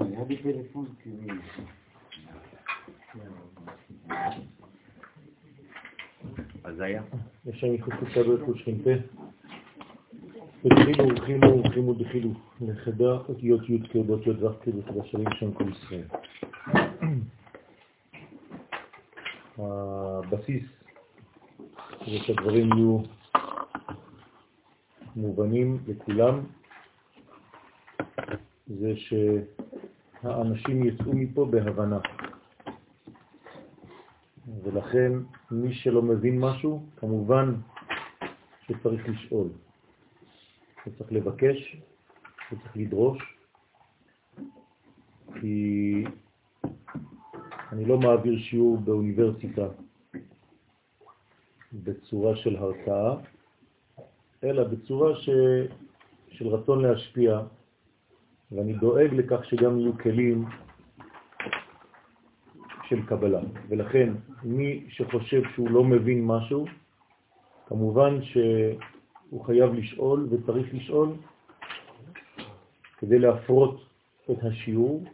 היה לי טלפון כאילו. אז היה. השם יחוס לסדר חוש חינפה. ודחילו ורחימו ורחימו דחילו. לחדה אותיות י' כאודות י' ו' תודה שלים שם כל ישראל. הבסיס כדי שהדברים יהיו מובנים לכולם זה שהאנשים יצאו מפה בהבנה. ולכן מי שלא מבין משהו, כמובן שצריך לשאול. שצריך לבקש, שצריך לדרוש, כי אני לא מעביר שיעור באוניברסיטה בצורה של הרצאה, אלא בצורה ש... של רצון להשפיע, ואני דואג לכך שגם יהיו כלים של קבלה. ולכן, מי שחושב שהוא לא מבין משהו, כמובן שהוא חייב לשאול וצריך לשאול כדי להפרות את השיעור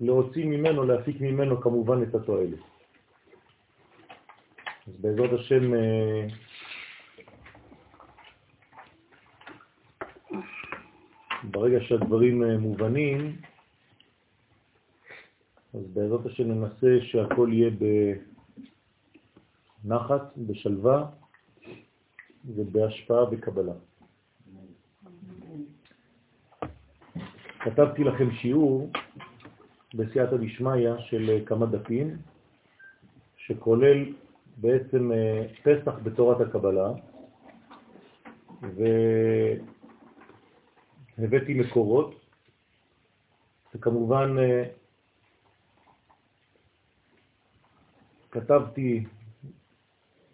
ולהוציא ממנו, להפיק ממנו כמובן את התועלת. אז בעזרת השם אה, ברגע שהדברים אה, מובנים, אז בעזרת השם ננסה שהכל יהיה בנחת, בשלווה ובהשפעה וקבלה. כתבתי לכם שיעור בסייעתא דשמיא של כמה דפים, שכולל בעצם אה, פסח בתורת הקבלה, והבאתי מקורות, וכמובן אה, כתבתי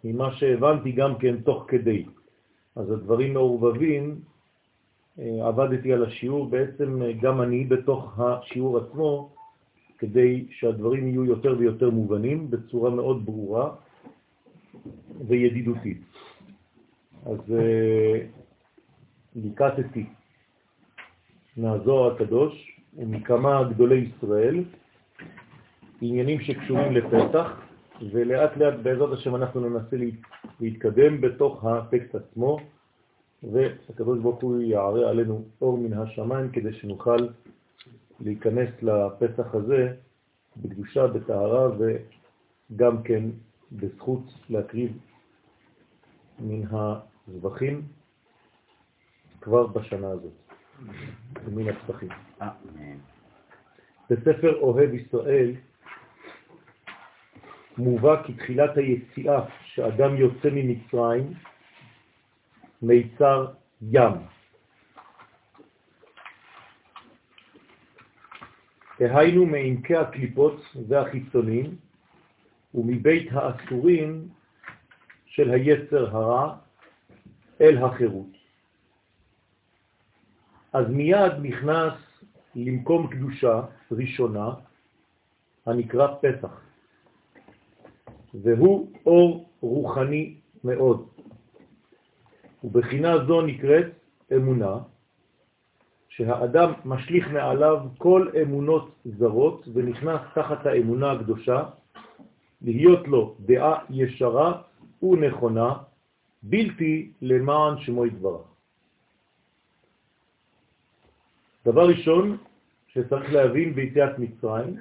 ממה שהבנתי גם כן תוך כדי. אז הדברים מעורבבים, אה, עבדתי על השיעור, בעצם גם אני בתוך השיעור עצמו, כדי שהדברים יהיו יותר ויותר מובנים בצורה מאוד ברורה, וידידותית. אז אה, ליקטתי מהזוהר הקדוש ומכמה גדולי ישראל עניינים שקשורים לפתח, ולאט לאט בעזרת השם אנחנו ננסה להתקדם בתוך הטקסט עצמו, והקדוש ברוך הוא יערה עלינו אור מן השמיים כדי שנוכל להיכנס לפסח הזה בקדושה, בטהרה וגם כן בזכות להקריב מן הזבחים כבר בשנה הזאת, מן הפסחים. בספר אוהב ישראל מובא כי תחילת היציאה שאדם יוצא ממצרים מיצר ים. דהיינו מעמקי הקליפות והחיצונים ומבית האסורים של היצר הרע אל החירות. אז מיד נכנס למקום קדושה ראשונה הנקרא פסח, והוא אור רוחני מאוד. ובחינה זו נקראת אמונה, שהאדם משליך מעליו כל אמונות זרות ונכנס תחת האמונה הקדושה, להיות לו דעה ישרה ונכונה, בלתי למען שמו יתברך. דבר ראשון שצריך להבין ביציאת מצרים,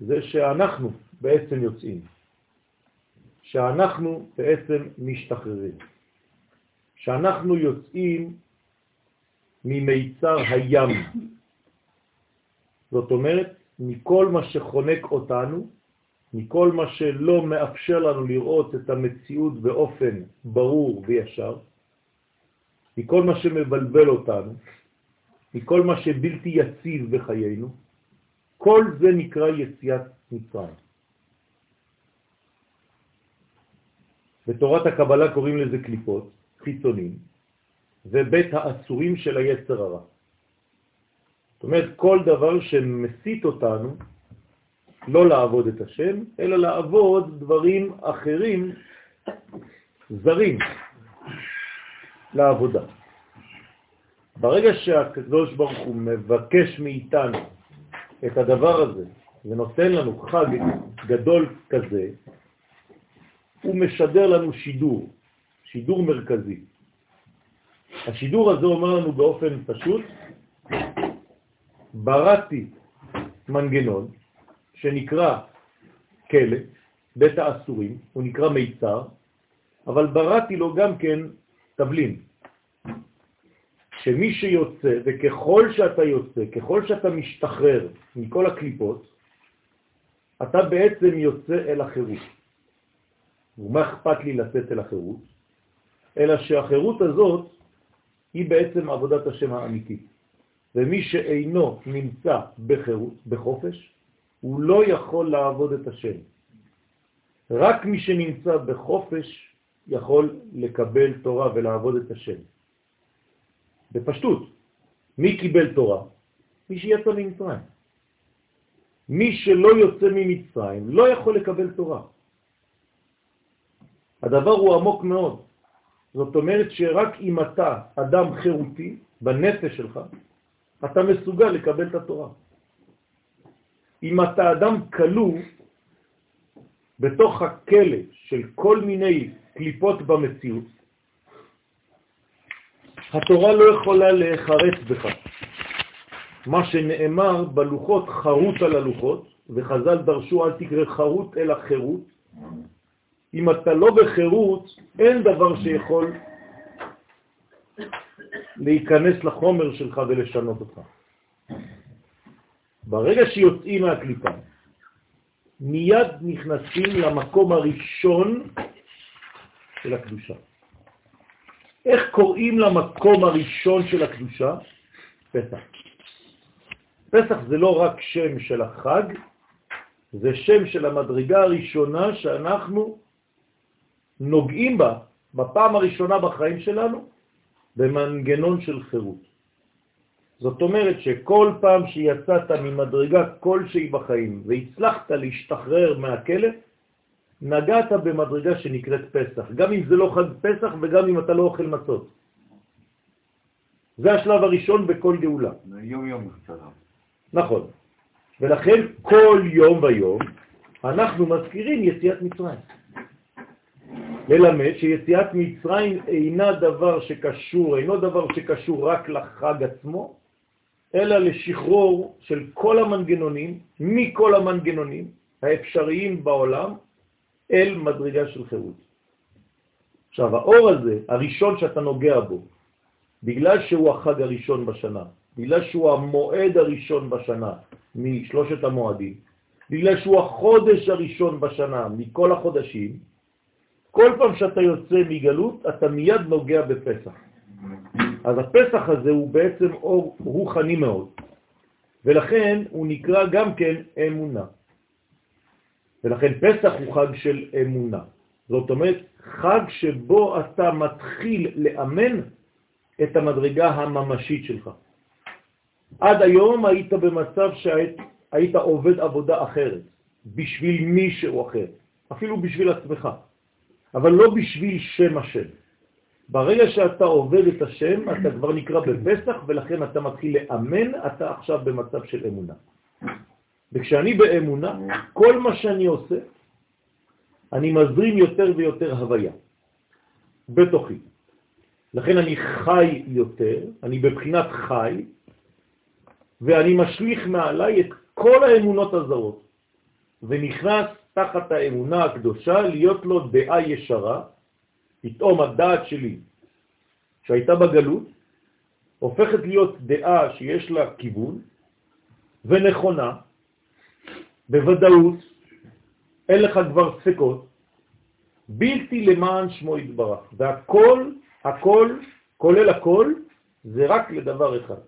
זה שאנחנו בעצם יוצאים, שאנחנו בעצם משתחררים, שאנחנו יוצאים ממיצר הים. זאת אומרת, מכל מה שחונק אותנו, מכל מה שלא מאפשר לנו לראות את המציאות באופן ברור וישר, מכל מה שמבלבל אותנו, מכל מה שבלתי יציב בחיינו, כל זה נקרא יציאת מצרים. בתורת הקבלה קוראים לזה קליפות, חיצונים, ובית האסורים של היצר הרע. זאת אומרת, כל דבר שמסית אותנו לא לעבוד את השם, אלא לעבוד דברים אחרים, זרים, לעבודה. ברגע שהקדוש ברוך הוא מבקש מאיתנו את הדבר הזה ונותן לנו חג גדול כזה, הוא משדר לנו שידור, שידור מרכזי. השידור הזה אומר לנו באופן פשוט, בראתי מנגנון שנקרא כלא, בית האסורים, הוא נקרא מיצר, אבל בראתי לו גם כן תבלין. שמי שיוצא, וככל שאתה יוצא, ככל שאתה משתחרר מכל הקליפות, אתה בעצם יוצא אל החירות. ומה אכפת לי לצאת אל החירות? אלא שהחירות הזאת היא בעצם עבודת השם האמיתית. ומי שאינו נמצא בחירות, בחופש, הוא לא יכול לעבוד את השם. רק מי שנמצא בחופש יכול לקבל תורה ולעבוד את השם. בפשטות, מי קיבל תורה? מי שיצא ממצרים. מי שלא יוצא ממצרים לא יכול לקבל תורה. הדבר הוא עמוק מאוד. זאת אומרת שרק אם אתה אדם חירותי בנפש שלך, אתה מסוגל לקבל את התורה. אם אתה אדם כלוא בתוך הכלא של כל מיני קליפות במציאות, התורה לא יכולה להיחרץ בך. מה שנאמר בלוחות חרוט על הלוחות, וחז"ל דרשו אל תקרא חרוט אלא חירות. אם אתה לא בחירות, אין דבר שיכול להיכנס לחומר שלך ולשנות אותך. ברגע שיוצאים מהקליפה, מיד נכנסים למקום הראשון של הקדושה. איך קוראים למקום הראשון של הקדושה? פסח. פסח זה לא רק שם של החג, זה שם של המדרגה הראשונה שאנחנו נוגעים בה בפעם הראשונה בחיים שלנו במנגנון של חירות. זאת אומרת שכל פעם שיצאת ממדרגה כלשהי בחיים והצלחת להשתחרר מהכלא, נגעת במדרגה שנקראת פסח, גם אם זה לא חג פסח וגם אם אתה לא אוכל מצות. זה השלב הראשון בכל גאולה. יום יום קצרה. נכון. ולכן כל יום ויום אנחנו מזכירים יציאת מצרים. ללמד שיציאת מצרים אינה דבר שקשור, אינו דבר שקשור רק לחג עצמו, אלא לשחרור של כל המנגנונים, מכל המנגנונים האפשריים בעולם, אל מדרגה של חירות. עכשיו, האור הזה, הראשון שאתה נוגע בו, בגלל שהוא החג הראשון בשנה, בגלל שהוא המועד הראשון בשנה משלושת המועדים, בגלל שהוא החודש הראשון בשנה מכל החודשים, כל פעם שאתה יוצא מגלות, אתה מיד נוגע בפסח. אז הפסח הזה הוא בעצם אור רוחני מאוד, ולכן הוא נקרא גם כן אמונה. ולכן פסח הוא חג של אמונה. זאת אומרת, חג שבו אתה מתחיל לאמן את המדרגה הממשית שלך. עד היום היית במצב שהיית עובד עבודה אחרת, בשביל מישהו אחר, אפילו בשביל עצמך, אבל לא בשביל שם השם. ברגע שאתה עובד את השם, אתה כבר נקרא בפסח, ולכן אתה מתחיל לאמן, אתה עכשיו במצב של אמונה. וכשאני באמונה, כל מה שאני עושה, אני מזרים יותר ויותר הוויה בתוכי. לכן אני חי יותר, אני בבחינת חי, ואני משליך מעליי את כל האמונות הזרות, ונכנס תחת האמונה הקדושה להיות לו דעה ישרה, פתאום הדעת שלי, שהייתה בגלות, הופכת להיות דעה שיש לה כיוון ונכונה, בוודאות, אין לך כבר ספקות, בלתי למען שמו יתברך. והכל, הכל, כולל הכל, זה רק לדבר אחד.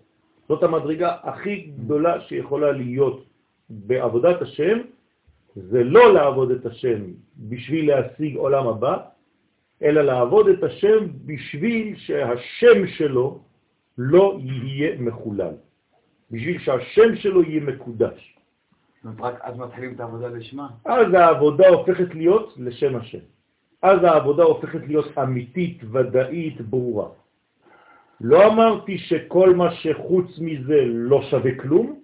זאת המדרגה הכי גדולה שיכולה להיות בעבודת השם, זה לא לעבוד את השם בשביל להשיג עולם הבא, אלא לעבוד את השם בשביל שהשם שלו לא יהיה מחולל, בשביל שהשם שלו יהיה מקודש. רק אז מתחילים את העבודה לשמה? אז העבודה הופכת להיות לשם השם. אז העבודה הופכת להיות אמיתית, ודאית, ברורה. לא אמרתי שכל מה שחוץ מזה לא שווה כלום,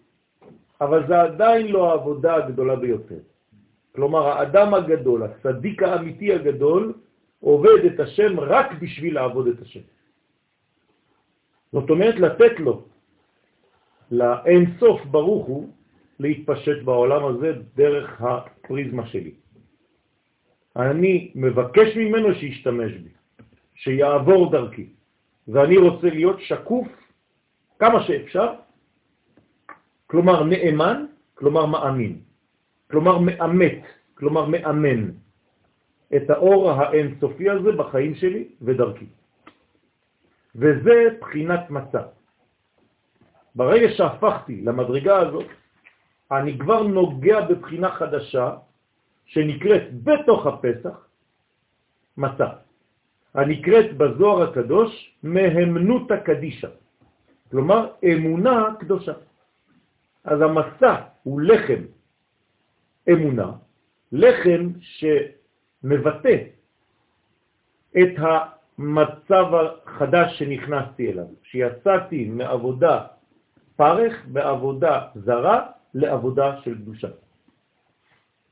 אבל זה עדיין לא העבודה הגדולה ביותר. כלומר, האדם הגדול, הצדיק האמיתי הגדול, עובד את השם רק בשביל לעבוד את השם. זאת אומרת, לתת לו, לאין סוף ברוך הוא, להתפשט בעולם הזה דרך הפריזמה שלי. אני מבקש ממנו שישתמש בי, שיעבור דרכי, ואני רוצה להיות שקוף כמה שאפשר, כלומר נאמן, כלומר מאמין, כלומר מאמת, כלומר מאמן את האור האינסופי הזה בחיים שלי ודרכי. וזה בחינת מצע. ברגע שהפכתי למדרגה הזאת, אני כבר נוגע בבחינה חדשה שנקראת בתוך הפסח מצה. הנקראת בזוהר הקדוש מהמנות הקדישה, כלומר אמונה קדושה. אז המצה הוא לחם אמונה, לחם שמבטא את המצב החדש שנכנסתי אליו, שיצאתי מעבודה פרך, בעבודה זרה, לעבודה של קדושה.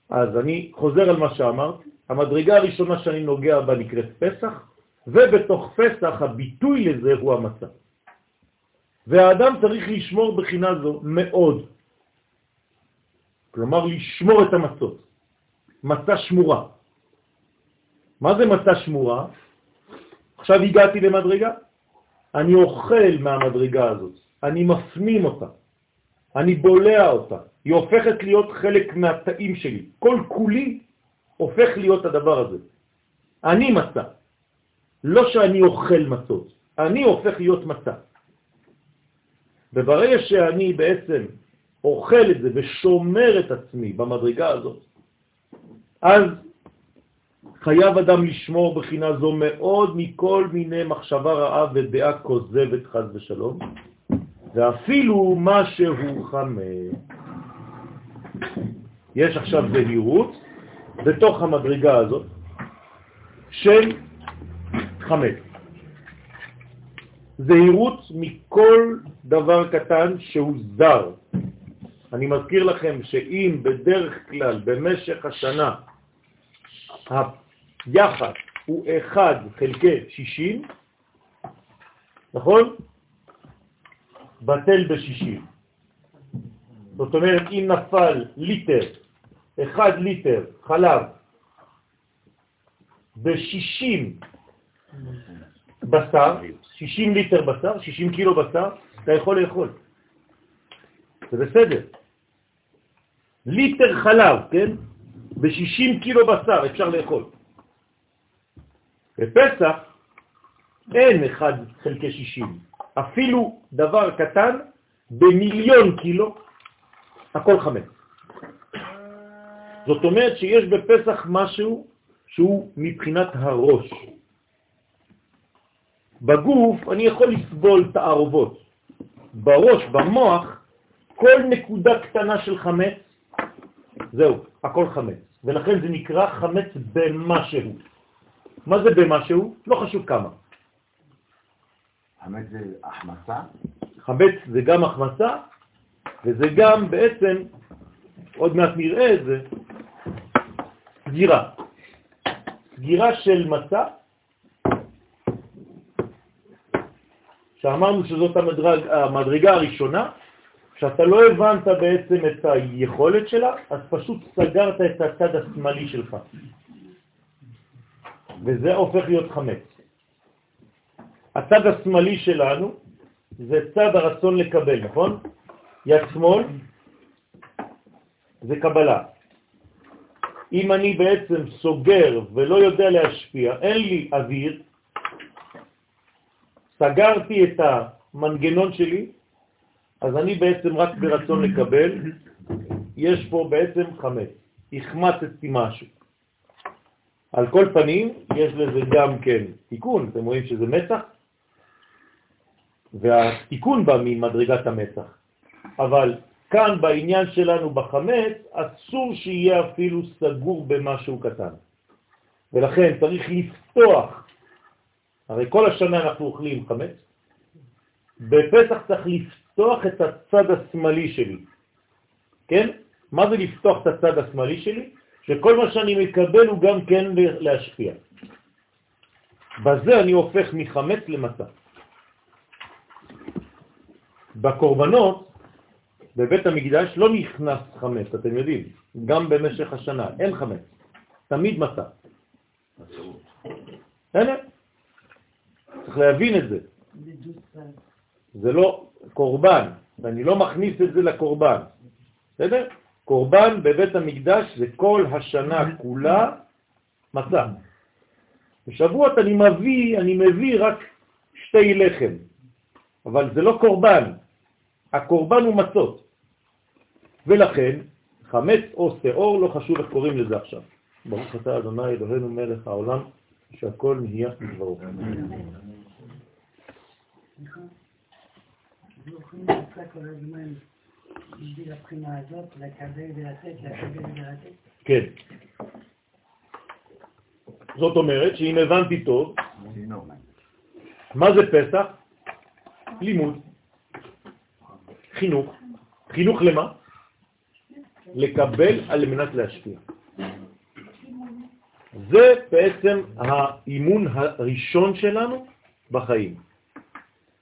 אז אני חוזר על מה שאמרתי, המדרגה הראשונה שאני נוגע בה נקראת פסח, ובתוך פסח הביטוי לזה הוא המצה. והאדם צריך לשמור בחינה זו מאוד. כלומר, לשמור את המצות. מצה שמורה. מה זה מצה שמורה? עכשיו הגעתי למדרגה, אני אוכל מהמדרגה הזאת, אני מפנים אותה, אני בולע אותה, היא הופכת להיות חלק מהתאים שלי. כל כולי הופך להיות הדבר הזה. אני מצה. לא שאני אוכל מצות, אני הופך להיות מצה. וברגע שאני בעצם אוכל את זה ושומר את עצמי במדרגה הזאת, אז חייב אדם לשמור בחינה זו מאוד מכל מיני מחשבה רעה ודעה כוזבת חז ושלום, ואפילו מה שהוא חמץ. יש עכשיו זהירות בתוך המדרגה הזאת של חמץ. זהירות מכל דבר קטן שהוא זר. אני מזכיר לכם שאם בדרך כלל במשך השנה היחס הוא 1 חלקי 60, נכון? בטל ב-60. זאת אומרת, אם נפל ליטר, 1 ליטר חלב ב-60 בשר, 60 ליטר בשר, 60 קילו בשר, אתה יכול לאכול. זה בסדר. ליטר חלב, כן? ב-60 קילו בשר אפשר לאכול. בפסח אין 1 חלקי 60. אפילו דבר קטן במיליון קילו, הכל חמץ. זאת אומרת שיש בפסח משהו שהוא מבחינת הראש. בגוף אני יכול לסבול תערובות. בראש, במוח, כל נקודה קטנה של חמץ, זהו, הכל חמץ. ולכן זה נקרא חמץ במשהו. מה זה במשהו? לא חשוב כמה. חמץ זה החמצה? חמץ זה גם החמצה, וזה גם בעצם, עוד מעט נראה את זה, סגירה. סגירה של מצה, שאמרנו שזאת המדרג, המדרגה הראשונה, כשאתה לא הבנת בעצם את היכולת שלה, אז פשוט סגרת את הצד השמאלי שלך. וזה הופך להיות חמץ. הצד השמאלי שלנו זה צד הרצון לקבל, נכון? יד שמאל זה קבלה. אם אני בעצם סוגר ולא יודע להשפיע, אין לי אוויר, סגרתי את המנגנון שלי, אז אני בעצם רק ברצון לקבל, יש פה בעצם חמץ, החמצתי משהו. על כל פנים, יש לזה גם כן תיקון, אתם רואים שזה מצח, והתיקון בא ממדרגת המצח. אבל כאן בעניין שלנו בחמץ, אסור שיהיה אפילו סגור במשהו קטן. ולכן צריך לפתוח, הרי כל השנה אנחנו אוכלים חמץ, בפסח צריך לפתוח את הצד השמאלי שלי. כן? מה זה לפתוח את הצד השמאלי שלי? שכל מה שאני מקבל הוא גם כן להשפיע. בזה אני הופך מחמץ למצה. בקורבנות, בבית המקדש לא נכנס חמץ, אתם יודעים, גם במשך השנה, אין חמץ, תמיד מצה. הנה, צריך להבין את זה. זה לא קורבן, ואני לא מכניס את זה לקורבן. בסדר? קורבן בבית המקדש זה כל השנה כולה מצה. בשבועות אני מביא, אני מביא רק שתי לחם, אבל זה לא קורבן, הקורבן הוא מצות. ולכן, חמץ או שאור, לא חשוב איך קוראים לזה עכשיו. ברוך אתה אדוני אלוהינו מלך העולם, שהכל נהיה מדברו. כן. זאת אומרת שאם הבנתי טוב, מה זה פסח? לימוד, חינוך. חינוך למה? לקבל על מנת להשפיע. זה בעצם האימון הראשון שלנו בחיים.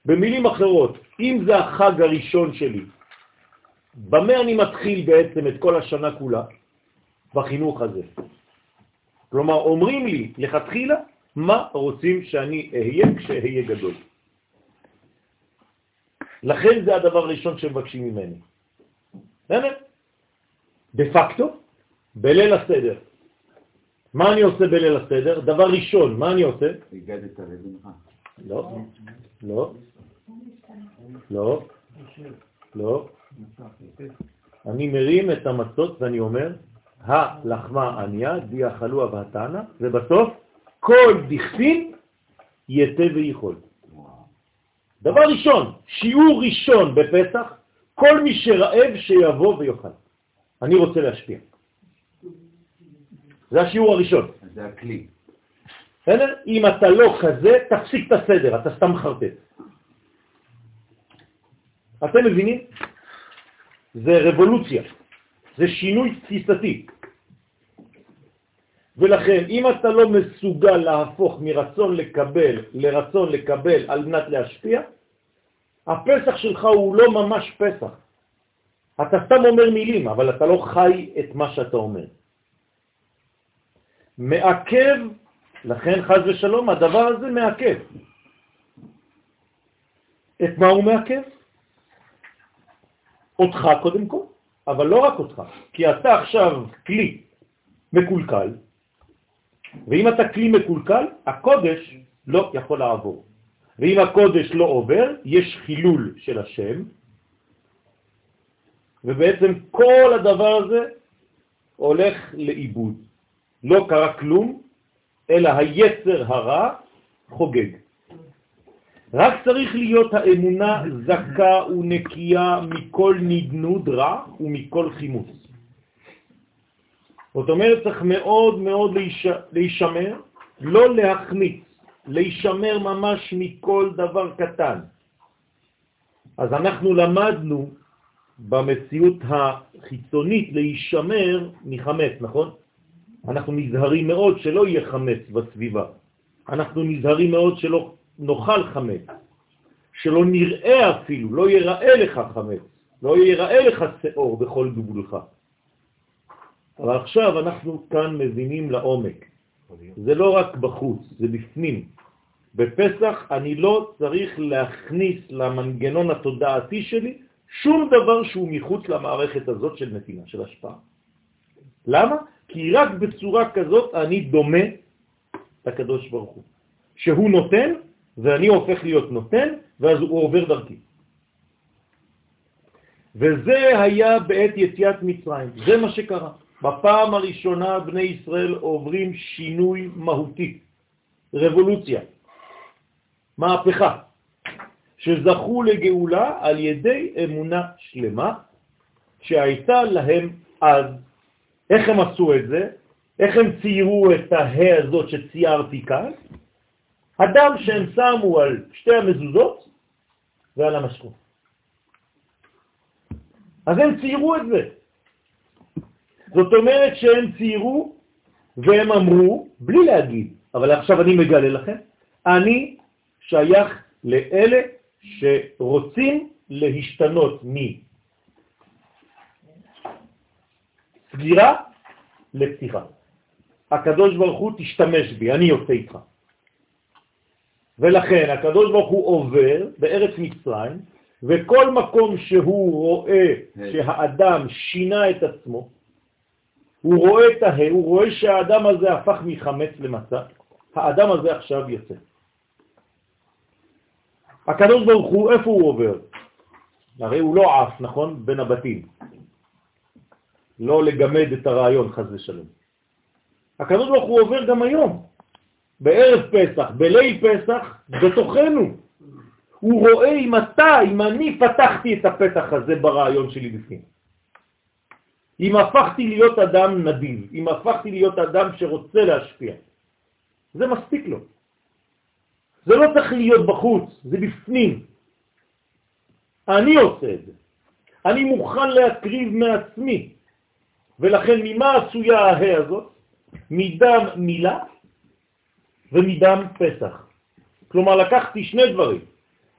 במילים אחרות, אם זה החג הראשון שלי, במה אני מתחיל בעצם את כל השנה כולה? בחינוך הזה. כלומר, אומרים לי לכתחילה מה רוצים שאני אהיה כשאהיה גדול. לכן זה הדבר הראשון שמבקשים ממני. באמת. דה פקטו, בליל הסדר. מה אני עושה בליל הסדר? דבר ראשון, מה אני עושה? הגדת לבנך. לא, לא, לא, לא. אני מרים את המצות ואני אומר, הלחמה עניה, די אכלו אבהתנה, ובסוף כל דכפין יתה ויכול. דבר ראשון, שיעור ראשון בפסח, כל מי שרעב שיבוא ויאכל. אני רוצה להשפיע. זה השיעור הראשון. זה הכלי. בסדר? אם אתה לא כזה, תפסיק את הסדר, אתה סתם חרטט. אתם מבינים? זה רבולוציה, זה שינוי תפיסתי. ולכן, אם אתה לא מסוגל להפוך מרצון לקבל לרצון לקבל על מנת להשפיע, הפסח שלך הוא לא ממש פסח. אתה סתם אומר מילים, אבל אתה לא חי את מה שאתה אומר. מעכב, לכן חז ושלום, הדבר הזה מעכב. את מה הוא מעכב? אותך קודם כל, אבל לא רק אותך, כי אתה עכשיו כלי מקולקל, ואם אתה כלי מקולקל, הקודש לא יכול לעבור. ואם הקודש לא עובר, יש חילול של השם, ובעצם כל הדבר הזה הולך לאיבוד. לא קרה כלום, אלא היצר הרע חוגג. רק צריך להיות האמונה זכה ונקייה מכל נדנוד רע ומכל חימוס. זאת אומרת, צריך מאוד מאוד להישמר, לא להחמיץ, להישמר ממש מכל דבר קטן. אז אנחנו למדנו במציאות החיצונית להישמר מחמץ, נכון? אנחנו נזהרים מאוד שלא יהיה חמץ בסביבה. אנחנו נזהרים מאוד שלא נאכל חמץ, שלא נראה אפילו, לא ייראה לך חמץ, לא ייראה לך שאור בכל גבולך. אבל עכשיו אנחנו כאן מבינים לעומק. זה לא רק בחוץ, זה בפנים. בפסח אני לא צריך להכניס למנגנון התודעתי שלי שום דבר שהוא מחוץ למערכת הזאת של נתינה, של השפעה. למה? כי רק בצורה כזאת אני דומה לקדוש ברוך הוא. שהוא נותן ואני הופך להיות נותן, ואז הוא עובר דרכי. וזה היה בעת יציאת מצרים, זה מה שקרה. בפעם הראשונה בני ישראל עוברים שינוי מהותי, רבולוציה, מהפכה, שזכו לגאולה על ידי אמונה שלמה שהייתה להם אז. איך הם עשו את זה? איך הם ציירו את ההא הזאת שציירתי כאן? הדם שהם שמו על שתי המזוזות ועל המשכון. אז הם ציירו את זה. זאת אומרת שהם ציירו והם אמרו, בלי להגיד, אבל עכשיו אני מגלה לכם, אני שייך לאלה שרוצים להשתנות מסגירה לפתיחה. הקדוש ברוך הוא תשתמש בי, אני יוצא איתך. ולכן הקדוש ברוך הוא עובר בארץ מצרים, וכל מקום שהוא רואה שהאדם שינה את עצמו, הוא רואה את ההא, הוא רואה שהאדם הזה הפך מחמץ למצה, האדם הזה עכשיו יוצא. הקדוש ברוך הוא, איפה הוא עובר? הרי הוא לא עף, נכון? בין הבתים. לא לגמד את הרעיון, חז ושלום. הקדוש ברוך הוא עובר גם היום, בערב פסח, בליל פסח, בתוכנו. הוא רואה אם אתה, אם אני פתחתי את הפתח הזה ברעיון שלי בפנים. אם הפכתי להיות אדם נדיב, אם הפכתי להיות אדם שרוצה להשפיע. זה מספיק לו. זה לא צריך להיות בחוץ, זה בפנים. אני עושה את זה. אני מוכן להקריב מעצמי. ולכן ממה עשויה ההא הזאת? מדם מילה ומדם פסח. כלומר, לקחתי שני דברים.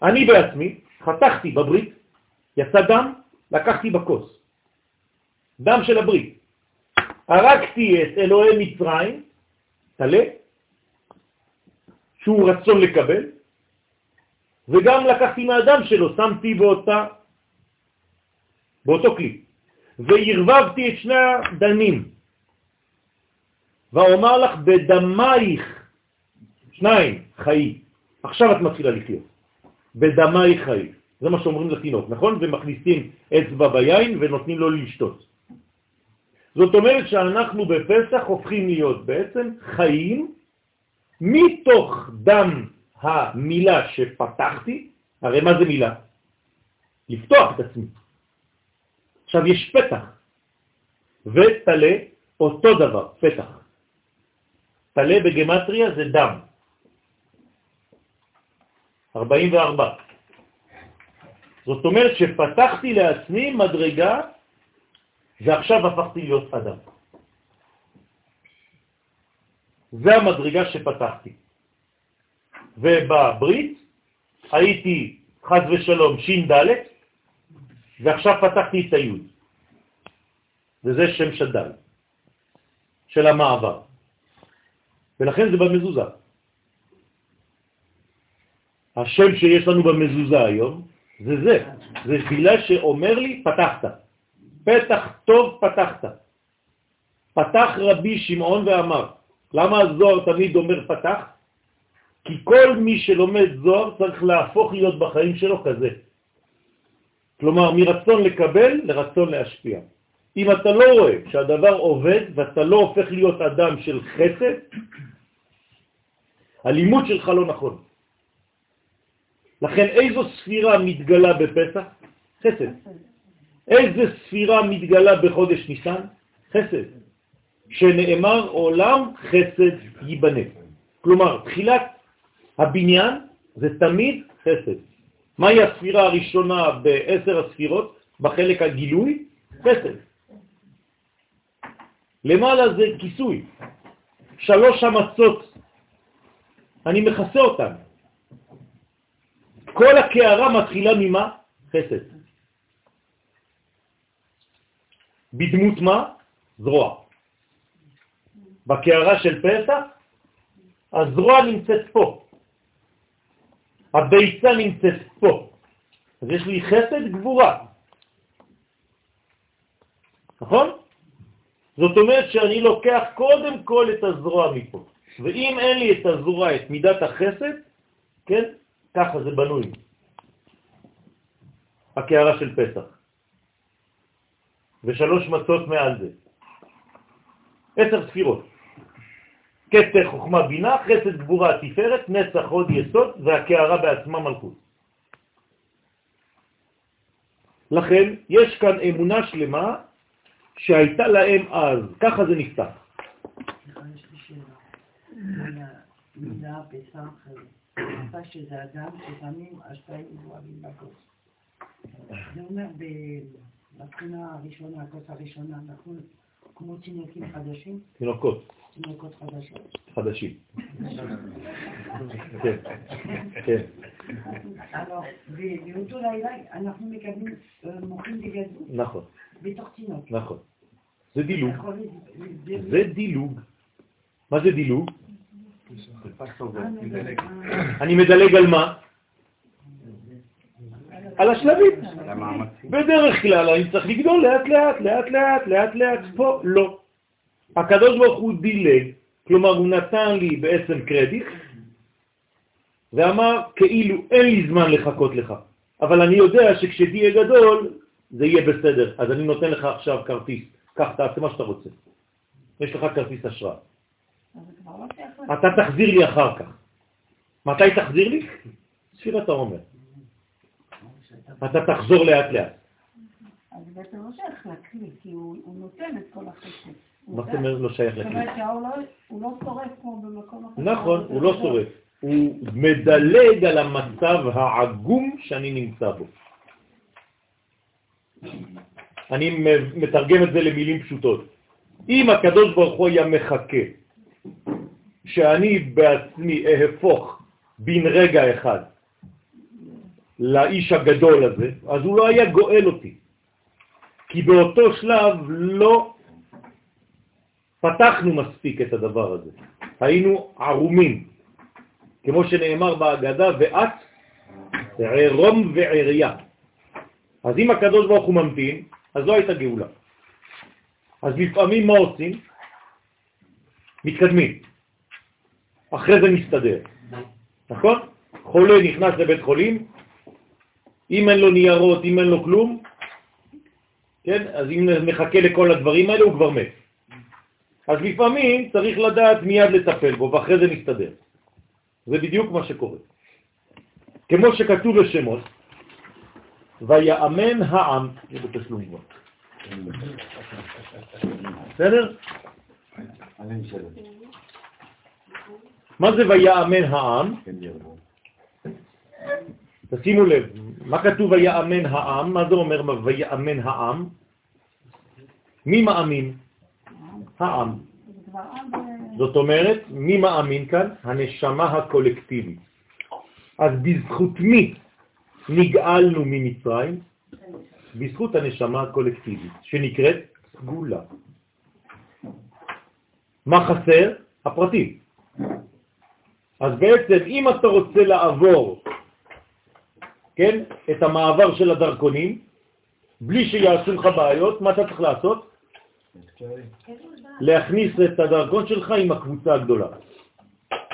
אני בעצמי חתכתי בברית, יצא דם, לקחתי בכוס. דם של הברית. הרגתי את אלוהי מצרים, תלה, שהוא רצון לקבל, וגם לקחתי מהדם שלו, שמתי באותה, באותו כלי, והרבבתי את שני הדנים, ואומר לך בדמייך, שניים, חיי. עכשיו את מתחילה לחיות. בדמייך חיי. זה מה שאומרים לתינוק, נכון? ומכניסים אצבע ביין ונותנים לו לשתות. זאת אומרת שאנחנו בפסח הופכים להיות בעצם חיים מתוך דם המילה שפתחתי, הרי מה זה מילה? לפתוח את עצמי. עכשיו יש פתח, ותלה אותו דבר, פתח. תלה בגמטריה זה דם. 44. זאת אומרת שפתחתי לעצמי מדרגה ועכשיו הפכתי להיות אדם. זה המדרגה שפתחתי. ובברית הייתי חז ושלום שין ד' ועכשיו פתחתי את היוד. וזה שם שדל, של המעבר. ולכן זה במזוזה. השם שיש לנו במזוזה היום זה זה, זה תפילה שאומר לי פתחת. פתח טוב פתחת. פתח רבי שמעון ואמר, למה הזוהר תמיד אומר פתח? כי כל מי שלומד זוהר צריך להפוך להיות בחיים שלו כזה. כלומר, מרצון לקבל לרצון להשפיע. אם אתה לא רואה שהדבר עובד ואתה לא הופך להיות אדם של חסד, הלימוד שלך לא נכון. לכן איזו ספירה מתגלה בפסח? חסד. איזה ספירה מתגלה בחודש ניסן? חסד. שנאמר עולם חסד ייבנה. כלומר, תחילת הבניין זה תמיד חסד. מהי הספירה הראשונה בעשר הספירות בחלק הגילוי? חסד. למעלה זה כיסוי. שלוש המצות, אני מכסה אותן. כל הקערה מתחילה ממה? חסד. בדמות מה? זרוע. בקערה של פסח, הזרוע נמצאת פה. הביצה נמצאת פה. אז יש לי חסד גבורה. נכון? זאת אומרת שאני לוקח קודם כל את הזרוע מפה. ואם אין לי את הזרוע, את מידת החסד, כן, ככה זה בנוי. הקערה של פסח. ושלוש מצות מעל זה. עשר ספירות. קטר חוכמה בינה, חסד גבורה תפארת, נצח עוד יסוד והקערה בעצמה מלכות. לכן יש כאן אמונה שלמה שהייתה להם אז, ככה זה נפתח. אמרת שזה אדם ששמים השפעים גבוהים בכוס. זה אומר, בבחינה הראשונה, הכוס הראשונה, אנחנו כמו תינוקים חדשים, תינוקות תינוקות חדשות. חדשים. כן, כן. alors, באותו לילה אנחנו מקבלים אה, מוחים בגדול נכון, בתוך תינוק. נכון. זה דילוג. זה דילוג. מה זה דילוג? אני מדלג על מה? על השלבים. בדרך כלל אני צריך לגדול לאט לאט, לאט לאט, לאט לאט, פה לא. הקדוש ברוך הוא דילג, כלומר הוא נתן לי בעצם קרדיט, ואמר כאילו אין לי זמן לחכות לך, אבל אני יודע שכשתהיה גדול זה יהיה בסדר, אז אני נותן לך עכשיו כרטיס, קח, תעשה מה שאתה רוצה. יש לך כרטיס אשראי. אתה תחזיר לי אחר כך. מתי תחזיר לי? ספירת העומר. אתה תחזור לאט לאט. אז בעצם לא שייך לכלי, כי הוא נותן את כל החסד. הוא מה זאת. אומרת לא שייך זאת לכלי? אומרת שהאור לא- לא שורף כמו במקום אחר. נכון, הוא לא שורף. הוא מדלג על המצב העגום שאני נמצא בו. אני מתרגם את זה למילים פשוטות. אם הקדוש ברוך הוא היה מחכה שאני בעצמי אהפוך בן רגע אחד לאיש הגדול הזה, אז הוא לא היה גואל אותי. כי באותו שלב לא פתחנו מספיק את הדבר הזה. היינו ערומים, כמו שנאמר בהגדה, ואת ערום ועריה. אז אם הקדוש ברוך הוא ממתין, אז לא הייתה גאולה. אז לפעמים מה עושים? מתקדמים. אחרי זה מסתדר. נכון? חולה נכנס לבית חולים, אם אין לו ניירות, אם אין לו כלום, כן? אז אם נחכה לכל הדברים האלה, הוא כבר מת. אז לפעמים צריך לדעת מיד לטפל בו, ואחרי זה נסתדר. זה בדיוק מה שקורה. כמו שכתוב בשמות, ויאמן העם, זה בתשלום כבר. בסדר? מה זה ויאמן העם? תשימו לב, מה כתוב ויאמן העם? מה זה אומר ויאמן העם? מי מאמין? העם. זאת אומרת, מי מאמין כאן? הנשמה הקולקטיבית. אז בזכות מי נגאלנו ממצרים? בזכות הנשמה הקולקטיבית, שנקראת סגולה. מה חסר? הפרטים. אז בעצם, אם אתה רוצה לעבור, כן, את המעבר של הדרכונים, בלי שיעשו לך בעיות, מה אתה צריך לעשות? להכניס את הדרכון שלך עם הקבוצה הגדולה.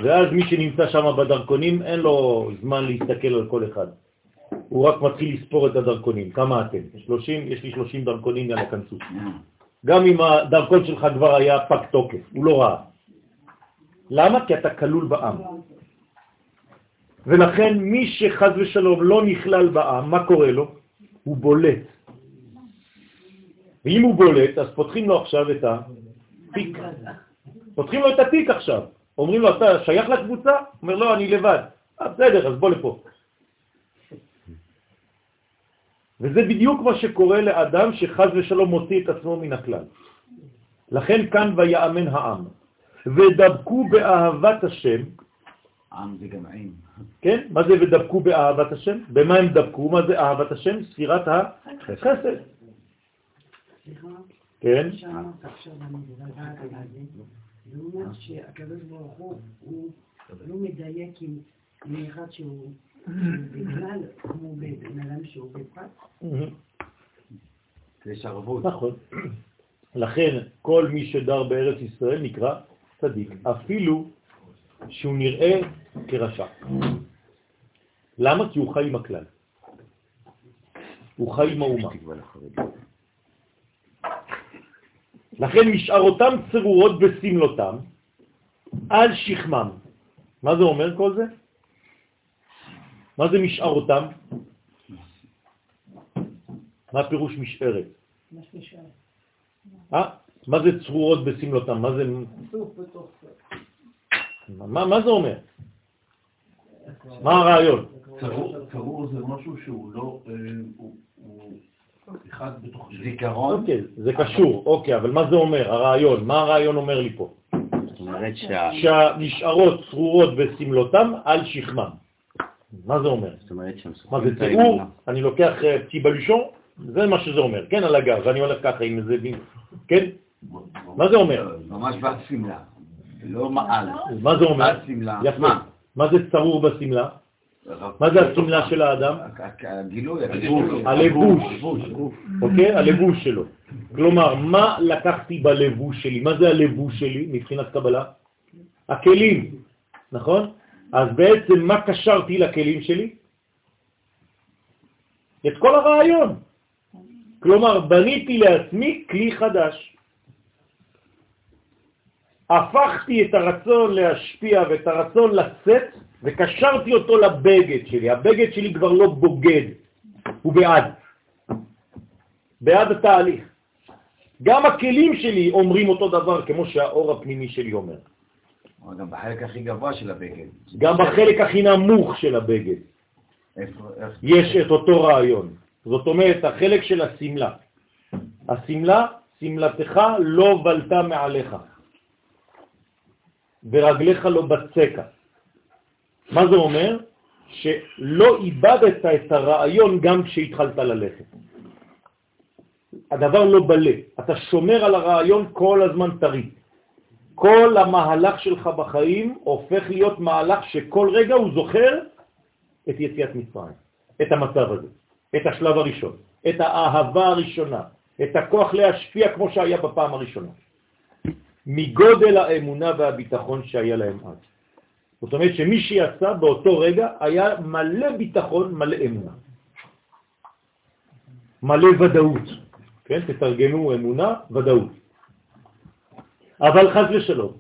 ואז מי שנמצא שם בדרכונים, אין לו זמן להסתכל על כל אחד. הוא רק מתחיל לספור את הדרכונים. כמה אתם? 30? יש לי 30 דרכונים, יאללה, כנסו. גם אם הדרכון שלך כבר היה פג תוקף, הוא לא ראה. למה? כי אתה כלול בעם. ולכן מי שחז ושלום לא נכלל בעם, מה קורה לו? הוא בולט. ואם הוא בולט, אז פותחים לו עכשיו את התיק. פותחים לו את התיק עכשיו. אומרים לו, אתה שייך לקבוצה? אומר, לא, אני לבד. אה, בסדר, אז בוא לפה. וזה בדיוק מה שקורה לאדם שחז ושלום מוציא את עצמו מן הכלל. לכן כאן ויאמן העם, ודבקו באהבת השם, עם זה גם עם. כן? מה זה ודבקו באהבת השם? במה הם דבקו? מה זה אהבת השם? ספירת החסד. כן? זה אומר שהקדוש ברוך הוא, הוא לא מדייק עם עם אחד שהוא בכלל, כמו בן אדם שהוא בפרט. יש ערבות. נכון. לכן כל מי שדר בארץ ישראל נקרא צדיק, אפילו שהוא נראה כרשע. למה? כי הוא חי עם הכלל. הוא חי עם האומה. לכן משארותם צרורות בסמלותם על שכמם. מה זה אומר כל זה? מה זה משארותם? מה פירוש משארת? מה. אה? זה צרורות בסמלותם? מה זה... מה, מה זה אומר? מה הרעיון? צרור- זה משהו שהוא לא, אה, אחד בתוך. זיכרון, אוקיי, זה קשור, אוקיי, אבל מה זה אומר, הרעיון? מה הרעיון אומר לי פה? זאת אומרת שה... שהנשארות צרורות בסמלותם על שכמם. מה זה אומר? זאת אומרת שהם מה זה תיאור? אני לוקח אה, פטי בלושון, זה מה שזה אומר, כן, על הגב, ואני הולך ככה עם איזה בין, כן? מה זה אומר? ממש בשמלה, לא מעל. מה זה אומר? יפה. מה? זה צרור בשמלה? מה זה השמלה של האדם? הגילוי, הלבוש. אוקיי? הלבוש שלו. כלומר, מה לקחתי בלבוש שלי? מה זה הלבוש שלי מבחינת קבלה? הכלים, נכון? אז בעצם מה קשרתי לכלים שלי? את כל הרעיון. כלומר, בניתי לעצמי כלי חדש. הפכתי את הרצון להשפיע ואת הרצון לצאת וקשרתי אותו לבגד שלי. הבגד שלי כבר לא בוגד, הוא בעד. בעד התהליך. גם הכלים שלי אומרים אותו דבר כמו שהאור הפנימי שלי אומר. אבל גם בחלק הכי גבוה של הבגד. גם בחלק הכי נמוך של הבגד יש את אותו רעיון. זאת אומרת, החלק של הסמלה. הסמלה, סמלתך לא בלטה מעליך, ורגליך לא בצקה. מה זה אומר? שלא איבדת את הרעיון גם כשהתחלת ללכת. הדבר לא בלה, אתה שומר על הרעיון כל הזמן טרי. כל המהלך שלך בחיים הופך להיות מהלך שכל רגע הוא זוכר את יציאת מצרים, את המצב הזה, את השלב הראשון, את האהבה הראשונה, את הכוח להשפיע כמו שהיה בפעם הראשונה. מגודל האמונה והביטחון שהיה להם אז. זאת אומרת שמי שיצא באותו רגע היה מלא ביטחון, מלא אמונה. מלא ודאות. כן? תתרגמו אמונה, ודאות. אבל חז ושלום,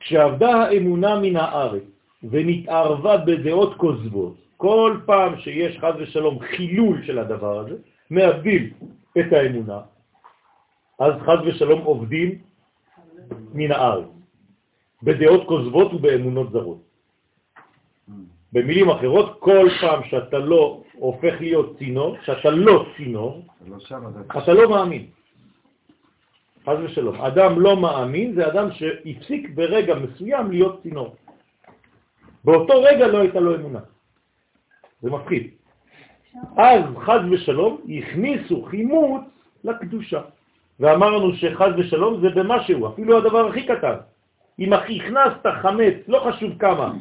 כשעבדה האמונה מן הארץ ונתערבה בדעות כוזבות, כל פעם שיש חז ושלום חילול של הדבר הזה, מאבדים את האמונה, אז חז ושלום עובדים מן הארץ, בדעות כוזבות ובאמונות זרות. במילים אחרות, כל פעם שאתה לא הופך להיות צינור, שאתה לא צינור, לא אתה- אתה לא מאמין. חז ושלום. אדם לא מאמין זה אדם שהפסיק ברגע מסוים להיות צינור. באותו רגע לא הייתה לו אמונה. זה מפחיד. אז חז ושלום הכניסו חימוץ לקדושה. ואמרנו שחז ושלום זה במשהו, אפילו הדבר הכי קטן. אם הכנסת חמץ, לא חשוב כמה,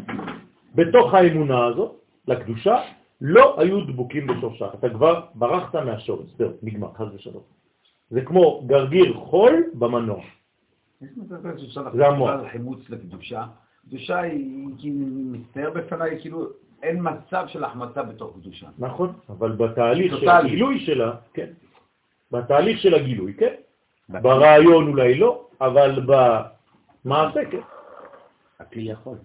בתוך האמונה הזאת, לקדושה, לא היו דבוקים בשורשה. אתה כבר ברחת מהשורש, זהו, נגמר, חז ושלום. זה כמו גרגיר חול במנוע. יש זה המוח. על חימוץ לקדושה. קדושה היא, כאילו, מצטייר בפניי, כאילו, אין מצב של החמצה בתוך קדושה. נכון, אבל בתהליך של. הגילוי שלה, כן. בתהליך של הגילוי, כן. ברעיון אולי לא, אבל במעשה, כן. הכלי יכול.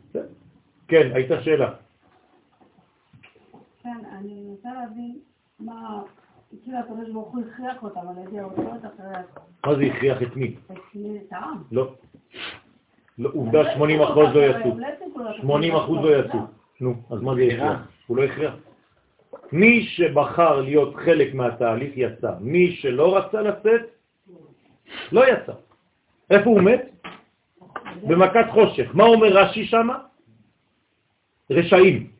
כן, הייתה שאלה. כן, אני רוצה להבין מה, הקדוש ברוך הוא הכריח אותם על ידי האותות אחרי מה זה הכריח את מי? את העם. לא. לא, עובדה 80 אחוז לא יצאו. 80 אחוז לא יצאו. נו, אז מה זה הכריח? הוא לא הכריח. מי שבחר להיות חלק מהתהליך יצא. מי שלא רצה לצאת, לא יצא. איפה הוא מת? במכת חושך. מה אומר רש"י שם? רשעים.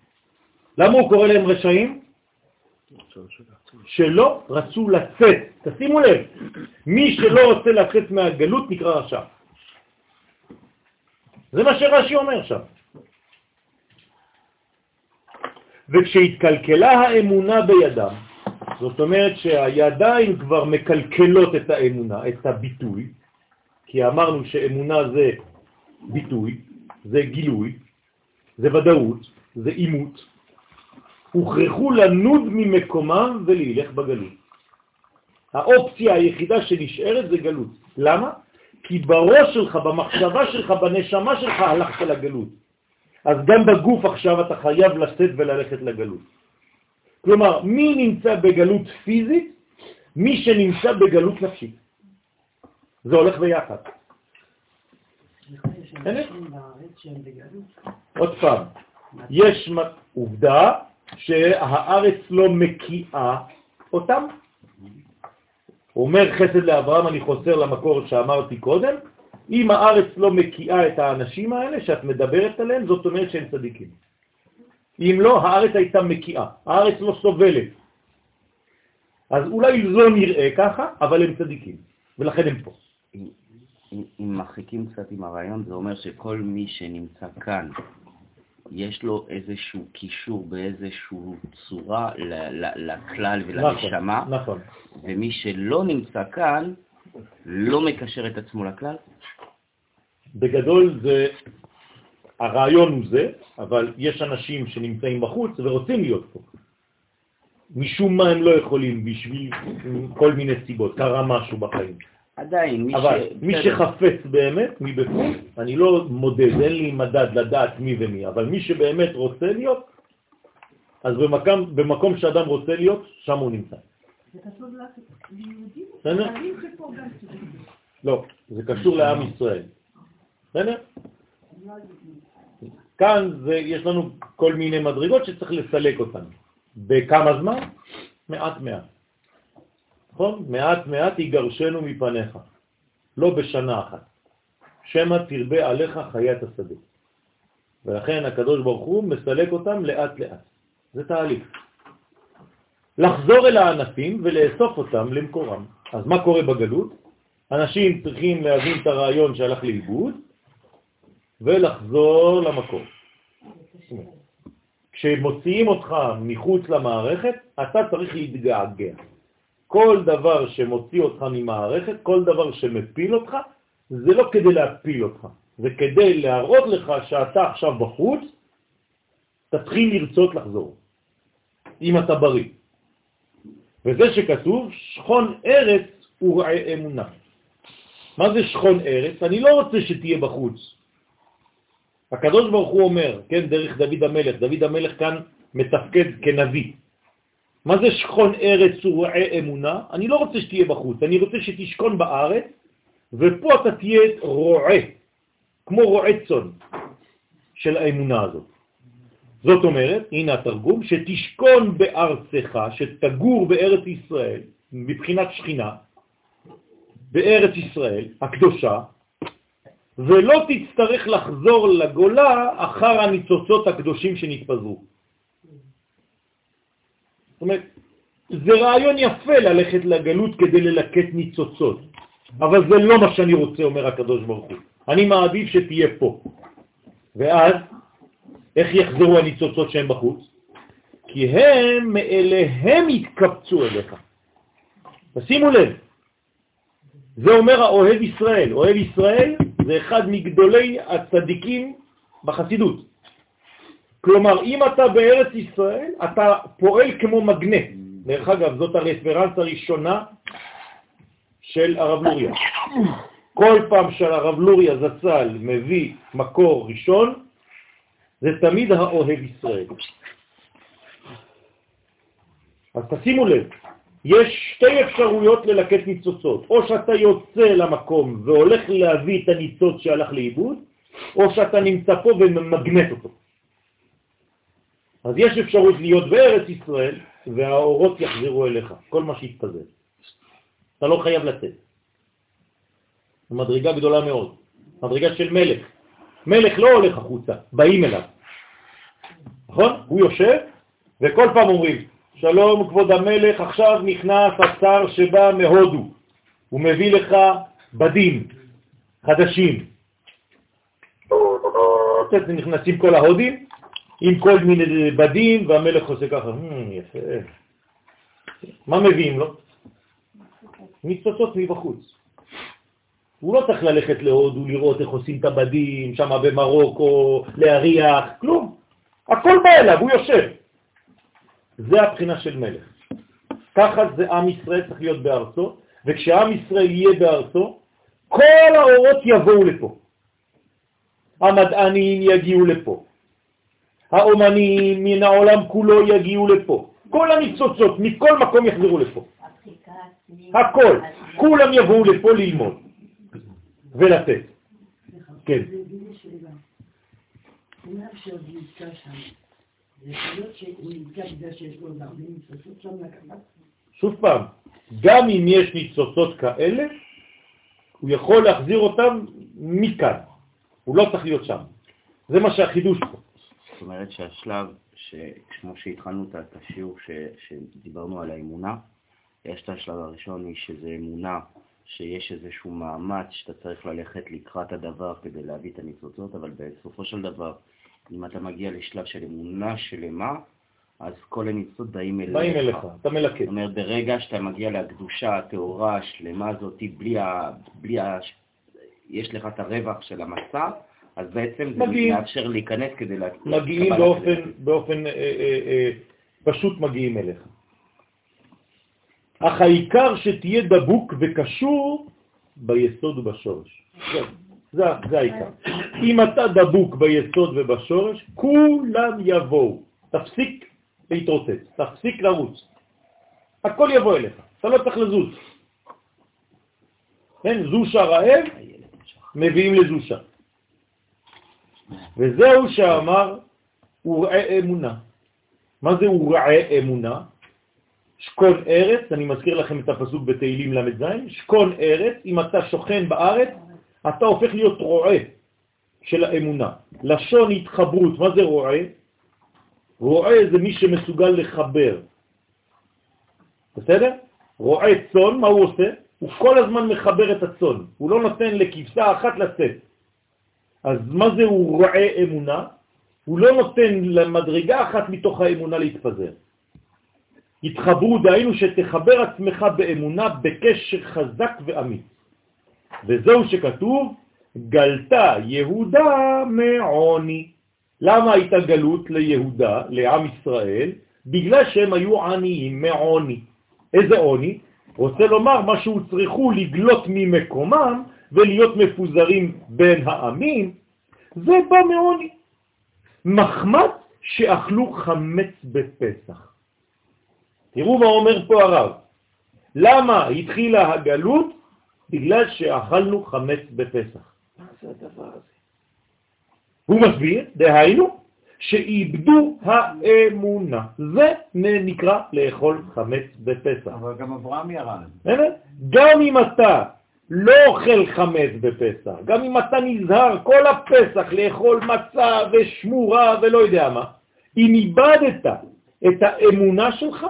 למה הוא קורא להם רשעים? שלא רצו לצאת. תשימו לב, מי שלא רוצה לצאת מהגלות נקרא רשע. זה מה שרש"י אומר שם. וכשהתקלקלה האמונה בידם, זאת אומרת שהידיים כבר מקלקלות את האמונה, את הביטוי, כי אמרנו שאמונה זה ביטוי, זה גילוי, זה ודאות, זה אימות, הוכרחו לנוד ממקומם ולהילך בגלות. האופציה היחידה שנשארת זה גלות. למה? כי בראש שלך, במחשבה שלך, בנשמה שלך הלכת לגלות. אז גם בגוף עכשיו אתה חייב לצאת וללכת לגלות. כלומר, מי נמצא בגלות פיזית? מי שנמצא בגלות נפשית. זה הולך ביחד. עוד פעם, יש עובדה שהארץ לא מקיאה אותם. אומר חסד לאברהם, אני חוזר למקור שאמרתי קודם, אם הארץ לא מקיאה את האנשים האלה שאת מדברת עליהם, זאת אומרת שהם צדיקים. אם לא, הארץ הייתה מקיאה, הארץ לא סובלת. אז אולי לא נראה ככה, אבל הם צדיקים, ולכן הם פה. אם- אם אם מרחיקים קצת עם הרעיון, זה אומר שכל מי שנמצא כאן, יש לו איזשהו קישור באיזשהו צורה לכלל ולנשמה, נכון, נכון. ומי שלא נמצא כאן, לא מקשר את עצמו לכלל? בגדול זה, הרעיון הוא זה, אבל יש אנשים שנמצאים בחוץ ורוצים להיות פה. משום מה הם לא יכולים בשביל כל מיני סיבות, קרה משהו בחיים. עדיין, מי אבל ש... מי. שחפץ באמת מבפנים, אני לא מודד, אין לי מדד לדעת מי ומי, אבל מי שבאמת רוצה להיות, אז במקום, במקום שאדם רוצה להיות, שם הוא נמצא. זה קשור ליהודים? לא, זה קשור לעם ישראל. בסדר? כאן זה, יש לנו כל מיני מדרגות שצריך לסלק אותן. בכמה זמן? מעט מעט. נכון? מעט מעט יגרשנו מפניך. לא בשנה אחת. שמא תרבה עליך חיית השדה. ולכן הקדוש ברוך הוא מסלק אותם לאט לאט. זה תהליך. לחזור אל הענפים ולאסוף אותם למקורם. אז מה קורה בגלות? אנשים צריכים להבין את הרעיון שהלך לאיבוד ולחזור למקור. כשמוציאים אותך מחוץ למערכת, אתה צריך להתגעגע. כל דבר שמוציא אותך ממערכת, כל דבר שמפיל אותך, זה לא כדי להפיל אותך, זה כדי להראות לך שאתה עכשיו בחוץ, תתחיל לרצות לחזור, אם אתה בריא. וזה שכתוב, שכון ארץ ורעי אמונה. מה זה שכון ארץ? אני לא רוצה שתהיה בחוץ. הקדוש ברוך הוא אומר, כן, דרך דוד המלך, דוד המלך כאן מתפקד כנביא. מה זה שכון ארץ ורעי אמונה? אני לא רוצה שתהיה בחוץ, אני רוצה שתשכון בארץ, ופה אתה תהיה רועה, כמו רועה צאן של האמונה הזאת. זאת אומרת, הנה התרגום, שתשכון בארצך, שתגור בארץ ישראל, מבחינת שכינה, בארץ ישראל הקדושה, ולא תצטרך לחזור לגולה אחר הניצוצות הקדושים שנתפזרו. זאת אומרת, זה רעיון יפה ללכת לגלות כדי ללקט ניצוצות, אבל זה לא מה שאני רוצה, אומר הקדוש ברוך הוא. אני מעדיף שתהיה פה. ואז, איך יחזרו הניצוצות שהם בחוץ? כי הם מאליהם יתקבצו אליך. תשימו לב, זה אומר האוהב ישראל. אוהב ישראל זה אחד מגדולי הצדיקים בחסידות. כלומר, אם אתה בארץ ישראל, אתה פועל כמו מגנט. דרך אגב, זאת הרפרנס הראשונה של הרב לוריה. כל פעם שהרב לוריה זצ"ל מביא מקור ראשון, זה תמיד האוהב ישראל. אז תשימו לב, יש שתי אפשרויות ללקט ניצוצות, או שאתה יוצא למקום והולך להביא את הניצוץ שהלך לאיבוד, או שאתה נמצא פה וממגנט אותו. אז יש אפשרות להיות בארץ ישראל, והאורות יחזרו אליך, כל מה שיתפזר. אתה לא חייב לצאת. זו מדרגה גדולה מאוד, מדרגה של מלך. מלך לא הולך החוצה, באים אליו. נכון? הוא יושב, וכל פעם אומרים, שלום כבוד המלך, עכשיו נכנס השר שבא מהודו, הוא מביא לך בדים חדשים. נכנסים כל ההודים עם כל מיני בדים, והמלך עושה ככה, "מ, יפה. מה מביאים לו? ניצוצות מבחוץ. הוא לא צריך ללכת להודו, לראות איך עושים את הבדים, שם במרוקו, להריח, כלום. הכל בא אליו, הוא יושב. זה הבחינה של מלך. ככה זה עם ישראל צריך להיות בארצו, וכשעם ישראל יהיה בארצו, כל האורות יבואו לפה. המדענים יגיעו לפה. האומנים מן העולם כולו יגיעו לפה. כל הניצוצות מכל מקום יחזרו לפה. הכל. כולם יבואו לפה ללמוד ולתת. כן. שוב פעם, גם אם יש ניצוצות כאלה, הוא יכול להחזיר אותם מכאן. הוא לא צריך להיות שם. זה מה שהחידוש פה. זאת אומרת שהשלב, כמו שהתחלנו את את השיעור ש, שדיברנו על האמונה, יש את השלב הראשון, שזה אמונה, שיש איזשהו מאמץ שאתה צריך ללכת לקראת הדבר כדי להביא את הניצוצות, אבל בסופו של דבר, אם אתה מגיע לשלב של אמונה שלמה, אז כל הניצוצות באים אליך. באים אליך, אתה מלקט. זאת אומרת, ברגע שאתה מגיע לקדושה הטהורה השלמה הזאת, בלי ה... בלי ה... יש לך את הרווח של המסע, אז בעצם זה מגיעים. מאפשר להיכנס כדי לה... מגיעים באופן. באופן אה, אה, אה, פשוט מגיעים אליך. אך העיקר שתהיה דבוק וקשור ביסוד ובשורש. זהו, זה, זה העיקר. אם אתה דבוק ביסוד ובשורש, כולם יבואו. תפסיק להתרוצץ, תפסיק לרוץ. הכל יבוא אליך, אתה לא צריך לזוז. כן, זושה רעב, מביאים לזושה. וזהו שאמר ורעה אמונה. מה זה ורעה אמונה? שקון ארץ, אני מזכיר לכם את הפסוק בתהילים ל"ז, שקון ארץ, אם אתה שוכן בארץ, אתה הופך להיות רועה של האמונה. לשון התחברות, מה זה רועה? רועה זה מי שמסוגל לחבר. בסדר? רועה צאן, מה הוא עושה? הוא כל הזמן מחבר את הצאן, הוא לא נותן לכבשה אחת לצאת. אז מה זה הוא רועה אמונה? הוא לא נותן למדרגה אחת מתוך האמונה להתפזר. התחברו, דהיינו שתחבר עצמך באמונה בקשר חזק ואמיץ. וזהו שכתוב, גלתה יהודה מעוני. למה הייתה גלות ליהודה, לעם ישראל? בגלל שהם היו עניים מעוני. איזה עוני? רוצה לומר מה שהוצרכו לגלות ממקומם ולהיות מפוזרים בין העמים, זה בא מעוני. מחמד שאכלו חמץ בפסח. תראו מה אומר פה הרב. למה התחילה הגלות? בגלל שאכלנו חמץ בפסח. מה זה הדבר הזה? הוא מסביר, דהיינו, שאיבדו האמונה. זה נקרא לאכול חמץ בפסח. אבל גם אברהם ירד. גם אם אתה לא אוכל חמץ בפסח, גם אם אתה נזהר כל הפסח לאכול מצה ושמורה ולא יודע מה, אם איבדת את האמונה שלך,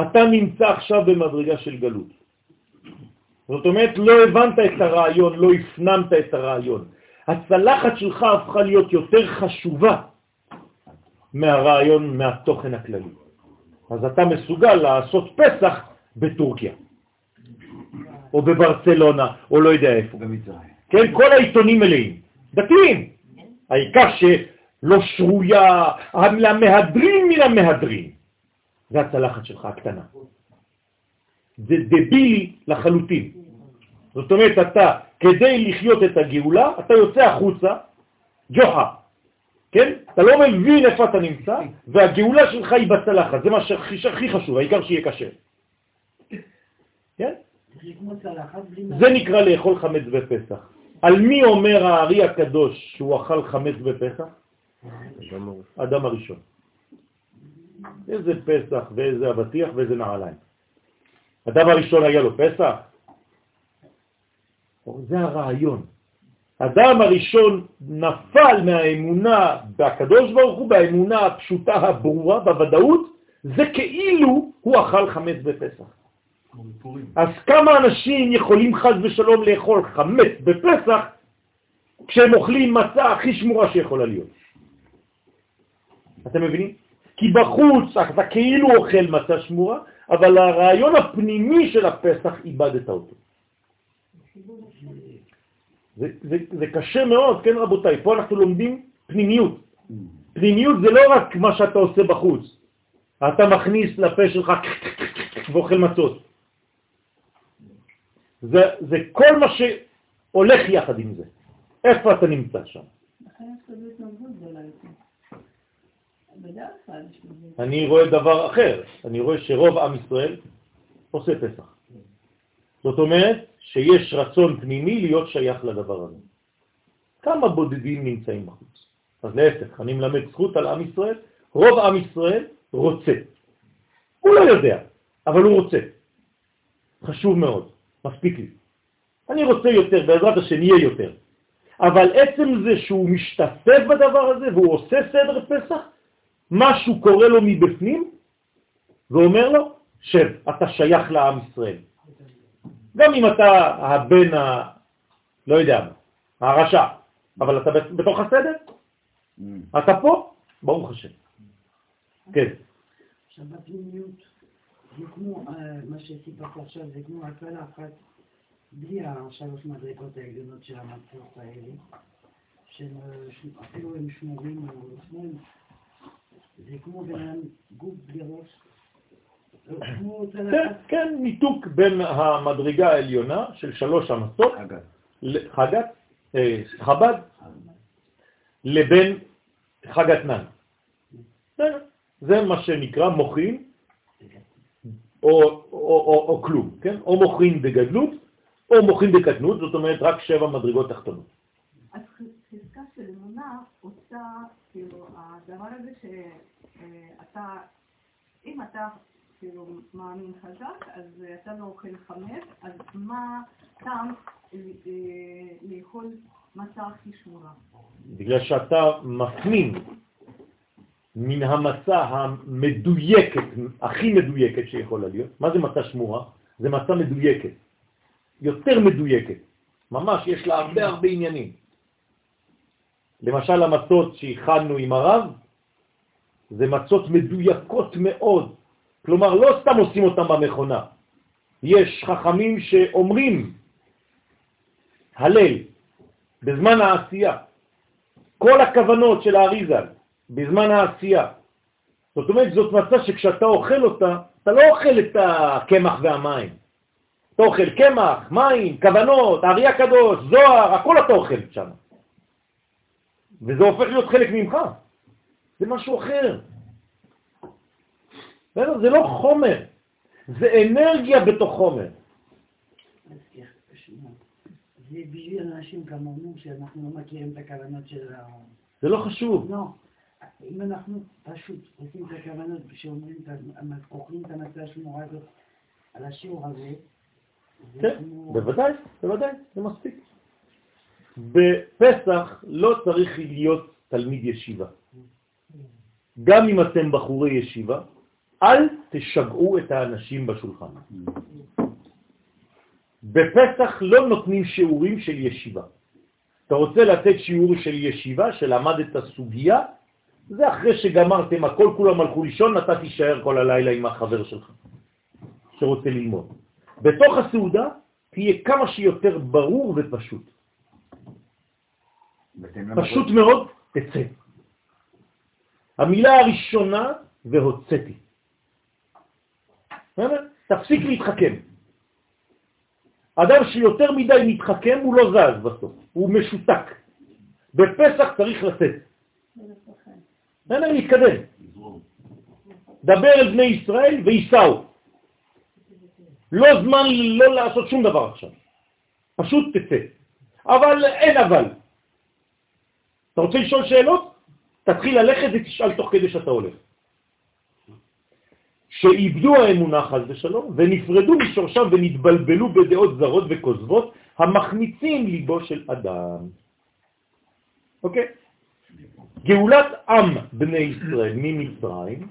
אתה נמצא עכשיו במדרגה של גלות. זאת אומרת, לא הבנת את הרעיון, לא הפנמת את הרעיון. הצלחת שלך הפכה להיות יותר חשובה מהרעיון, מהתוכן הכללי. אז אתה מסוגל לעשות פסח בטורקיה, או בברצלונה, או לא יודע איפה. במצרים. כן, כל העיתונים מלאים, דתיים. העיקר שלא שרויה, למהדרין מן המהדרין. זה הצלחת שלך הקטנה. זה דבילי לחלוטין. זאת אומרת, אתה, כדי לחיות את הגאולה, אתה יוצא החוצה, ג'וחה, כן? אתה לא מבין איפה אתה נמצא, והגאולה שלך היא בצלחת, זה מה שהכי הכי חשוב, העיקר שיהיה קשה. כן? זה נקרא לאכול חמץ בפסח. על מי אומר הארי הקדוש שהוא אכל חמץ בפסח? אדם הראשון. איזה פסח ואיזה אבטיח ואיזה נעליים. אדם הראשון היה לו פסח? זה הרעיון. אדם הראשון נפל מהאמונה בקדוש ברוך הוא, באמונה הפשוטה הברורה, בוודאות, זה כאילו הוא אכל חמץ בפסח. אז כמה אנשים יכולים חז ושלום לאכול חמץ בפסח כשהם אוכלים מצה הכי שמורה שיכולה להיות? אתם מבינים? כי בחוץ אתה כאילו אוכל מצה שמורה, אבל הרעיון הפנימי של הפסח איבדת אותו. זה, זה, זה קשה מאוד, כן רבותיי, פה אנחנו לומדים פנימיות. פנימיות זה לא רק מה שאתה עושה בחוץ. אתה מכניס לפה שלך ואוכל מצות. זה, זה כל מה שהולך יחד עם זה. איפה אתה נמצא שם? אני רואה דבר אחר, אני רואה שרוב עם ישראל עושה פסח. זאת אומרת שיש רצון פנימי להיות שייך לדבר הזה. כמה בודדים נמצאים בחוץ. אז להפך, אני מלמד זכות על עם ישראל, רוב עם ישראל רוצה. הוא לא יודע, אבל הוא רוצה. חשוב מאוד, מספיק לי. אני רוצה יותר, בעזרת השם יהיה יותר. אבל עצם זה שהוא משתתף בדבר הזה והוא עושה סדר פסח, משהו קורה לו מבפנים ואומר לו, שב, אתה שייך לעם ישראל. גם אם אתה הבן ה... לא יודע מה, הרשע, אבל אתה בתוך הסדר, Mm. אתה פה, ברוך השם. כן. עכשיו בפנימיות, זה כמו, אה, מה שסיפרת עכשיו, זה כמו הקלה אחת, בלי השלוש מדרגות העליונות של המצות האלה, שאפילו הם שמורים או לא שמורים, זה כמו בן אדם גוף בלי ראש. לא, כן, צלחת. כן, ניתוק בין המדרגה העליונה של שלוש ל- חגת, אה, חב"ד, לבין חגתנן. בסדר. זה מה שנקרא מוחין או, או, או, או כלום, כן? או מוחין בגדלות או מוחין בקטנות, זאת אומרת רק שבע מדרגות תחתונות. אז חזקה של אמונה עושה, כאילו, הדבר הזה שאתה, אם אתה כאילו מאמין חזק, אז אתה לא אוכל חמץ, אז מה טעם אה, לאכול מצה הכי שמורה? בגלל שאתה מפנים מן המצה המדויקת, הכי מדויקת שיכולה להיות. מה זה מצה שמורה? זה מצה מדויקת, יותר מדויקת. ממש, יש לה הרבה הרבה עניינים. למשל המצות שהכנו עם הרב, זה מצות מדויקות מאוד. כלומר, לא סתם עושים אותם במכונה. יש חכמים שאומרים הלל בזמן העשייה. כל הכוונות של האריזל בזמן העשייה. זאת אומרת, זאת מצה שכשאתה אוכל אותה, אתה לא אוכל את הקמח והמים. אתה אוכל קמח, מים, כוונות, הארי הקדוש, זוהר, הכל אתה אוכל שם. וזה הופך להיות חלק ממך. זה משהו אחר. זה לא חומר, זה אנרגיה בתוך חומר. זה בשביל אנשים כמונו, שאנחנו לא מכירים את הכוונות של ה... זה לא חשוב. לא, אם אנחנו פשוט עושים את הכוונות שאומרים, את ה- אוכלים את המצה השמורה הזאת על השיעור הזה, זה כן. בוודאי, בוודאי, זה מספיק. בפסח לא צריך להיות תלמיד ישיבה. גם אם אתם בחורי ישיבה, אל תשגעו את האנשים בשולחן. בפסח לא נותנים שיעורים של ישיבה. אתה רוצה לתת שיעור של ישיבה, שלמדת סוגיה, זה אחרי שגמרתם הכל, כולם הלכו לישון, אתה תישאר כל הלילה עם החבר שלך, שרוצה ללמוד. בתוך הסעודה תהיה כמה שיותר ברור ופשוט. פשוט מאוד, תצא. המילה הראשונה, והוצאתי. תפסיק להתחכם. אדם שיותר מדי מתחכם הוא לא זז בסוף, הוא משותק. בפסח צריך לצאת. בסדר? להתקדם. דבר אל בני ישראל ויסעו. לא זמן לא לעשות שום דבר עכשיו. פשוט תצא. אבל אין אבל. אתה רוצה לשאול שאלות? תתחיל ללכת ותשאל תוך כדי שאתה הולך. שאיבדו האמונה חז ושלום ונפרדו משורשם ונתבלבלו בדעות זרות וכוזבות המחמיצים ליבו של אדם. אוקיי? גאולת עם בני ישראל ממצרים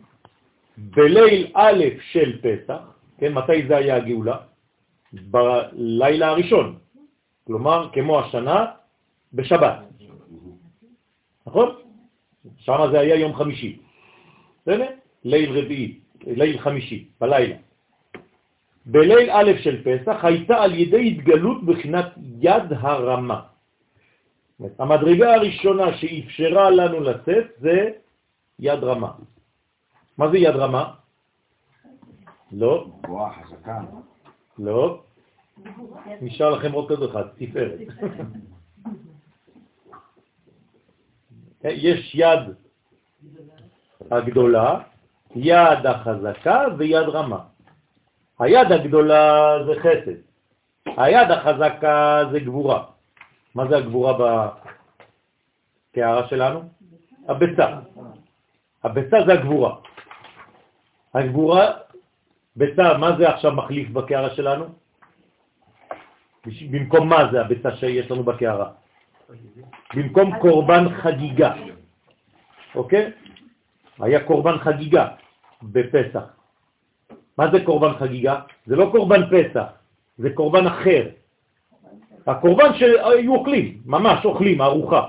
בליל א' של פסח, כן, מתי זה היה הגאולה? בלילה הראשון, כלומר כמו השנה בשבת, נכון? שם זה היה יום חמישי, בסדר? ליל רביעי, ליל חמישי, בלילה. בליל א' של פסח הייתה על ידי התגלות בחינת יד הרמה. המדרגה הראשונה שאפשרה לנו לצאת זה יד רמה. מה זה יד רמה? לא, גבוהה, חזקה. לא. נשאר לכם עוד כזה אחד, תפארת. יש יד הגדולה, יד החזקה ויד רמה. היד הגדולה זה חסד, היד החזקה זה גבורה. מה זה הגבורה קערה שלנו? הביצה. הביצה זה הגבורה. הגבורה, ביצה, מה זה עכשיו מחליף בקערה שלנו? במקום מה זה הביצה שיש לנו בקערה? במקום קורבן חגיגה, אוקיי? היה קורבן חגיגה בפסח. מה זה קורבן חגיגה? זה לא קורבן פסח, זה קורבן אחר. הקורבן שהיו אוכלים, ממש אוכלים, ארוחה.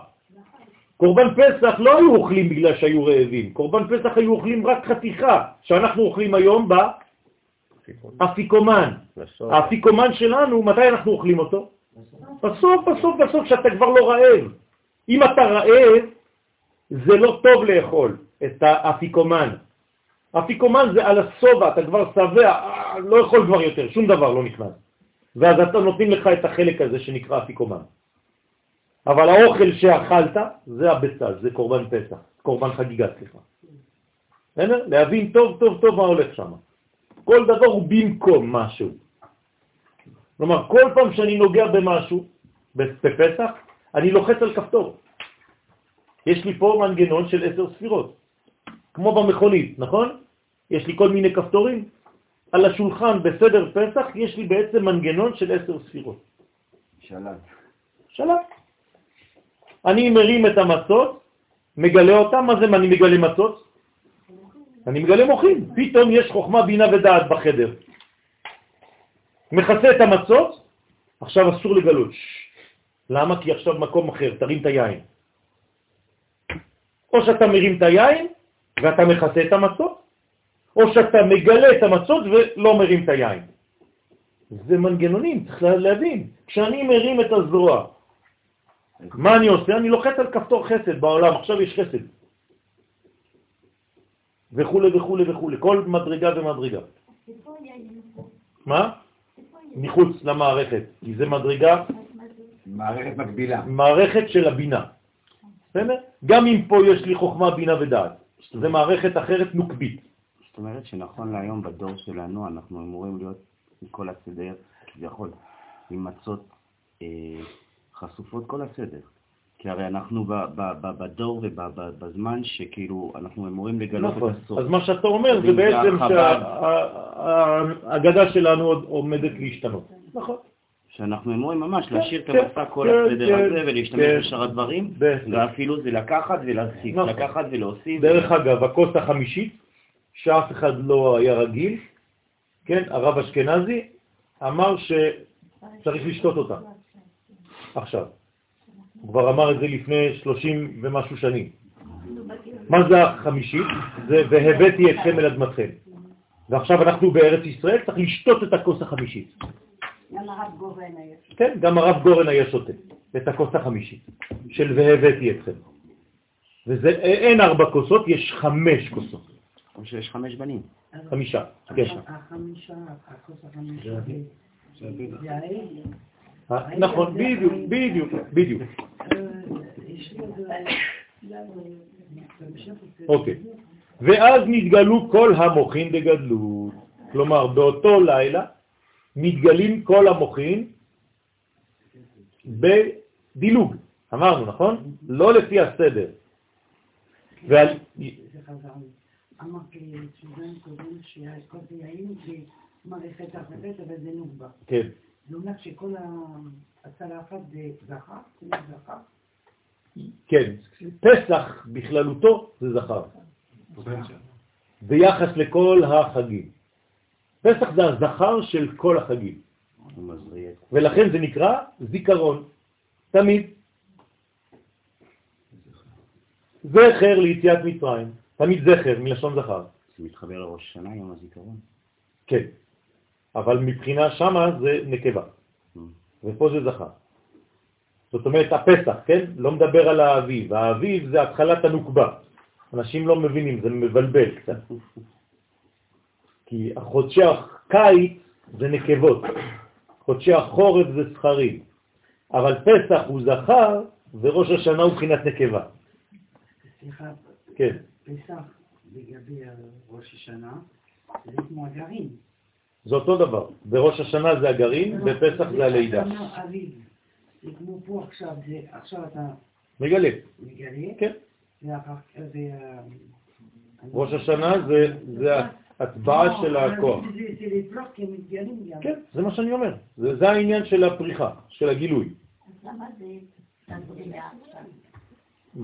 קורבן פסח לא היו אוכלים בגלל שהיו רעבים, קורבן פסח היו אוכלים רק חתיכה, שאנחנו אוכלים היום באפיקומן. האפיקומן שלנו, מתי אנחנו אוכלים אותו? בסוף, בסוף, בסוף, כשאתה כבר לא רעב. אם אתה רעב, זה לא טוב לאכול את האפיקומן. אפיקומן זה על הסובה, אתה כבר שבע, לא יכול כבר יותר, שום דבר לא נכנס. ואז אתה נותנים לך את החלק הזה שנקרא אפיקומן. אבל האוכל שאכלת זה הביצה, זה קורבן פסח, קורבן חגיגה, סליחה. בסדר? להבין טוב טוב טוב מה הולך שם. כל דבר הוא במקום משהו. כלומר, כל פעם שאני נוגע במשהו, בפסח, אני לוחץ על כפתור. יש לי פה מנגנון של עשר ספירות, כמו במכונית, נכון? יש לי כל מיני כפתורים. על השולחן בסדר פסח יש לי בעצם מנגנון של עשר ספירות. שלט. שלט. אני מרים את המצות, מגלה אותם, מה זה אני מגלה מצות? אני מגלה מוחים. פתאום יש חוכמה, בינה ודעת בחדר. מכסה את המצות, עכשיו אסור לגלות. למה? כי עכשיו מקום אחר, תרים את היין. או שאתה מרים את היין ואתה מכסה את המצות, או שאתה מגלה את המצות ולא מרים את היין. זה מנגנונים, צריך להבין. כשאני מרים את הזרוע, מה אני עושה? אני לוחץ על כפתור חסד בעולם, עכשיו יש חסד. וכו' וכו' וכו', כל מדרגה ומדרגה. מה? מחוץ למערכת, כי זה מדרגה... מערכת מקבילה. מערכת של הבינה. בסדר? גם אם פה יש לי חוכמה, בינה ודעת. זה מערכת אחרת נוקבית. זאת אומרת שנכון להיום בדור שלנו אנחנו אמורים להיות עם כל הסדר, כביכול, עם מצות אה, חשופות כל הסדר. כי הרי אנחנו ב, ב, ב, בדור ובזמן שכאילו אנחנו אמורים לגלות נכון. את הסוף. אז מה שאתה אומר זה בעצם שהאגדה שלנו עוד עומדת להשתנות. נכון. שאנחנו אמורים ממש כן, להשאיר את כן, המסע כל כן, הסדר כן, הזה ולהשתמש כן. בשאר הדברים. ואפילו זה לקחת ולהוסיף, נכון. לקחת ולהוסיף. דרך אגב, הכוס החמישית, שאף אחד לא היה רגיל, כן, הרב אשכנזי אמר שצריך לשתות אותה. עכשיו. הוא כבר אמר את זה לפני 30 ומשהו שנים. מה זה החמישית? זה והבאתי אתכם אל אדמתכם. ועכשיו אנחנו בארץ ישראל, צריך לשתות את הכוס החמישית. גם הרב גורן היה. כן, גם הרב גורן היה שותה את הכוס החמישית של והבאתי אתכם. וזה, אין ארבע כוסות, יש חמש כוסות. או שיש חמש בנים. חמישה, כן. החמישה, נכון, בדיוק, בדיוק, בדיוק. אה, יש אוקיי. ואז נתגלו כל המוחין בגדלות. כלומר, באותו לילה מתגלים כל המוחין בדילוג. אמרנו, נכון? לא לפי הסדר. ועל... זה חזר לי. אמר כסטודנט קודם שהכל זה יעיל במערכת אחרת, אבל זה נוגבה. כן, אומר שכל הצלחת זה זכר, זכר. כן. פסח בכללותו זה זכר. ביחס לכל החגים. פסח זה הזכר של כל החגים. ולכן זה נקרא זיכרון, תמיד. זכר ליציאת מצרים, תמיד זכר מלשון זכר, זה מתחבר לראש השנה, יום הזיכרון. כן. אבל מבחינה שמה זה נקבה, ופה זה זכר. זאת אומרת, הפסח, כן? לא מדבר על האביב. האביב זה התחלת הנוקבה. אנשים לא מבינים, זה מבלבל קצת. כי חודשי הקיץ זה נקבות, חודשי החורף זה זכרים. אבל פסח הוא זכר וראש השנה הוא בחינת נקבה. סליחה, כן, פסח לגבי ראש השנה, זה כמו הגרעין. זה אותו דבר. בראש השנה זה הגרעין, בפסח זה הלידה. זה כמו פה עכשיו, זה- עכשיו אתה מגלה. מגלה, כן. ואחר כך, וה- ראש השנה זה, זה ההטבעה לא, של הכוח. זה- זה לפלוח כי הם מתגלים גם. כן, זה מה שאני אומר. זה, זה העניין של הפריחה, של הגילוי. אז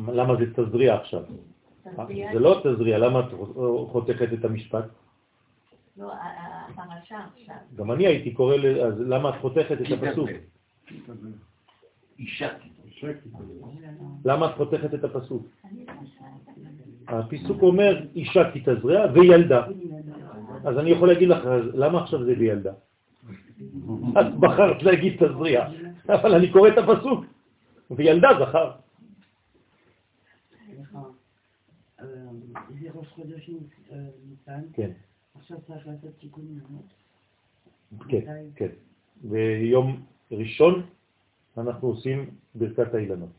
למה זה תזריע עכשיו? זה לא תזריע, למה את חותכת את המשפט? לא, ה- ה- הפרשה עכשיו. גם אני הייתי קורא, אז למה את חותכת את הפסוק? אישה. למה את חותכת את הפסוק? למשל, הפסוק אומר אישה כי תזרע וילדה. אז אני יכול להגיד לך, למה עכשיו זה וילדה? את בחרת להגיד תזריע, אבל אני קורא את הפסוק, וילדה זכר. סליחה. אה, זה ראש חודש אה, ניסן, כן, עכשיו צריך לעשות תיקונים. לא? כן, כן. ביום ראשון אנחנו עושים ברכת האילנות.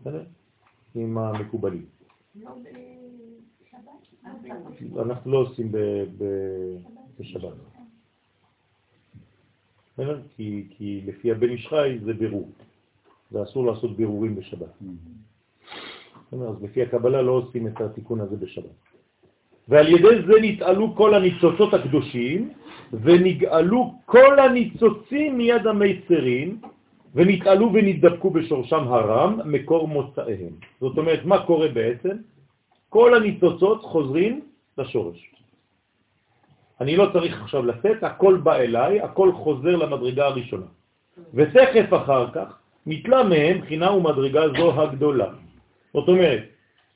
בסדר? עם המקובלים. אנחנו לא עושים בשבת. בסדר? כי, כי לפי הבן איש חי זה בירור, ואסור לעשות בירורים בשבת. אז לפי הקבלה לא עושים את התיקון הזה בשבת. ועל ידי זה נתעלו כל הניצוצות הקדושים, ונגאלו כל הניצוצים מיד המיצרים, ונתעלו ונתדבקו בשורשם הרם, מקור מוצאיהם. זאת אומרת, מה קורה בעצם? כל הניצוצות חוזרים לשורש. אני לא צריך עכשיו לצאת, הכל בא אליי, הכל חוזר למדרגה הראשונה. ותכף אחר כך נתלה מהם בחינה ומדרגה זו הגדולה. זאת אומרת,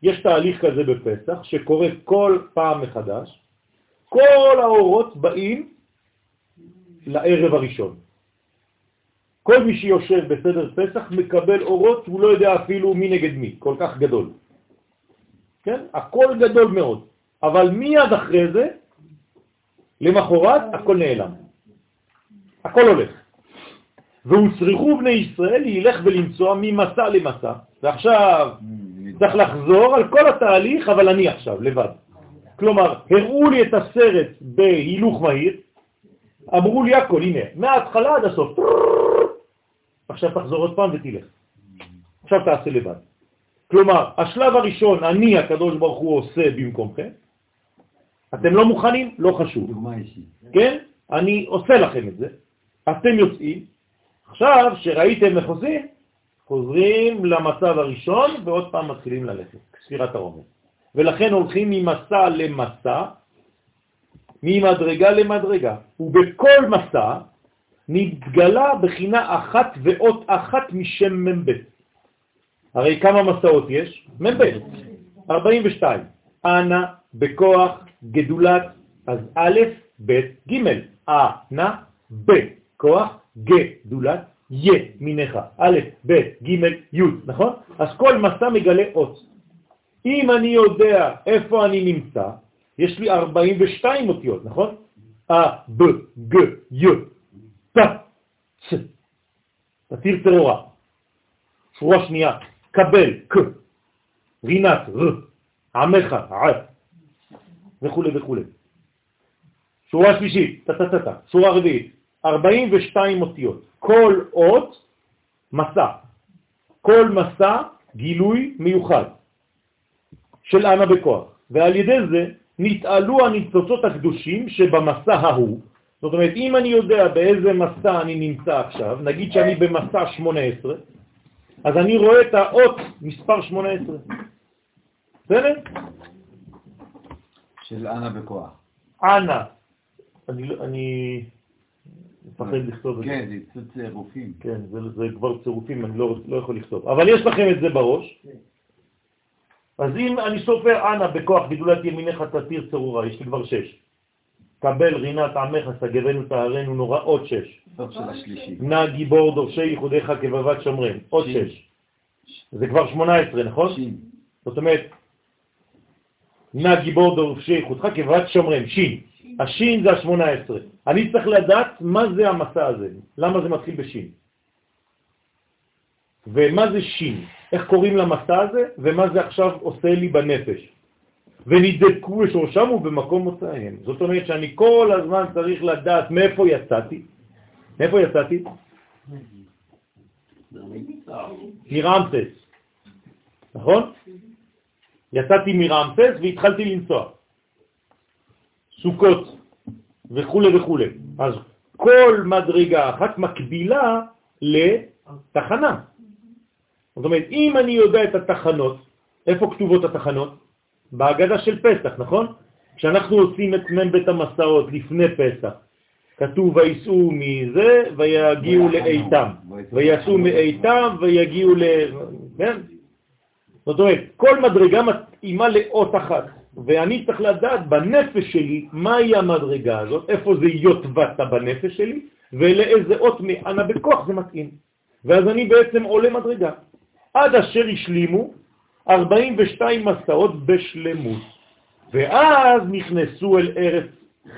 יש תהליך כזה בפסח שקורה כל פעם מחדש, כל האורות באים לערב הראשון. כל מי שיושב בסדר פסח מקבל אורות, הוא לא יודע אפילו מי נגד מי, כל כך גדול. כן? הכל גדול מאוד. אבל מיד אחרי זה, למחרת, הכל נעלם. הכל הולך. והוצרכו בני ישראל להילך ולמצוא ממסע למסע. ועכשיו צריך לחזור על כל התהליך, אבל אני עכשיו, לבד. כלומר, הראו לי את הסרט בהילוך מהיר, אמרו לי הכל, הנה, מההתחלה עד הסוף. עכשיו תחזור עוד פעם ותלך. עכשיו תעשה לבד. כלומר, השלב הראשון, אני, הקדוש ברוך הוא, עושה במקומכם. אתם לא מוכנים? לא חשוב. דוגמה אישית. כן? אני עושה לכם את זה. אתם יוצאים. עכשיו, שראיתם איך עושים, חוזרים למצב הראשון, ועוד פעם מתחילים ללכת, ספירת הרומר. ולכן הולכים ממסע למסע, ממדרגה למדרגה. ובכל מסע נתגלה בחינה אחת ואות אחת משם מ"ב. הרי כמה מסעות יש? מ"ב, 42. אנא בכוח גדולת, אז א', ב', ג', אנא בכוח גדולת ימינך, א', ב', ג', י', נכון? אז כל מסע מגלה אות. אם אני יודע איפה אני נמצא, יש לי 42 אותיות, נכון? א, ב, ג, י, ת, צ. תתיר צרורה. שורה שנייה, קבל, ק, רינת, ר, עמך, ע, וכו' וכו'. שורה שלישית, טטטטה, שורה רביעית, 42 אותיות. כל אות מסע. כל מסע גילוי מיוחד של אנה בכוח. ועל ידי זה נתעלו הניצוצות הקדושים שבמסע ההוא. זאת אומרת, אם אני יודע באיזה מסע אני נמצא עכשיו, נגיד שאני במסע 18, אז אני רואה את האות מספר 18. בסדר? של אנה בכוח. אנה. אני, לא- אני מפחד לכתוב את זה. כן, זה יצוץ רופאים. כן, זה, כבר צירופים, אני לא, לא יכול לכתוב. אבל יש לכם את זה בראש. אז אם אני סופר אנה בכוח גדולת ימינך תתיר צרורה, יש לי כבר שש. קבל רינת עמך, סגרנו טהרנו נורא, עוד שש. סוף של השלישי. נא גיבור דורשי ייחודיך כבבת שומרם, עוד. שש. זה כבר 18, נכון? שין. זאת אומרת, נא גיבור דורשי ייחודך כבבת שומרם, שין. השין זה ה-18. אני צריך לדעת מה זה המסע הזה, למה זה מתחיל בשין. ומה זה שין, איך קוראים למסע הזה, ומה זה עכשיו עושה לי בנפש. ונדבקו לשורשם ובמקום מוצאיהם. זאת אומרת שאני כל הזמן צריך לדעת מאיפה יצאתי. מאיפה יצאתי? מרעמסס, נכון? יצאתי מרעמסס והתחלתי לנסוע. סוכות וכו' וכו'. אז כל מדרגה אחת מקבילה לתחנה. זאת אומרת, אם אני יודע את התחנות, איפה כתובות התחנות? בהגדה של פסח, נכון? כשאנחנו עושים את מ"ם בית המסעות לפני פסח, כתוב ויסעו מזה ויגיעו לאיתם, ויסעו מאיתם ויגיעו ל... כן? זאת אומרת, כל מדרגה מתאימה לאות אחת, ואני צריך לדעת בנפש שלי מהי המדרגה הזאת, איפה זה יוטבטה בנפש שלי, ולאיזה אות מענה בכוח זה מתאים. ואז אני בעצם עולה מדרגה. עד אשר השלימו 42 מסעות בשלמות. ואז נכנסו אל ארץ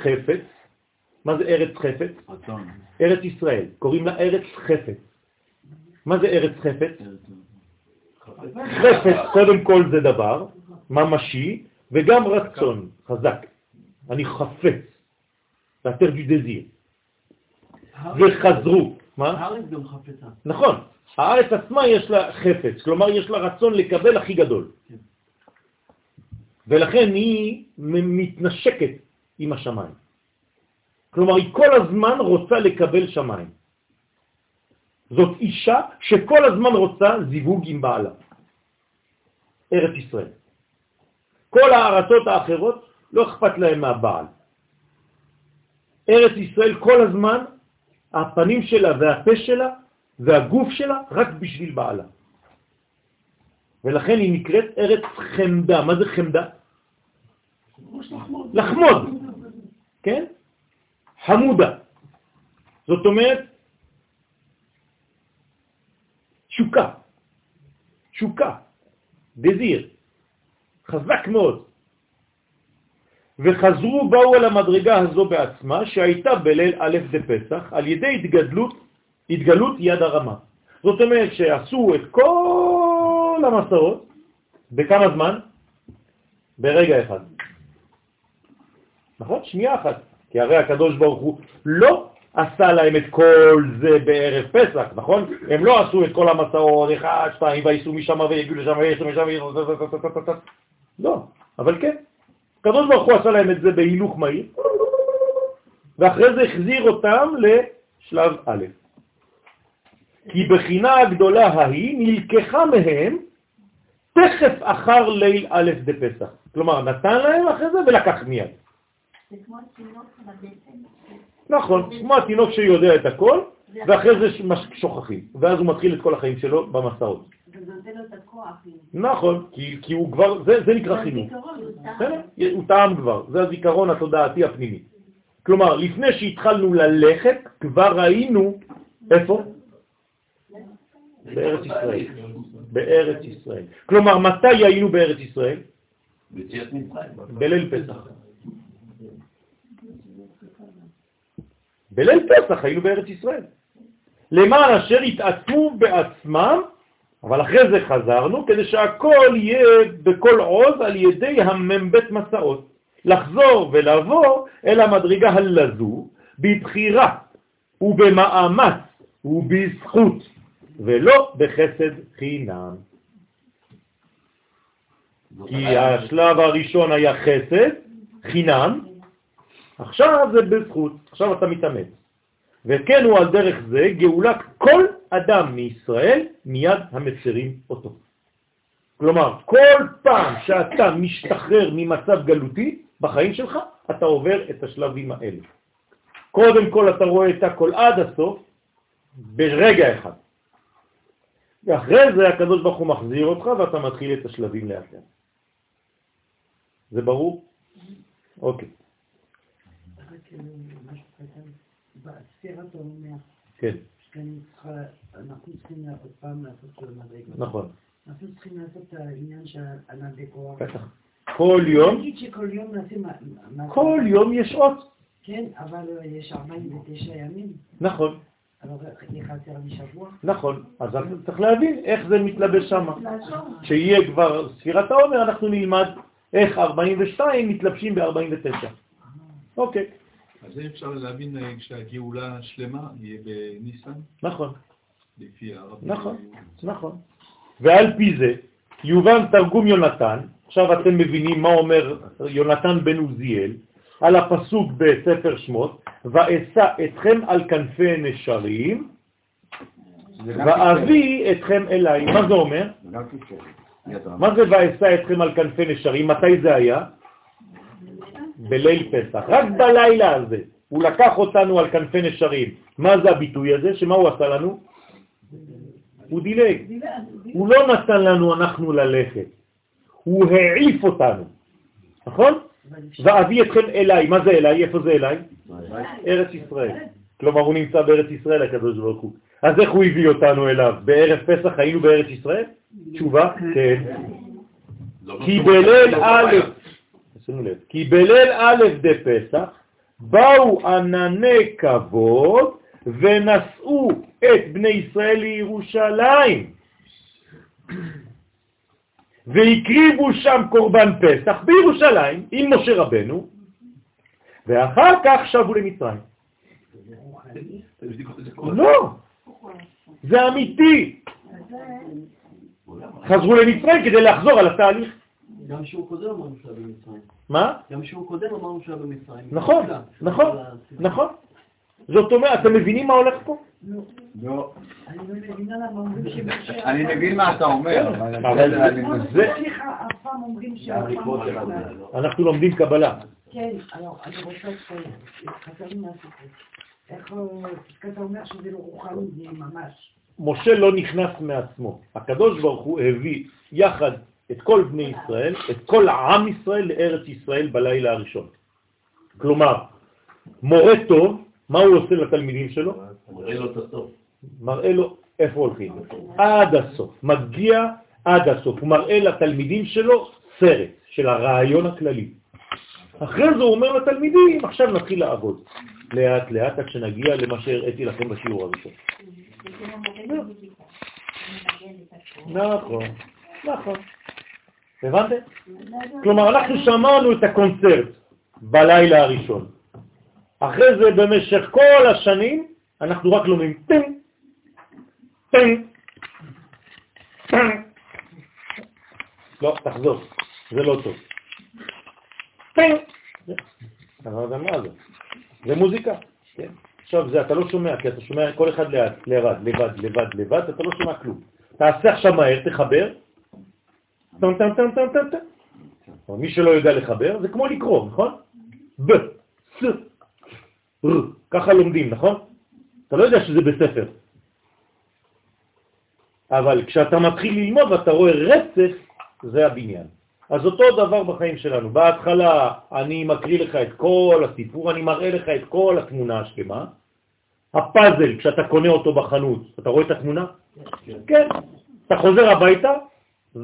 חפץ. מה זה ארץ חפץ? רצון. ארץ ישראל. קוראים לה ארץ חפץ. מה זה ארץ חפץ? חפץ, קודם כל זה דבר ממשי, וגם רצון חזק. אני חפץ. יותר du désir. וחזרו. מה? הארץ גם חפצה. נכון, הארץ עצמה יש לה חפץ, כלומר יש לה רצון לקבל הכי גדול. ולכן היא מתנשקת עם השמיים. כלומר, היא כל הזמן רוצה לקבל שמיים. זאת אישה שכל הזמן רוצה זיווג עם בעלה. ארץ ישראל. כל הארצות האחרות לא אכפת להם מהבעל. ארץ ישראל כל הזמן, הפנים שלה והפה שלה והגוף שלה רק בשביל בעלה. ולכן היא נקראת ארץ חמדה. מה זה חמדה? לחמוד, כן? חמודה. זאת אומרת, שוקה, שוקה, דזיר, חזק מאוד. וחזרו, באו אל המדרגה הזו בעצמה, שהייתה בליל א' בפסח, על ידי התגדלות, התגלות יד הרמה. זאת אומרת שעשו את כל המסעות, בכמה זמן? ברגע אחד. נכון? שנייה אחת. כי הרי הקדוש ברוך הוא לא עשה להם את כל זה בערב פסח, נכון? הם לא עשו את כל המסעות, אחד, שתיים, וייסעו משם ויגיעו לשם וייסעו משם ויגיעו... לא, אבל כן. הקדוש ברוך הוא עשה להם את זה בהילוך מהיר, ואחרי זה החזיר אותם לשלב א'. כי בחינה הגדולה ההיא נלקחה מהם תכף אחר ליל א' דפסח. כלומר, נתן להם אחרי זה ולקח מיד. זה כמו בבטן. נכון, כמו התינוק שיודע את הכל, ואחרי זה שוכחים, ואז הוא מתחיל את כל החיים שלו במסעות. לו את הכוח. נכון, כי, כי הוא כבר, זה, זה נקרא חינוך. הוא טעם כבר, זה הזיכרון התודעתי הפנימי. כלומר, לפני שהתחלנו ללכת, כבר ראינו, איפה? בארץ ישראל. בארץ ישראל. כלומר, מתי היינו בארץ ישראל? בליל פסח. בליל פסח היינו בארץ ישראל. למען אשר התעצמו בעצמם, אבל אחרי זה חזרנו, כדי שהכל יהיה בכל עוז על ידי המ"ב מסעות. לחזור ולבוא אל המדרגה הלזו בבחירה ובמאמץ ובזכות, ולא בחסד חינם. כי השלב הראשון היה חסד, חינם, עכשיו זה בזכות, עכשיו אתה מתאמץ. וכן הוא על דרך זה גאולה כל אדם מישראל מיד המצרים אותו. כלומר, כל פעם שאתה משתחרר ממצב גלותי בחיים שלך, אתה עובר את השלבים האלה. קודם כל אתה רואה את הכל עד הסוף, ברגע אחד. ואחרי זה הקדוש ברוך הוא מחזיר אותך ואתה מתחיל את השלבים לאט לאט. זה ברור? אוקיי, אה, קטן. בספירת העומר, כן, אנחנו צריכים עוד פעם לעשות של המדרגות. נכון, אנחנו צריכים לעשות את העניין של ענן בכוח. בטח. כל יום, נגיד שכל יום. מה- כל יום יש אות. כן, אבל אה, יש 49 ימים, נכון, שבוע. נכון. אז אתה צריך להבין איך זה מתלבש שם. כשיהיה כבר ספירת העומר, אנחנו נלמד איך 42 מתלבשים ב-49. אוקיי, אז אפשר להבין אה, כשהגאולה השלמה יהיה בניסן. נכון. לפי הרב... נכון, נכון. ועל פי זה, יובן תרגום יונתן, עכשיו אתם מבינים מה אומר יונתן בן עוזיאל, על הפסוק בספר שמות, ואשא אתכם על כנפי נשרים, ואביא אתכם אליי. מה זה אומר? מה זה ואשא אתכם על כנפי נשרים? מתי זה היה? בליל פסח. רק בלילה הזה. הוא לקח אותנו על כנפי נשרים. מה זה הביטוי הזה? שמה הוא עשה לנו? הוא דילג. הוא לא נתן לנו אנחנו ללכת. הוא העיף אותנו. נכון? ואביא אתכם אליי. מה זה אליי? איפה זה אליי? ארץ ישראל. כלומר, הוא נמצא בארץ ישראל, הקדוש ברוך הוא. אז איך הוא הביא אותנו אליו? בערב פסח היינו בארץ ישראל? תשובה, כן. לא כי. בליל לא א'. שימו לב, כי בליל א' דפסח באו ענני כבוד ונשאו את בני ישראל לירושלים והקריבו שם קורבן פסח בירושלים עם משה רבנו ואחר כך שבו למצרים. לא, זה אמיתי. חזרו למצרים כדי לחזור על התהליך. גם אמרנו שהיה במצרים. מה? גם שיעור קודם אמרנו שהיה במצרים. נכון, נכון, נכון. זאת אומרת, אתם מבינים מה הולך פה? לא, אני לא מבין מה אתה אומר, אבל אבל זה- לא. אנחנו לומדים קבלה. כן, אני רוצה לציין, חזרנו מהסיפור. איך אתה אומר שזה לא רוחני, זה ממש. משה לא נכנס מעצמו. הקדוש ברוך הוא הביא יחד את כל בני ישראל, את כל עם ישראל לארץ ישראל בלילה הראשון. כלומר, מורה טוב, מה הוא עושה לתלמידים שלו? מראה לו את הסוף. מראה לו איפה הולכים. עד הסוף, מגיע עד הסוף. הוא מראה לתלמידים שלו סרט של הרעיון הכללי. אחרי זה הוא אומר לתלמידים, עכשיו נתחיל לעבוד. לאט לאט עד שנגיע למה שהראיתי לכם בשיעור הראשון. נכון, נכון. הבנתם? כלומר, אנחנו שמענו את הקונצרט בלילה הראשון. אחרי זה, במשך כל השנים, אנחנו רק לומדים טן, טן, טן. לא, תחזור, זה לא טוב. טן. אתה לא יודע מה זה. זה מוזיקה, כן? עכשיו זה, אתה לא שומע, כי אתה שומע כל אחד לאט, לבד, לבד, לבד, אתה לא שומע כלום. תעשה עכשיו מהר, תחבר. טם טם טם טם טם. אבל מי שלא יודע לחבר, זה כמו לקרוא, נכון? ב, ס, ר, ככה לומדים, נכון? אתה לא יודע שזה בספר. אבל כשאתה מתחיל ללמוד ואתה רואה רצף, זה הבניין. אז אותו דבר בחיים שלנו. בהתחלה אני מקריא לך את כל הסיפור, אני מראה לך את כל התמונה השלמה. הפאזל, כשאתה קונה אותו בחנות, אתה רואה את התמונה? כן. אתה חוזר הביתה,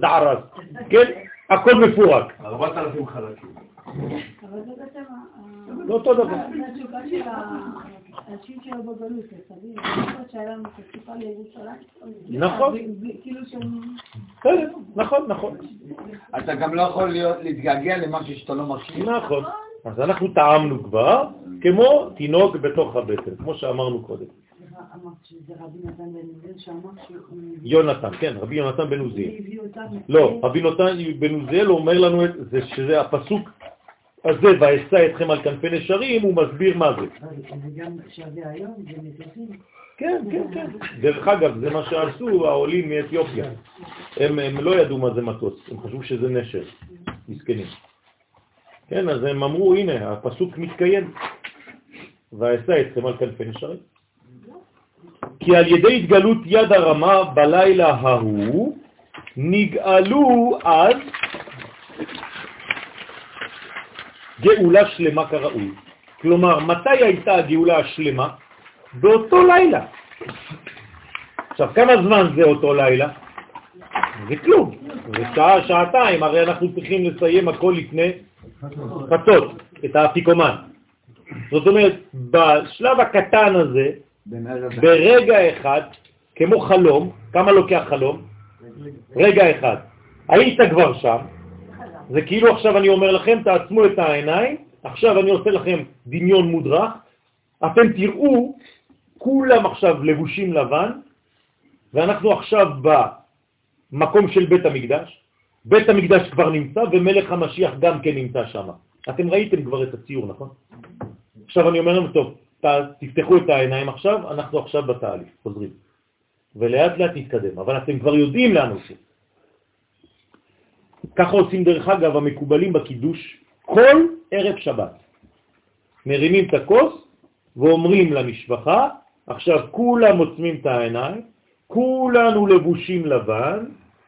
זערז, כן? הכל מפורק. ארבעת אלפים חלקים. אבל זה בעצם ה- לא אותו דבר. האנשים שלו בגלות, שהיה לנו התשוקה לירושלים. נכון. כאילו נכון, נכון. אתה גם לא יכול להתגעגע למשהו שאתה לא מכיר. נכון. אז אנחנו טעמנו כבר כמו תינוק בתוך הבטן, כמו שאמרנו קודם. יונתן, כן, רבי יונתן בן עוזיאל. לא, רבי יונתן בן עוזיאל אומר לנו את זה, שזה הפסוק הזה, ואשא אתכם על כנפי נשרים, הוא מסביר מה זה. זה גם שווה היום, זה. כן, כן, כן. דרך אגב, זה מה שעשו העולים מאתיופיה. הם, הם לא ידעו מה זה מטוס, הם חשבו שזה נשר, מסכנים. כן, אז הם אמרו, הנה, הפסוק מתקיים, ואשא אתכם על כנפי נשרים. כי על ידי התגלות יד הרמה בלילה ההוא, נגאלו אז גאולה שלמה כראוי. כלומר, מתי הייתה הגאולה השלמה? באותו לילה. עכשיו, כמה זמן זה אותו לילה? זה כלום. זה שעה, שעתיים, הרי אנחנו צריכים לסיים הכל לפני חצות, את האפיקומן. זאת אומרת, בשלב הקטן הזה, ברגע אחד, כמו חלום, כמה לוקח חלום? רגע אחד. היית כבר שם, זה כאילו עכשיו אני אומר לכם, תעצמו את העיניים, עכשיו אני עושה לכם דמיון מודרך, אתם תראו, כולם עכשיו לבושים לבן, ואנחנו עכשיו במקום של בית המקדש, בית המקדש כבר נמצא ומלך המשיח גם כן נמצא שם. אתם ראיתם כבר את הציור, נכון? עכשיו אני אומר להם, טוב, תפתחו את העיניים עכשיו, אנחנו עכשיו בתהליך, חוזרים. ולאט לאט נתקדם, אבל אתם כבר יודעים לאן עושים. ככה עושים דרך אגב המקובלים בקידוש כל ערב שבת. מרימים את הכוס ואומרים למשפחה, עכשיו כולם עוצמים את העיניים, כולנו לבושים לבן,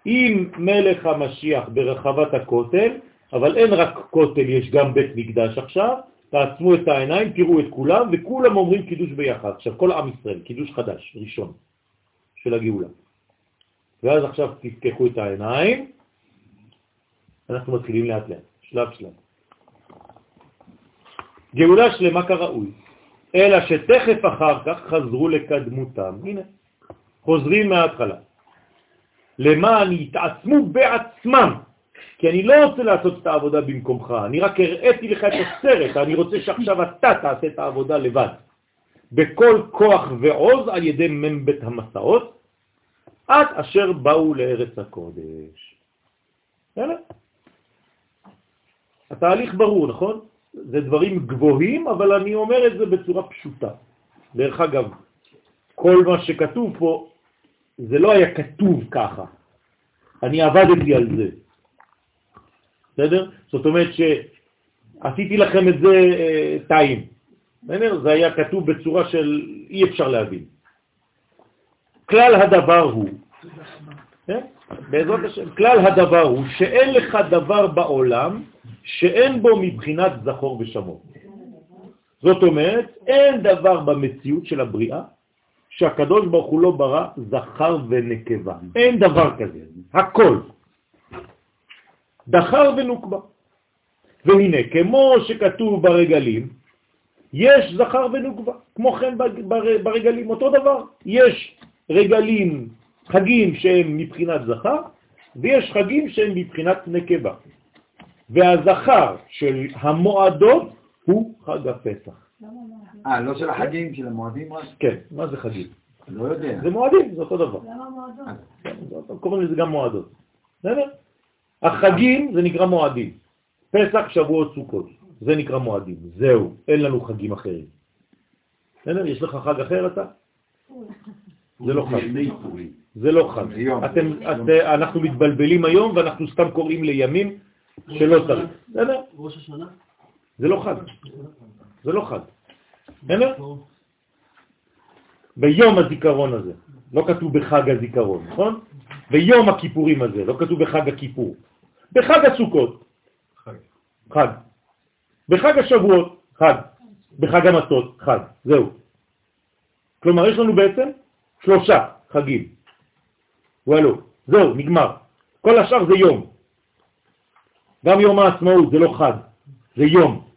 עם מלך המשיח ברחבת הכותל, אבל אין רק כותל, יש גם בית מקדש עכשיו, תעצמו את העיניים, תראו את כולם, וכולם אומרים קידוש ביחד. עכשיו, כל עם ישראל, קידוש חדש, ראשון, של הגאולה. ואז עכשיו תפקחו את העיניים, אנחנו מתחילים לאט לאט, שלב שלב. גאולה שלמה כראוי, אלא שתכף אחר כך חזרו לקדמותם. הנה, חוזרים מההתחלה. למען יתעצמו בעצמם, כי אני לא רוצה לעשות את העבודה במקומך, אני רק הראיתי לך את הסרט, אני רוצה שעכשיו אתה תעשה את העבודה לבד. בכל כוח ועוז על ידי מבית המסעות, עד אשר באו לארץ הקודש. הנה. התהליך ברור, נכון? זה דברים גבוהים, אבל אני אומר את זה בצורה פשוטה. דרך אגב, כל מה שכתוב פה, זה לא היה כתוב ככה. אני עבדתי על זה. בסדר? זאת אומרת שעשיתי לכם את זה אה, טעים. בסדר? זה היה כתוב בצורה של אי אפשר להבין. כלל הדבר הוא, כן? בעזרת השם, כלל הדבר הוא שאין לך דבר בעולם שאין בו מבחינת זכור ושמור. זאת אומרת, אין דבר במציאות של הבריאה שהקדוש ברוך הוא לא ברא זכר ונקבה. אין דבר כזה, הכל. דחר ונוקבה. והנה, כמו שכתוב ברגלים, יש זכר ונוקבה. כמו כן ברגלים, אותו דבר. יש רגלים, חגים שהם מבחינת זכר, ויש חגים שהם מבחינת נקבה. והזכר של המועדות הוא חג הפסח. אה, לא של החגים, של המועדים רק? כן, מה זה חגים? לא יודע. זה מועדים, זה אותו דבר. למה מועדון? כן, קוראים לזה גם מועדות. בסדר? החגים זה נקרא מועדים. פסח, שבועות, סוכות. זה נקרא מועדים. זהו, אין לנו חגים אחרים. בסדר? יש לך חג אחר אתה? זה לא חג. זה לא חג. אתם, את, אנחנו מתבלבלים היום ואנחנו סתם קוראים לימים שלא צריך. בסדר? ראש השנה? זה לא חג. זה לא חג. בסדר? ביום הזיכרון הזה. לא כתוב בחג הזיכרון, נכון? ביום הכיפורים הזה, לא כתוב בחג הכיפור. בחג הסוכות, חג. בחג השבועות, חג. בחג המצות, חג. זהו. כלומר, יש לנו בעצם שלושה חגים. וואלו, זהו, נגמר. כל השאר זה יום. גם יום העצמאות זה לא חג, זה יום.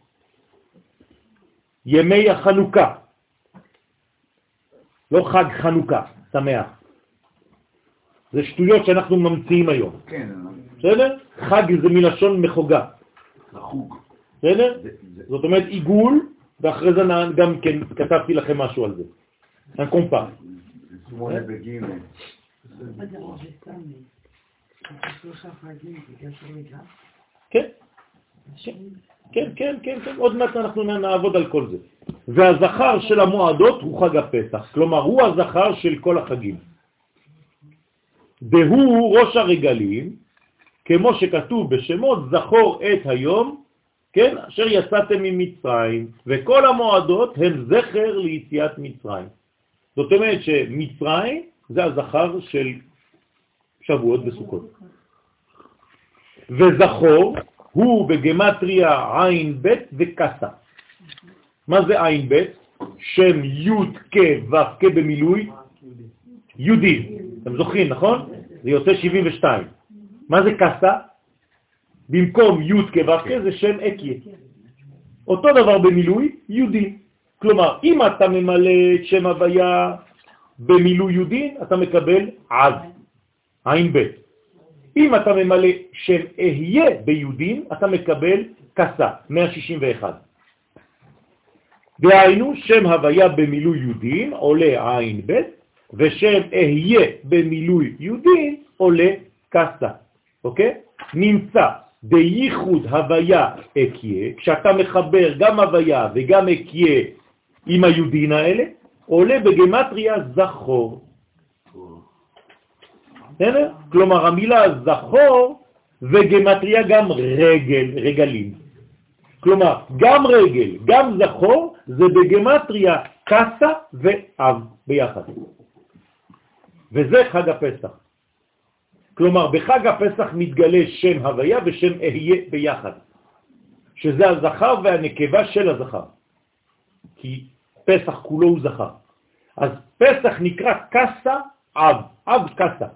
ימי החנוכה, לא חג חנוכה, שמח. זה שטויות שאנחנו ממציאים היום. כן. בסדר? חג זה מלשון מחוגה. לחוג. בסדר? זאת אומרת עיגול, ואחרי זה גם כן כתבתי לכם משהו על זה. שמונה בגיל. כן, כן, כן, כן, כן, עוד מעט אנחנו נעבוד על כל זה. והזכר של המועדות הוא חג הפסח, כלומר הוא הזכר של כל החגים. והוא ראש הרגלים, כמו שכתוב בשמות, זכור את היום, כן, אשר יצאתם ממצרים, וכל המועדות הם זכר ליציאת מצרים. זאת אומרת שמצרים זה הזכר של שבועות וסוכות. וזכור הוא בגמטריה עין ב' וקסה. מה זה עין ב'? שם י' כ' ו' כ' במילוי יהודי. אתם זוכרים, נכון? זה יוצא 72. מה זה קסה? במקום י' כ' ו' כ' זה שם אקיה. אותו דבר במילוי יהודי. כלומר, אם אתה ממלא את שם הוויה במילוי יהודי, אתה מקבל עד, עין ב'. אם אתה ממלא שם אהיה ביהודים, אתה מקבל קסה, 161. דהיינו, שם הוויה במילוי יהודים עולה עין ב', ושם אהיה במילוי יהודי עולה קסה, אוקיי? נמצא בייחוד הוויה אקיה, כשאתה מחבר גם הוויה וגם אקיה עם היהודין האלה, עולה בגמטריה זכור. בסדר? כלומר, המילה זכור וגמטריה גם רגל, רגלים. כלומר, גם רגל, גם זכור, זה בגמטריה קסה ואב ביחד. וזה חג הפסח. כלומר, בחג הפסח מתגלה שם הוויה ושם אהיה ביחד, שזה הזכר והנקבה של הזכר. כי פסח כולו הוא זכר. אז פסח נקרא קסה אב, אב קסה.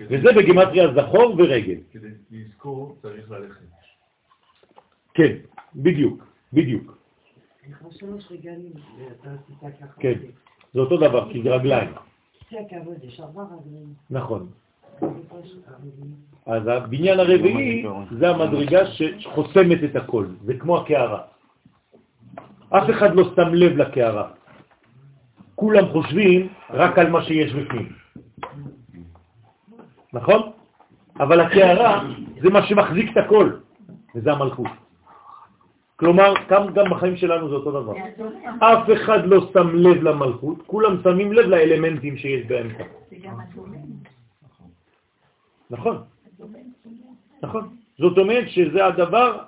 וזה בגימטריה זכור ורגל. כדי לזכור צריך ללכת. כן, בדיוק, בדיוק. לך שלוש רגלים, ואתה עשית ככה. כן, זה אותו דבר, כי זה רגליים. נכון. אז הבניין הרביעי זה המדרגה שחוסמת את הכל, זה כמו הקערה. אף אחד לא שם לב לקערה. כולם חושבים רק על מה שיש בפנים. נכון? אבל הקערה זה מה שמחזיק את הכל, וזה המלכות. כלומר, גם, גם בחיים שלנו זה אותו דבר. אף אחד לא שם לב למלכות, כולם שמים לב לאלמנטים שיש באמצע. נכון, נכון. זאת אומרת שזה הדבר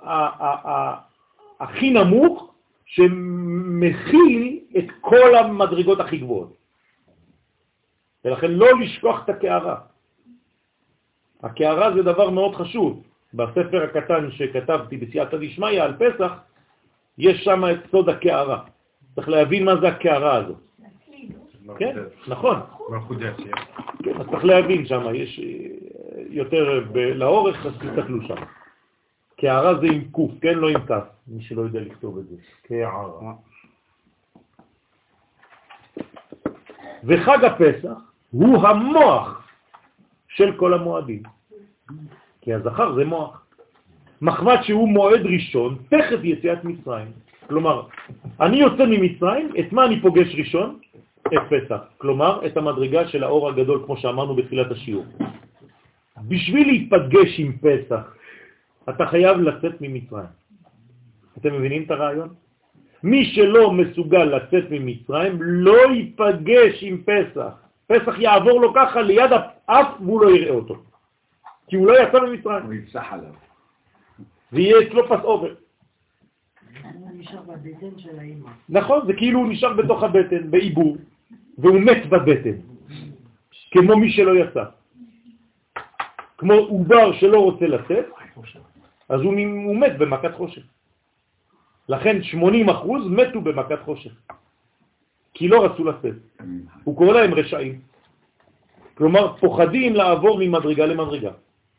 הכי נמוך שמכיל את כל המדרגות הכי גבוהות. ולכן לא לשכוח את הקערה. הקערה זה דבר מאוד חשוב. בספר הקטן שכתבתי בסייעתא דשמיא על פסח, יש שם את סוד הקערה. צריך להבין מה זה הקערה הזאת. כן, נכון. כן, אז צריך להבין שם, יש אה, יותר לאורך, אז תסתכלו שם. קערה זה עם קוף, כן? לא עם כף, מי שלא יודע לכתוב את זה. קערה. וחג הפסח הוא המוח של כל המועדים. כי הזכר זה מוח. מחבת שהוא מועד ראשון, תכף יציאת מצרים. כלומר, אני יוצא ממצרים, את מה אני פוגש ראשון? את פסח. כלומר, את המדרגה של האור הגדול, כמו שאמרנו בתחילת השיעור. בשביל להיפגש עם פסח, אתה חייב לצאת ממצרים. אתם מבינים את הרעיון? מי שלא מסוגל לצאת ממצרים לא ייפגש עם פסח. פסח יעבור לו ככה ליד האף והוא לא יראה אותו. כי הוא לא יצא ממצרים. הוא יפסח עליו. ויהיה אצלו פס אובר. נכון, זה כאילו הוא נשאר בתוך הבטן, בעיבור, והוא מת בבטן, כמו מי שלא יצא. כמו עובר שלא רוצה לצאת, אז הוא, הוא מת במכת חושך. לכן 80 אחוז מתו במכת חושך, כי לא רצו לצאת. הוא קורא להם רשעים. כלומר, פוחדים לעבור ממדרגה למדרגה.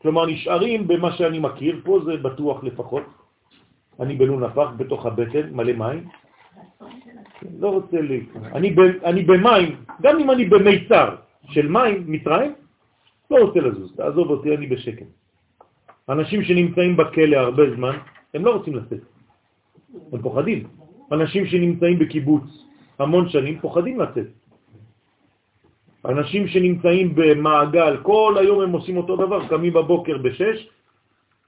כלומר, נשארים במה שאני מכיר, פה זה בטוח לפחות. אני בלון הפח בתוך הבטן, מלא מים. לא רוצה לי. אני, במים, גם אם אני במיצר של מים, מצרים, לא רוצה לזוז, תעזוב אותי, אני בשקט. אנשים שנמצאים בכלא הרבה זמן, הם לא רוצים לצאת. הם פוחדים. אנשים שנמצאים בקיבוץ המון שנים פוחדים לצאת. אנשים שנמצאים במעגל, כל היום הם עושים אותו דבר, קמים בבוקר בשש,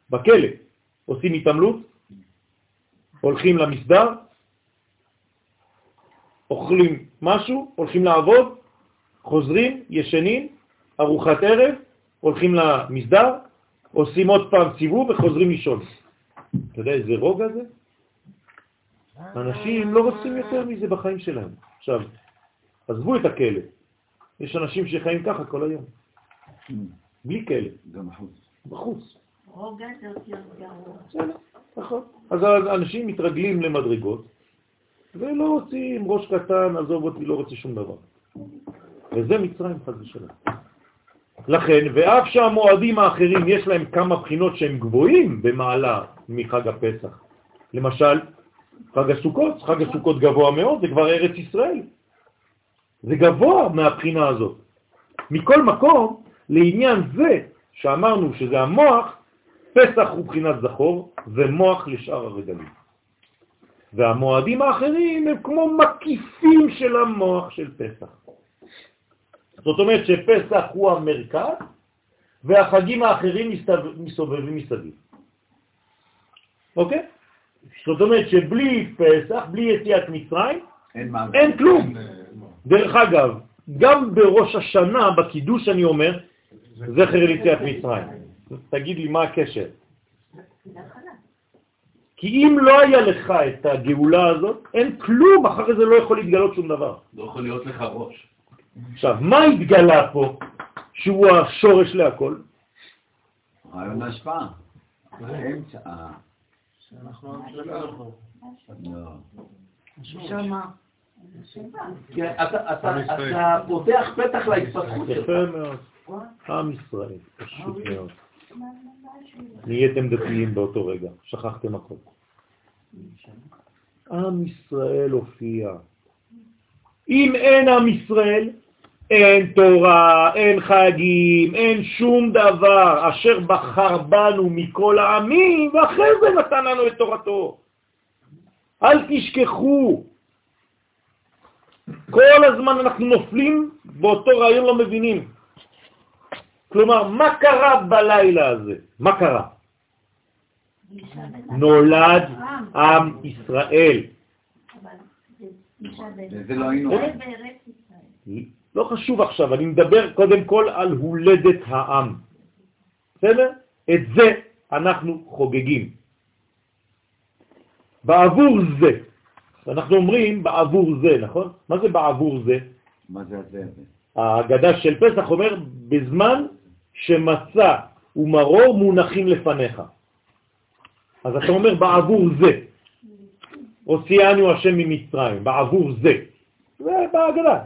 בכלא, עושים התעמלות, הולכים למסדר, אוכלים משהו, הולכים לעבוד, חוזרים, ישנים, ארוחת ערב, הולכים למסדר, עושים עוד פעם סיבוב וחוזרים לישון. אתה יודע איזה רוגע זה? אנשים לא רוצים יותר מזה בחיים שלהם. עכשיו, עזבו את הכלא. יש אנשים שחיים ככה כל היום, בלי כלא, גם החוץ. בחוץ. רוגע זה יותר גרוע. נכון. אז אנשים מתרגלים למדרגות, ולא רוצים ראש קטן, עזוב אותי, לא רוצה שום דבר. וזה מצרים חס ושלום. לכן, ואף שהמועדים האחרים יש להם כמה בחינות שהם גבוהים במעלה מחג הפסח. למשל, חג הסוכות, חג הסוכות גבוה מאוד, זה כבר ארץ ישראל. זה גבוה מהבחינה הזאת. מכל מקום, לעניין זה שאמרנו שזה המוח, פסח הוא בחינת זכור ומוח לשאר הרגלים. והמועדים האחרים הם כמו מקיפים של המוח של פסח. זאת אומרת שפסח הוא המרכז, והחגים האחרים מסתובבים מסביב. אוקיי? זאת אומרת שבלי פסח, בלי יציאת מצרים, אין. אין כלום. אה, דרך אגב, גם בראש השנה, בקידוש אני אומר, זכר ליציאת מצרים. תגיד לי מה הקשר. כי אם לא היה לך את הגאולה הזאת, אין כלום, אחרי זה לא יכול להתגלות שום דבר. לא יכול להיות לך ראש. עכשיו, מה התגלה פה, שהוא השורש להכל? רעיון ההשפעה. האמצע. שאנחנו. לא. שמה. כן, אתה- פותח פתח להתפתחות שלך. עם ישראל, פשוט מאוד. נהייתם דתיים באותו רגע, שכחתם הכל. עם ישראל הופיע. אם אין עם ישראל, אין תורה, אין חגים, אין שום דבר אשר בחר בנו מכל העמים, ואחרי זה נתן לנו את תורתו. אל תשכחו. כל הזמן אנחנו נופלים באותו רעיון לא מבינים. כלומר, מה קרה בלילה הזה? מה קרה? נולד עם ישראל. לא. לא חשוב עכשיו, אני מדבר קודם כל על הולדת העם. בסדר? את זה אנחנו חוגגים. בעבור זה, אנחנו אומרים בעבור זה, נכון? מה זה בעבור זה? מה זה הזה? ההגדה של פסח אומר, בזמן שמצה ומרור מונחים לפניך. אז אתה אומר בעבור זה. הוציאנו השם ממצרים, בעבור זה. זה בהגדה.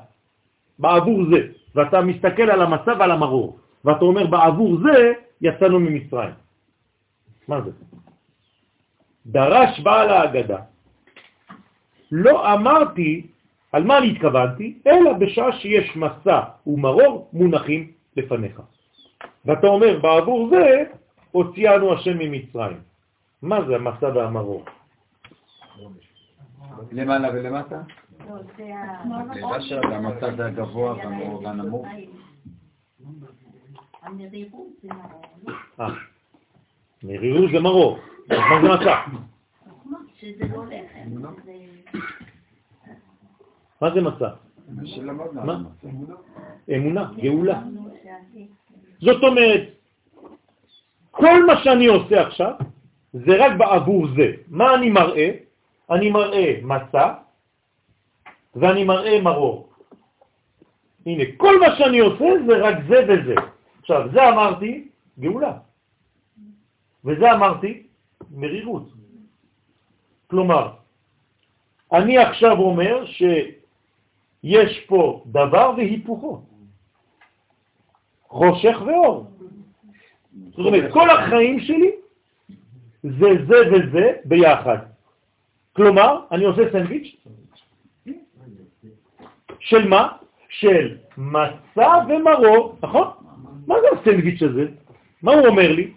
בעבור זה. ואתה מסתכל על המצה ועל המרור, ואתה אומר בעבור זה יצאנו ממצרים. מה זה? דרש בעל ההגדה, לא אמרתי על מה אני התכוונתי, אלא בשעה שיש מסע ומרור מונחים לפניך. ואתה אומר, בעבור זה הוציאנו השם ממצרים. מה זה המסע והמרור? למעלה ולמטה? לא, זה זה הגבוה והמרור והנמוך. המרירות זה מרור. אה, מרירות זה מרור. אז מה זה מסע? שזה לא לחם. מה זה שלמדנו. מה? אמונה, גאולה. זאת אומרת, כל מה שאני עושה עכשיו זה רק בעבור זה. מה אני מראה? אני מראה מסע ואני מראה מרור. הנה, כל מה שאני עושה זה רק זה וזה. עכשיו, זה אמרתי גאולה, וזה אמרתי מרירות. כלומר, אני עכשיו אומר שיש פה דבר והיפוכו. חושך ואור. זאת אומרת, כל החיים שלי זה זה וזה ביחד. כלומר, אני עושה סנדוויץ' של מה? של מצה ומרור, נכון? מה זה הסנדוויץ' הזה? מה הוא אומר לי?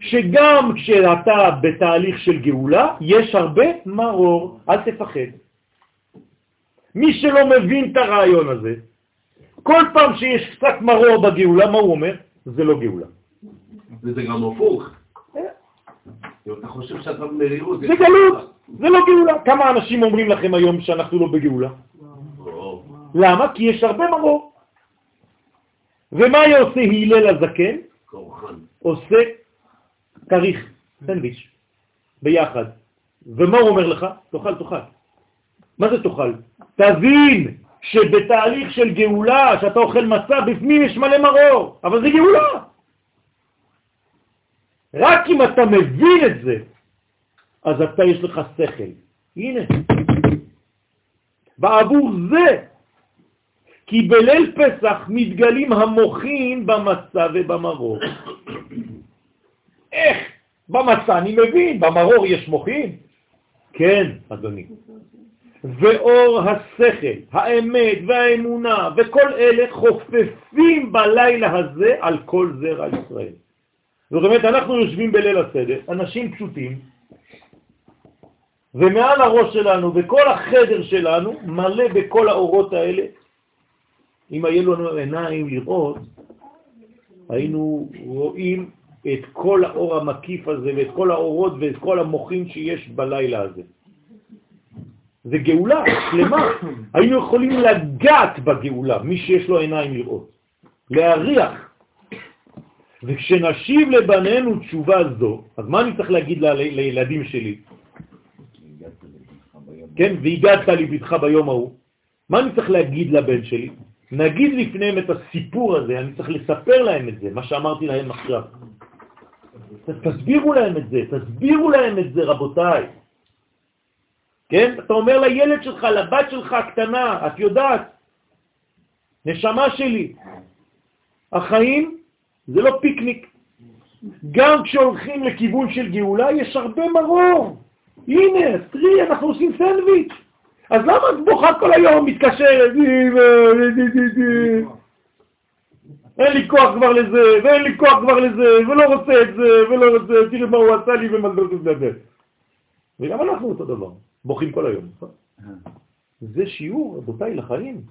שגם כשאתה בתהליך של גאולה, יש הרבה מרור, אל תפחד. מי שלא מבין את הרעיון הזה, כל פעם שיש קצת מרור בגאולה, מה הוא אומר? זה לא גאולה. וזה גם הפוך. אתה חושב שאתה במרירות... זה גלות, זה לא גאולה. כמה אנשים אומרים לכם היום שאנחנו לא בגאולה? או, למה? כי יש הרבה מרור. ומה עושה הלל הזקן? עושה כריך, סנדוויץ', ביחד. ומה הוא אומר לך? תאכל, תאכל. מה זה תאכל? תבין שבתהליך של גאולה, שאתה אוכל מצה, בפנים יש מלא מרור, אבל זה גאולה. רק אם אתה מבין את זה, אז אתה יש לך שכל. הנה. בעבור זה, כי בליל פסח מתגלים המוחים במצה ובמרור. איך? במצה אני מבין, במרור יש מוחים? כן, אדוני. ואור השכל, האמת והאמונה וכל אלה חופפים בלילה הזה על כל זרע ישראל. זאת אומרת, אנחנו יושבים בליל הסדר, אנשים פשוטים, ומעל הראש שלנו, וכל החדר שלנו מלא בכל האורות האלה. אם היה לנו עיניים לראות, היינו רואים את כל האור המקיף הזה ואת כל האורות ואת כל המוחים שיש בלילה הזה. זה גאולה שלמה. היינו יכולים לגעת בגאולה, מי שיש לו עיניים לראות, להריח. וכשנשיב לבנינו תשובה זו, אז מה אני צריך להגיד לילדים שלי? כן, והגעת לביתך ביום ההוא. מה אני צריך להגיד לבן שלי? נגיד לפניהם את הסיפור הזה, אני צריך לספר להם את זה, מה שאמרתי להם עכשיו. תסבירו להם את זה, תסבירו להם את זה, רבותיי. כן? אתה אומר לילד שלך, לבת שלך הקטנה, את יודעת, נשמה שלי, החיים זה לא פיקניק. גם כשהולכים לכיוון של גאולה יש הרבה מרור. הנה, תראי, אנחנו עושים סנדוויץ'. אז למה את בוכה כל היום, מתקשרת? אין לי כוח כבר לזה, ואין לי כוח כבר לזה, ולא רוצה את זה, ולא רוצה, תראה מה הוא עשה לי ומה זה זה. וגם אנחנו אותו דבר, בוכים כל היום. נכון? זה שיעור, רבותיי, לחיים.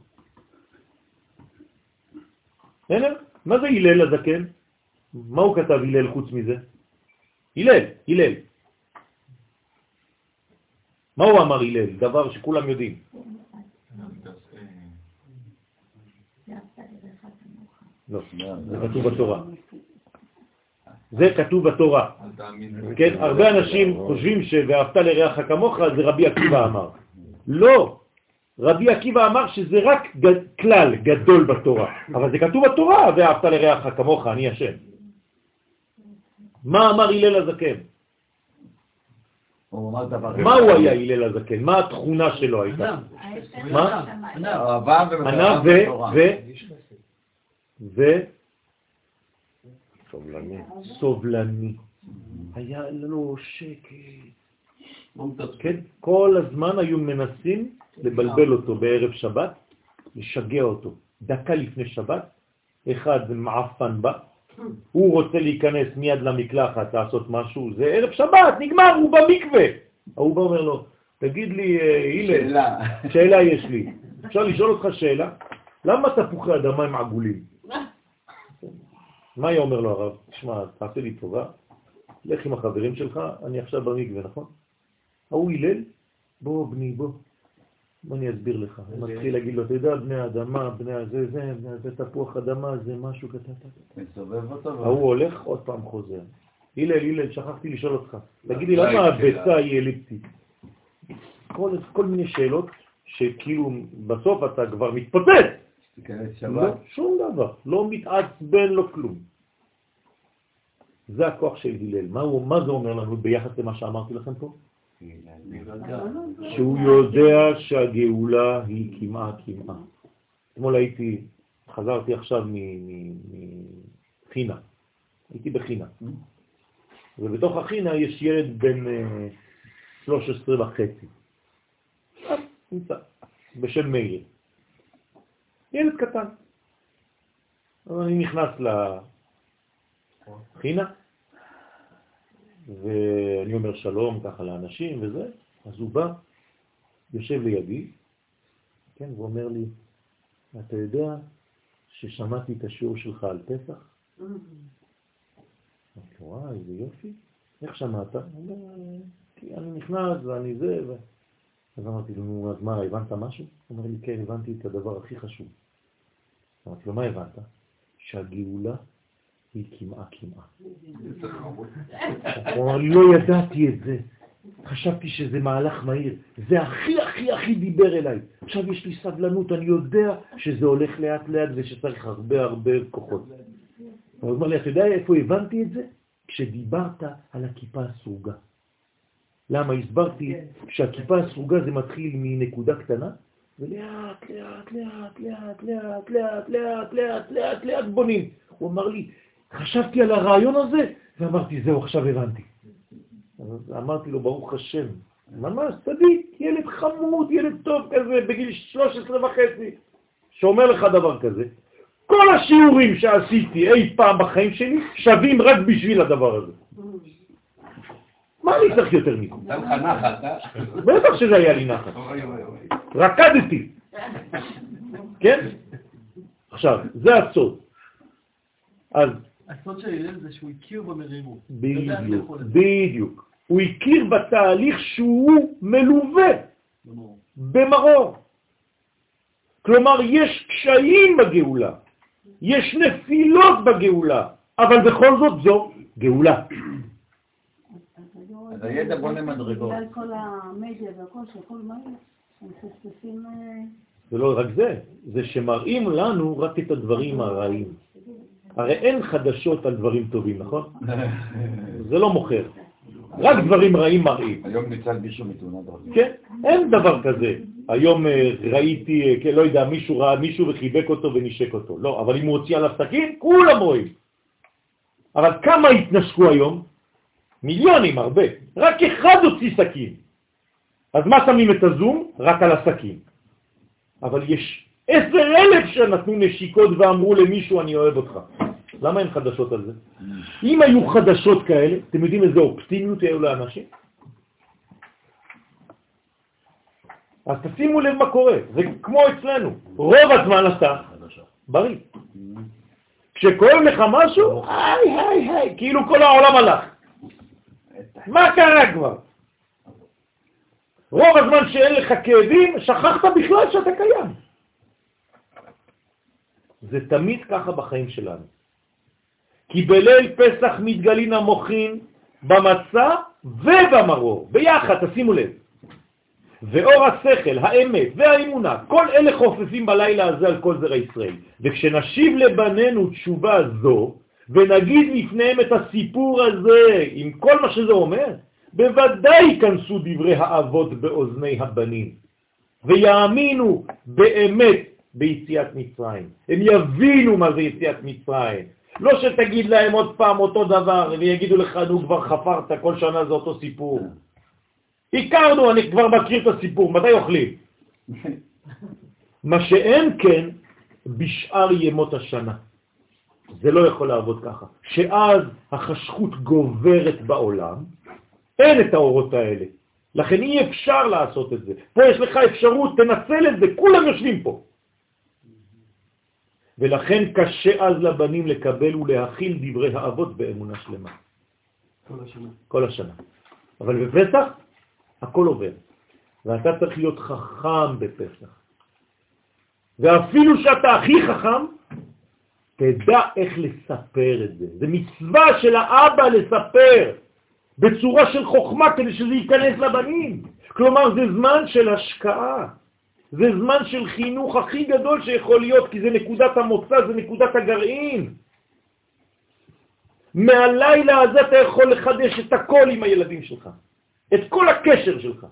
הנה, מה זה הלל הזקן? מה הוא כתב הלל חוץ מזה? הלל, הלל. מה הוא אמר הלל? דבר שכולם יודעים. לא, זה כתוב בתורה. זה כתוב בתורה. כן, הרבה אנשים חושבים ש"ואהבת לרעך כמוך" זה רבי עקיבא אמר. לא, רבי עקיבא אמר שזה רק כלל גדול בתורה, אבל זה כתוב בתורה, "ואהבת לרעך כמוך, אני השם". מה אמר הלל הזקן? מה הוא היה הלל הזקן? מה התכונה שלו הייתה? מה? ענה ו... ו... סובלני. סובלני. היה לנו שקט. כן, כל הזמן היו מנסים לבלבל אותו בערב שבת, לשגע אותו. דקה לפני שבת, אחד מעפן בא, הוא רוצה להיכנס מיד למקלחת לעשות משהו, זה ערב שבת, נגמר, הוא במקווה. ההוא בא אומר לו, תגיד לי, אה, הלל, שאלה. שאלה יש לי. אפשר לשאול אותך שאלה? למה תפוחי אדמה הם עגולים? מה היה אומר לו הרב? תשמע, תעשה לי טובה, לך עם החברים שלך, אני עכשיו במקווה, נכון? ההוא הלל, בוא בני, בוא. בוא אני אסביר לך. הוא מתחיל להגיד לו, אתה יודע, בני האדמה, בני הזה, זה, זה תפוח אדמה, זה משהו קטן. מסובב אותו. ההוא הולך, עוד פעם חוזר. הלל, הלל, שכחתי לשאול אותך. תגיד לי, למה הביצה היא אליפטית? כל מיני שאלות שכאילו בסוף אתה כבר מתפוצץ. תיכנס לא. שום דבר. לא מתעצבן, לא כלום. זה הכוח של הלל. מה, הוא, מה זה אומר לנו ביחס למה שאמרתי לכם פה? שהוא יודע שהגאולה היא כמעה כמעה. אתמול הייתי, חזרתי עכשיו מחינה, הייתי בחינה, ובתוך החינה יש ילד בן אה, 13 וחצי, אה, נמצא, בשם מאיר, ילד קטן. אז אני נכנס לחינה, ואני אומר שלום ככה לאנשים וזה, אז הוא בא, יושב לידי, כן, ואומר לי, אתה יודע ששמעתי את השיעור שלך על פסח? אמרתי לו, וואי, איזה יופי, איך שמעת? הוא אומר, כי אני נכנס ואני זה, ו... אז אמרתי לו, אז מה, הבנת משהו? הוא אומר לי, כן, הבנתי את הדבר הכי חשוב. אמרתי לו, מה הבנת? שהגאולה היא כמעה כמעה. הוא אמר לי, לא ידעתי את זה. חשבתי שזה מהלך מהיר. זה הכי הכי הכי דיבר אליי. עכשיו יש לי סבלנות, אני יודע שזה הולך לאט לאט ושצריך הרבה הרבה כוחות. הוא אומר לי, אתה יודע איפה הבנתי את זה? כשדיברת על הכיפה הסרוגה. למה? הסברתי שהכיפה הסרוגה זה מתחיל מנקודה קטנה, ולאט, לאט, לאט, לאט, לאט, לאט, לאט, לאט, לאט, לאט בונים. הוא אמר לי, חשבתי על הרעיון הזה, ואמרתי, זהו, עכשיו הבנתי. אז אמרתי לו, ברוך השם, ממש צדיק, ילד חמוד, ילד טוב כזה, בגיל 13 וחצי, שאומר לך דבר כזה. כל השיעורים שעשיתי אי פעם בחיים שלי שווים רק בשביל הדבר הזה. מה אני צריך יותר מזה? נתן לך נחת, אה? בטח שזה היה לי נחת. רקדתי. כן? עכשיו, זה הסוד. אז הסוד של הלל זה שהוא הכיר במרירות. בדיוק, בדיוק. הוא הכיר בתהליך שהוא מלווה במרור. כלומר, יש קשיים בגאולה, יש נפילות בגאולה, אבל בכל זאת זו גאולה. אז הידע בונה מדרגות. בגלל כל המדיה והכל שהכל מהיר, הם מפספסים... אה, זה לא רק זה, זה שמראים לנו רק את הדברים הרעים. הרי אין חדשות על דברים טובים, נכון? זה לא מוכר. רק דברים רעים מראים. היום ניצל מישהו מתאונת דרכים. כן, אין דבר כזה. היום אה, ראיתי, אה, כן, לא יודע, מישהו ראה מישהו וחיבק אותו ונשק אותו. לא, אבל אם הוא הוציא עליו סכין, כולם רואים. אבל כמה התנשקו היום? מיליונים, הרבה. רק אחד הוציא סכין. אז מה שמים את הזום? רק על הסכין. אבל יש עשר אלף שנתנו נשיקות ואמרו למישהו אני אוהב אותך. למה אין חדשות על זה? אם היו חדשות כאלה, אתם יודעים איזה אופטימיות היו לאנשים? אז תשימו לב מה קורה, זה כמו אצלנו, רוב הזמן אתה בריא. כשקורה לך משהו, היי היי היי, כאילו כל העולם הלך. מה קרה כבר? רוב הזמן שאין לך כאבים, שכחת בכלל שאתה קיים. זה תמיד ככה בחיים שלנו. כי בליל פסח מתגלין המוחין במצה ובמרור, ביחד, תשימו לב. ואור השכל, האמת והאמונה, כל אלה חופפים בלילה הזה על כל זרע ישראל. וכשנשיב לבנינו תשובה זו, ונגיד לפניהם את הסיפור הזה, עם כל מה שזה אומר, בוודאי ייכנסו דברי האבות באוזני הבנים, ויאמינו באמת ביציאת מצרים. הם יבינו מה זה יציאת מצרים. לא שתגיד להם עוד פעם אותו דבר, ויגידו לך, נו, כבר חפרת, כל שנה זה אותו סיפור. הכרנו, אני כבר מכיר את הסיפור, מתי אוכלים? מה שאין כן בשאר ימות השנה. זה לא יכול לעבוד ככה. שאז החשכות גוברת בעולם, אין את האורות האלה. לכן אי אפשר לעשות את זה. פה יש לך אפשרות, תנצל את זה, כולם יושבים פה. ולכן קשה אז לבנים לקבל ולהכיל דברי האבות באמונה שלמה. כל השנה. כל השנה. אבל בפסח הכל עובר, ואתה צריך להיות חכם בפסח. ואפילו שאתה הכי חכם, תדע איך לספר את זה. זה מצווה של האבא לספר בצורה של חוכמה כדי שזה ייכנס לבנים. כלומר, זה זמן של השקעה. זה זמן של חינוך הכי גדול שיכול להיות, כי זה נקודת המוצא, זה נקודת הגרעין. מהלילה הזה אתה יכול לחדש את הכל עם הילדים שלך, את כל הקשר שלך.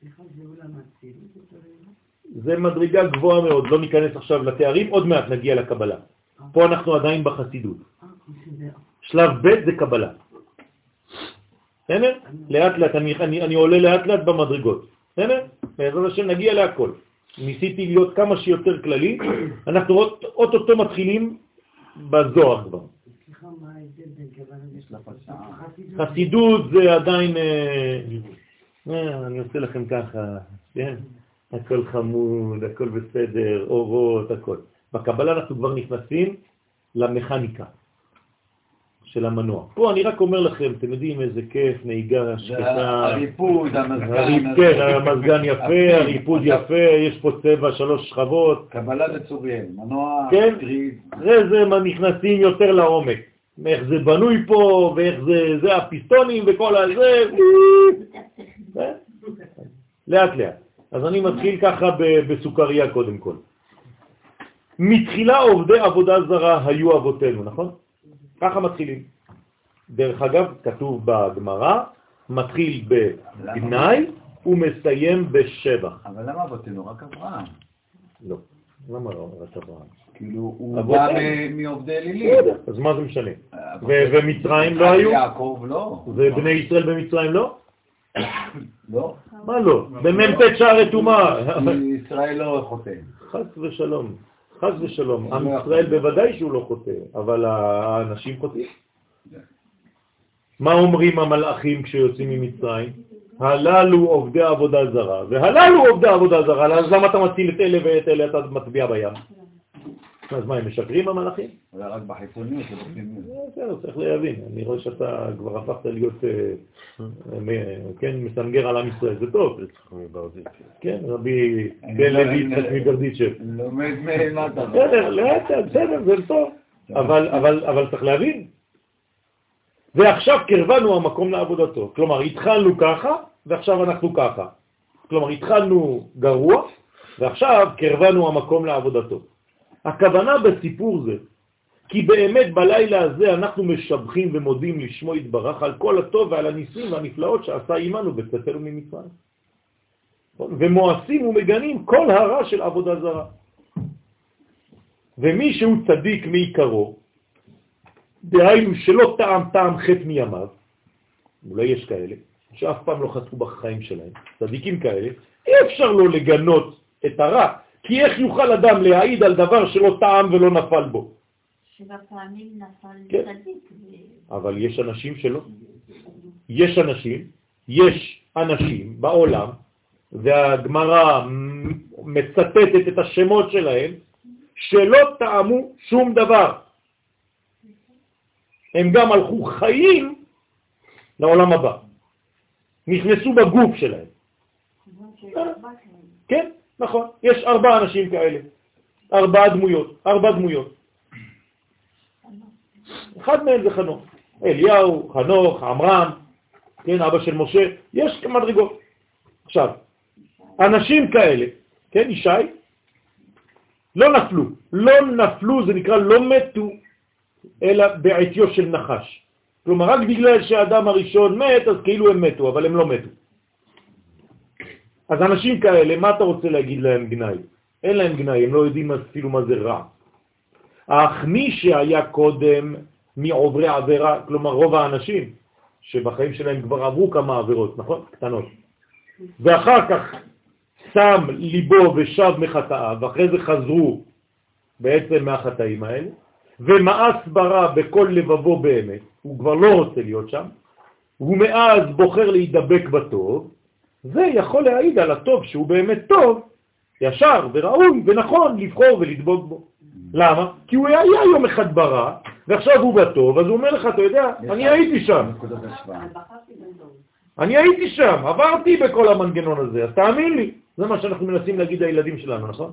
סליחה, זה עולם האצילות? זה מדרגה גבוהה מאוד, לא ניכנס עכשיו לתארים, עוד מעט נגיע לקבלה. פה אנחנו עדיין בחסידות. שלב ב' זה קבלה. בסדר? לאט לאט, אני, אני, אני עולה לאט לאט במדרגות. בסדר? בעזרת השם נגיע להכל. ניסיתי להיות כמה שיותר כללי, אנחנו אוטוטו מתחילים בזוהר כבר. חסידות זה עדיין, אה, אה, אני עושה לכם ככה, כן? הכל חמוד, הכל בסדר, אורות, הכל. בקבלה אנחנו כבר נכנסים למכניקה של המנוע. פה אני רק אומר לכם, אתם יודעים איזה כיף, נהיגה זה שקטה. הריפוד, המזגן. הריפ- כן, המזגן יפה, הריפוד יפה, יש פה צבע, שלוש שכבות. קבלה בצוריאל, מנוע, כן. אחרי זה מה נכנסים יותר לעומק. איך זה בנוי פה, ואיך זה, זה הפיסטונים וכל הזה. אה? לאט לאט. אז אני מתחיל ככה בסוכריה קודם כל. מתחילה עובדי עבודה זרה היו אבותינו, נכון? ככה מתחילים. דרך אגב, כתוב בגמרא, מתחיל בגנאי ומסיים בשבח. אבל למה אבותינו? רק אברהם. לא, למה לא רק אברהם? כאילו, הוא. בא מעובדי אלילים. בסדר, אז מה זה משנה? ומצרים לא היו? יעקב לא. ובני ישראל במצרים לא? לא. מה לא? במ"ט שערי טומאה. ישראל לא חותם. חס ושלום, חס ושלום. עם ישראל בוודאי שהוא לא חוטא, אבל האנשים חוטאים. מה אומרים המלאכים כשיוצאים ממצרים? הללו עובדי עבודה זרה, והללו עובדי עבודה זרה, אז למה אתה מציל את אלה ואת אלה אתה מצביע בים? אז מה, הם משקרים המלאכים? אולי רק בחיצוניות, זה בפנימיות. בסדר, צריך להבין. אני רואה שאתה כבר הפכת להיות, אה, אה, כן, מסנגר על עם ישראל, זה טוב. כן, רבי בן לוי יצחק מברדיצ'ב. לומד מלמטה. בסדר, לאט, בסדר, זה טוב. אבל, אבל, אבל צריך להבין. ועכשיו קרבנו המקום לעבודתו. כלומר, התחלנו ככה, ועכשיו אנחנו ככה. כלומר, התחלנו גרוע, ועכשיו קרבנו המקום לעבודתו. הכוונה בסיפור זה, כי באמת בלילה הזה אנחנו משבחים ומודים לשמו יתברך על כל הטוב ועל הניסים והנפלאות שעשה עמנו בצאתנו ממצרים. ומואסים ומגנים כל הרע של עבודה זרה. ומי שהוא צדיק מעיקרו, דהיינו שלא טעם טעם חטא מימיו, אולי יש כאלה, שאף פעם לא חטאו בחיים שלהם, צדיקים כאלה, אי אפשר לו לגנות את הרע, כי איך יוכל אדם להעיד על דבר שלא טעם ולא נפל בו? שבע פעמים נפל כן. צדיק. אבל יש אנשים שלא. יש אנשים, יש אנשים בעולם, והגמרא מצטטת את השמות שלהם, שלא טעמו שום דבר. הם גם הלכו חיים לעולם הבא. נכנסו בגוף שלהם. כן, נכון. יש ארבעה אנשים כאלה. ארבעה דמויות. ארבע דמויות. אחד מהם זה חנוך. אליהו, חנוך, עמרם, כן, אבא של משה, יש מדרגות. עכשיו, אנשים כאלה, כן, ישי, לא נפלו. לא נפלו, זה נקרא לא מתו, אלא בעטיו של נחש. כלומר, רק בגלל שהאדם הראשון מת, אז כאילו הם מתו, אבל הם לא מתו. אז אנשים כאלה, מה אתה רוצה להגיד להם גנאי? אין להם גנאי, הם לא יודעים אפילו מה זה רע. אך מי שהיה קודם מעוברי עבירה, כלומר רוב האנשים שבחיים שלהם כבר עברו כמה עבירות, נכון? קטנות. ואחר כך שם ליבו ושב מחטאיו, ואחרי זה חזרו בעצם מהחטאים האלה, ומאס ברע בכל לבבו באמת, הוא כבר לא רוצה להיות שם, הוא מאז בוחר להידבק בטוב, זה יכול להעיד על הטוב שהוא באמת טוב, ישר וראוי ונכון לבחור ולדבוק בו. למה? כי הוא היה יום אחד ברע, ועכשיו הוא בטוב, אז הוא אומר לך, אתה יודע, אני הייתי שם. אני הייתי שם, עברתי בכל המנגנון הזה, אז תאמין לי. זה מה שאנחנו מנסים להגיד לילדים שלנו, נכון?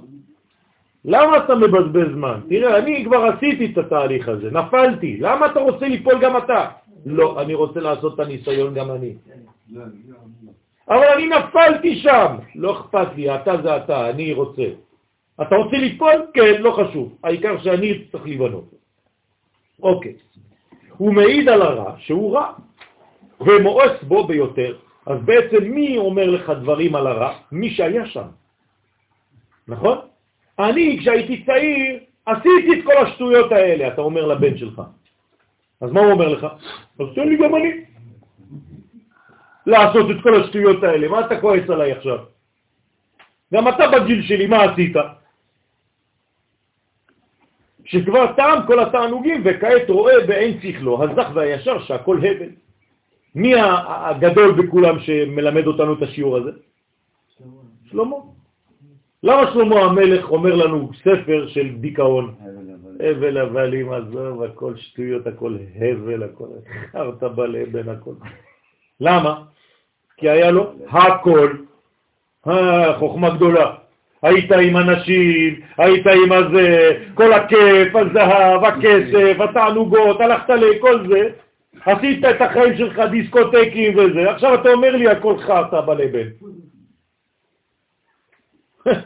למה אתה מבזבז זמן? תראה, אני כבר עשיתי את התהליך הזה, נפלתי, למה אתה רוצה ליפול גם אתה? לא, אני רוצה לעשות את הניסיון גם אני. אבל אני נפלתי שם, לא אכפת לי, אתה זה אתה, אני רוצה. אתה רוצה ליפול? כן, לא חשוב, העיקר שאני צריך לבנות. אוקיי. הוא מעיד על הרע שהוא רע, ומואס בו ביותר. אז בעצם מי אומר לך דברים על הרע? מי שהיה שם. נכון? אני, כשהייתי צעיר, עשיתי את כל השטויות האלה, אתה אומר לבן שלך. אז מה הוא אומר לך? אז תן לי גם אני. לעשות את כל השטויות האלה, מה אתה כועס עליי עכשיו? גם אתה בגיל שלי, מה עשית? שכבר טעם כל התענוגים וכעת רואה בעין שכלו, הזך והישר שהכל הבל. מי הגדול בכולם שמלמד אותנו את השיעור הזה? שלמה. למה שלמה המלך אומר לנו ספר של דיכאון? הבל הבלים, עזוב, הכל שטויות, הכל הבל, הכל חרטה בלבן, הכל. למה? כי היה לו הכל, חוכמה גדולה. היית עם אנשים, היית עם הזה, כל הכיף, הזהב, הכסף, התענוגות, הלכת לכל זה, עשית את החיים שלך דיסקוטקים וזה, עכשיו אתה אומר לי הכל חרטה בלבן.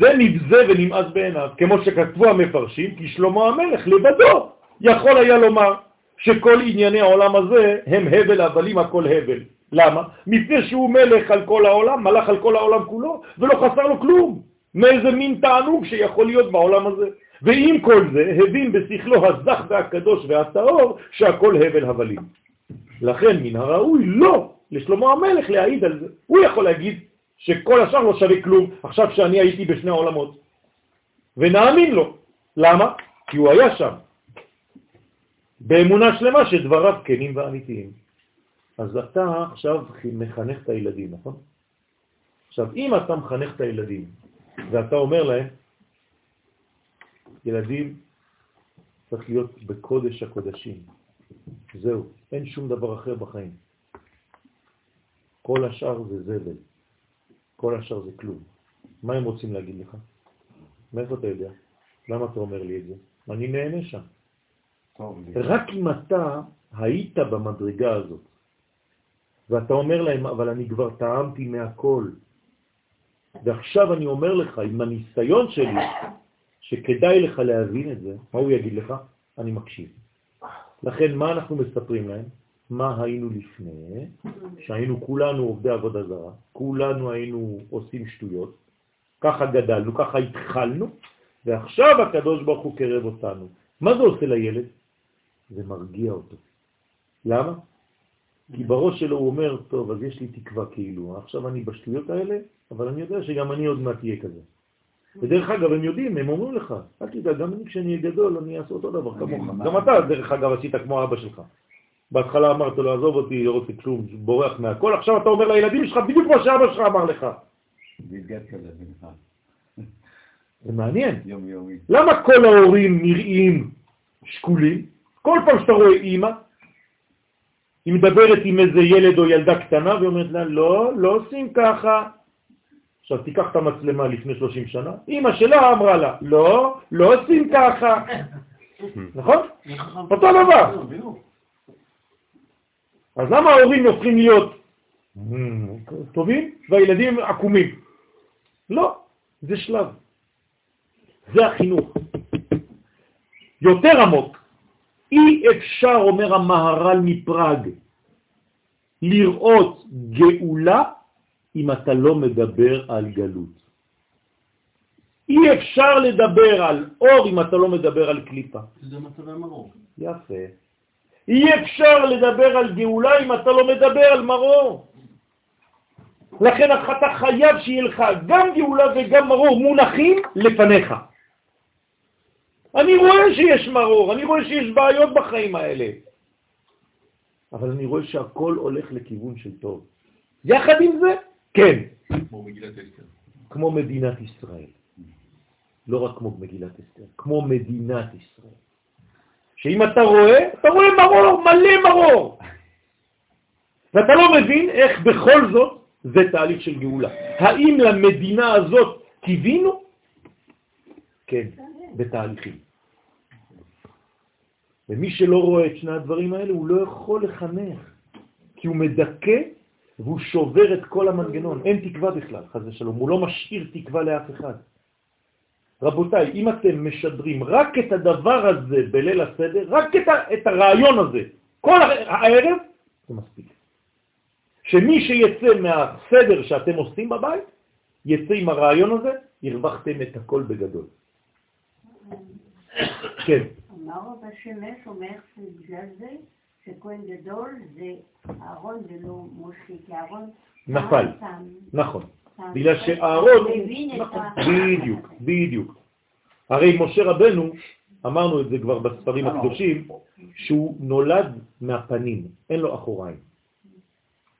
זה נבזה ונמאס בעיניו, כמו שכתבו המפרשים, כי שלמה המלך לבדו יכול היה לומר שכל ענייני העולם הזה הם הבל הבלים, הכל הבל. למה? מפני שהוא מלך על כל העולם, מלך על כל העולם כולו, ולא חסר לו כלום. מאיזה מין תענוג שיכול להיות בעולם הזה. ועם כל זה, הבין בשכלו הזך והקדוש והטהור שהכל הבל הבלים. לכן מן הראוי לא לשלמה המלך להעיד על זה. הוא יכול להגיד שכל השאר לא שווה כלום עכשיו שאני הייתי בשני העולמות. ונאמין לו. למה? כי הוא היה שם. באמונה שלמה שדבריו כנים ואמיתיים. אז אתה עכשיו מחנך את הילדים, נכון? עכשיו, אם אתה מחנך את הילדים ואתה אומר להם, ילדים, צריך להיות בקודש הקודשים. זהו, אין שום דבר אחר בחיים. כל השאר זה זבל, כל השאר זה כלום. מה הם רוצים להגיד לך? מאיפה אתה יודע? למה אתה אומר לי את זה? אני נהנה שם. רק אם אתה היית במדרגה הזאת, ואתה אומר להם, אבל אני כבר טעמתי מהכל, ועכשיו אני אומר לך, עם הניסיון שלי, שכדאי לך להבין את זה, מה הוא יגיד לך? אני מקשיב. לכן, מה אנחנו מספרים להם? מה היינו לפני, שהיינו כולנו עובדי עבודה זרה, כולנו היינו עושים שטויות, ככה גדלנו, ככה התחלנו, ועכשיו הקדוש ברוך הוא קרב אותנו. מה זה עושה לילד? זה מרגיע אותו. למה? כי בראש שלו הוא אומר, טוב, אז יש לי תקווה כאילו, עכשיו אני בשטויות האלה, אבל אני יודע שגם אני עוד מעט אהיה כזה. ודרך אגב, הם יודעים, הם אומרים לך, אל תדע, גם אני כשאני אהיה גדול, אני אעשה אותו דבר כמוך. גם אתה, דרך אגב, עשית כמו אבא שלך. בהתחלה אמרת לו, עזוב אותי, לא רוצה כלום, בורח מהכל, עכשיו אתה אומר לילדים שלך בדיוק כמו שאבא שלך אמר לך. זה מעניין. למה כל ההורים נראים שקולים? כל פעם שאתה רואה אימא, היא מדברת עם איזה ילד או ילדה קטנה ואומרת לה, לא, לא עושים ככה. עכשיו תיקח את המצלמה לפני 30 שנה, אימא שלה אמרה לה, לא, לא עושים ככה. נכון? אותו דבר. אז למה ההורים הופכים להיות טובים והילדים עקומים? לא, זה שלב. זה החינוך. יותר עמוק, אי אפשר, אומר המהר"ל מפראג, לראות גאולה אם אתה לא מדבר על גלות. אי אפשר לדבר על אור אם אתה לא מדבר על קליפה. זה מצבי מרור. יפה. אי אפשר לדבר על גאולה אם אתה לא מדבר על מרור. לכן אתה חייב שיהיה לך גם גאולה וגם מרור מונחים לפניך. אני רואה שיש מרור, אני רואה שיש בעיות בחיים האלה, אבל אני רואה שהכל הולך לכיוון של טוב. יחד עם זה, כן. כמו מגילת אסתר. כמו מדינת ישראל. לא רק כמו מגילת אסתר, כמו מדינת ישראל. שאם אתה רואה, אתה רואה מרור, מלא מרור. ואתה לא מבין איך בכל זאת זה תהליך של גאולה. האם למדינה הזאת קיווינו? כן. בתהליכים. ומי שלא רואה את שני הדברים האלה, הוא לא יכול לחנך, כי הוא מדכא והוא שובר את כל המנגנון. אין תקווה בכלל, חז ושלום, הוא לא משאיר תקווה לאף אחד. רבותיי, אם אתם משדרים רק את הדבר הזה בליל הסדר, רק את, ה, את הרעיון הזה, כל הערב, זה מספיק. שמי שיצא מהסדר שאתם עושים בבית, יצא עם הרעיון הזה, הרווחתם את הכל בגדול. כן. אמר רב השמש אומר שבגלל זה שכהן גדול זה אהרון ולא משה, כי אהרון... נפל, נכון. בגלל שאהרון, נכון, בדיוק, בדיוק. הרי משה רבנו, אמרנו את זה כבר בספרים הקדושים, שהוא נולד מהפנים, אין לו אחוריים.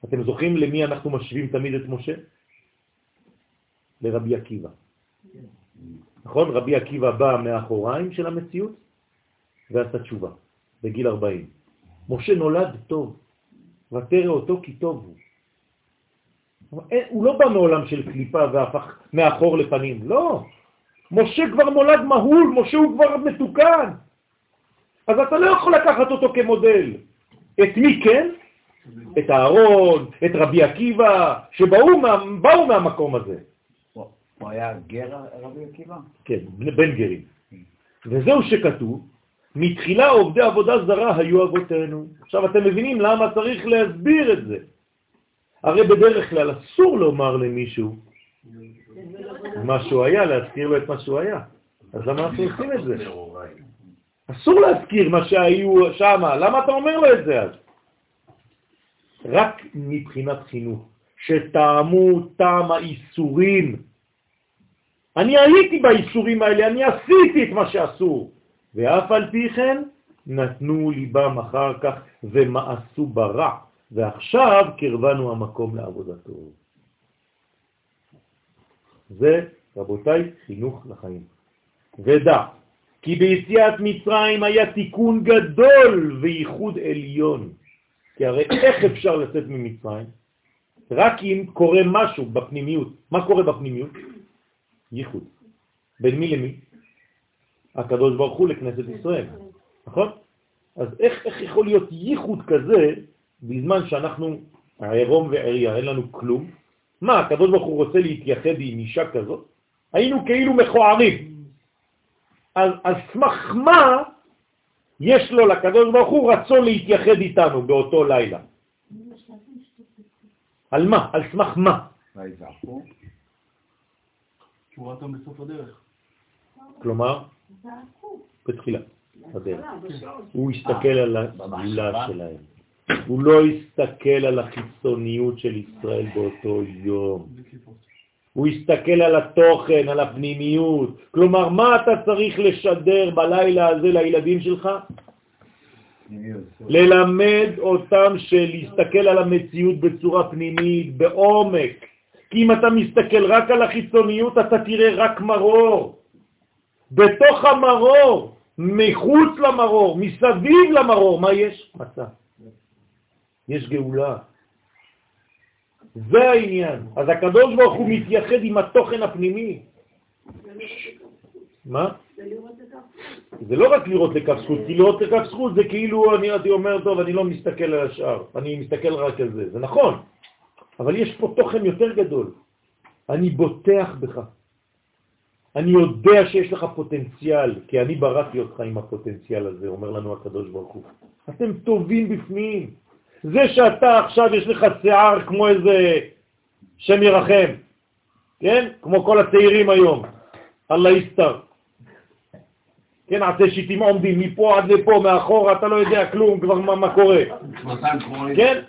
אתם זוכרים למי אנחנו משווים תמיד את משה? לרבי עקיבא. נכון? רבי עקיבא בא מהאחוריים של המציאות ועשה תשובה בגיל 40. משה נולד טוב, ותראה אותו כי טוב הוא. הוא לא בא מעולם של קליפה והפך מאחור לפנים, לא. משה כבר נולד מהול, משה הוא כבר מתוקן. אז אתה לא יכול לקחת אותו כמודל. את מי כן? את הארון, את רבי עקיבא, שבאו מה, מהמקום הזה. הוא היה גר רבי עקיבא? כן, בן גרים. וזהו שכתוב, מתחילה עובדי עבודה זרה היו אבותינו. עכשיו אתם מבינים למה צריך להסביר את זה. הרי בדרך כלל אסור לומר למישהו מה שהוא היה, להזכיר לו את מה שהוא היה. אז למה אנחנו עושים את זה? אסור להזכיר מה שהיו שם, למה אתה אומר לו את זה אז? רק מבחינת חינוך, שטעמו טעם האיסורים אני הייתי באיסורים האלה, אני עשיתי את מה שאסור. ואף על פי כן, נתנו ליבם אחר כך ומאסו ברע, ועכשיו קרבנו המקום לעבודתו. זה, רבותיי, חינוך לחיים. ודע, כי ביציאת מצרים היה תיקון גדול וייחוד עליון. כי הרי איך אפשר לצאת ממצרים? רק אם קורה משהו בפנימיות. מה קורה בפנימיות? ייחוד. בין מי למי? הקדוש ברוך הוא לכנסת ישראל, נכון? אז איך, איך יכול להיות ייחוד כזה בזמן שאנחנו עירום ועריה, אין לנו כלום? מה, הקדוש ברוך הוא רוצה להתייחד עם אישה כזאת? היינו כאילו מכוערים. אז על סמך מה יש לו לקדוש ברוך הוא רצון להתייחד איתנו באותו לילה? על מה? על סמך מה? שהוא ראה אותם בסוף הדרך. כלומר, בתחילה, הדרך. הוא הסתכל על הגאולה שלהם. הוא לא הסתכל על החיצוניות של ישראל באותו יום. הוא הסתכל על התוכן, על הפנימיות. כלומר, מה אתה צריך לשדר בלילה הזה לילדים שלך? ללמד אותם שלהסתכל על המציאות בצורה פנימית, בעומק. כי אם אתה מסתכל רק על החיצוניות, אתה תראה רק מרור. בתוך המרור, מחוץ למרור, מסביב למרור, מה יש? מצה. יש גאולה. זה העניין. אז הקדוש ברוך הוא מתייחד עם התוכן הפנימי. מה? זה לא רק לראות לכף זכות, כי לראות לכף זכות זה כאילו אני אומר, טוב, אני לא מסתכל על השאר, אני מסתכל רק על זה. זה נכון, אבל יש פה תוכן יותר גדול. אני בוטח בך. אני יודע שיש לך פוטנציאל, כי אני בראתי אותך עם הפוטנציאל הזה, אומר לנו הקדוש ברוך הוא. אתם טובים בפנים. זה שאתה עכשיו יש לך שיער כמו איזה שם ירחם, כן? כמו כל הצעירים היום, אללה יסתר. כן, עשה שיטים עומדים מפה עד לפה, מאחורה, אתה לא יודע כלום כבר מה, מה קורה. כן?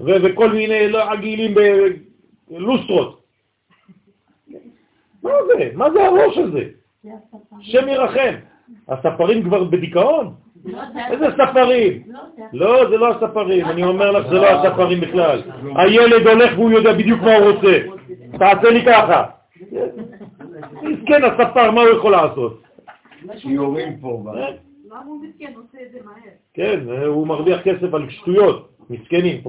וכל מיני לא, עגילים בלוסטרות. מה זה? מה זה הראש הזה? שם ירחם. הספרים כבר בדיכאון? איזה ספרים? לא, זה לא הספרים, אני אומר לך, זה לא הספרים בכלל. הילד הולך והוא יודע בדיוק מה הוא רוצה. תעשה לי ככה. כן, הספר, מה הוא יכול לעשות? שיעורים פה. למה הוא מסכן? עושה את זה מהר. כן, הוא מרוויח כסף על שטויות, מסכנים.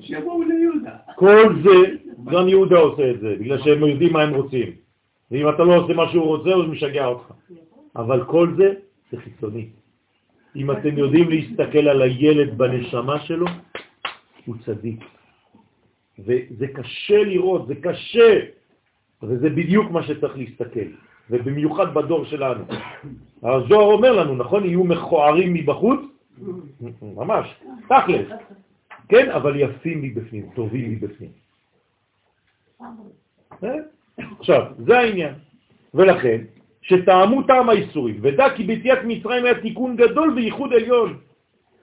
שיבואו ליהודה. כל זה, גם יהודה עושה את זה, בגלל שהם יודעים מה הם רוצים. ואם אתה לא עושה מה שהוא רוצה, הוא משגע אותך. אבל כל זה, זה חיצוני. אם אתם יודעים להסתכל על הילד בנשמה שלו, הוא צדיק. וזה קשה לראות, זה קשה, וזה בדיוק מה שצריך להסתכל, ובמיוחד בדור שלנו. הזוהר אומר לנו, נכון, יהיו מכוערים מבחוץ? ממש, תכלס. כן, אבל יפים מבפנים, טובים מבפנים. אה? עכשיו, זה העניין. ולכן, שטעמו טעם האיסורים, ודע כי ביציאת מצרים היה תיקון גדול וייחוד עליון.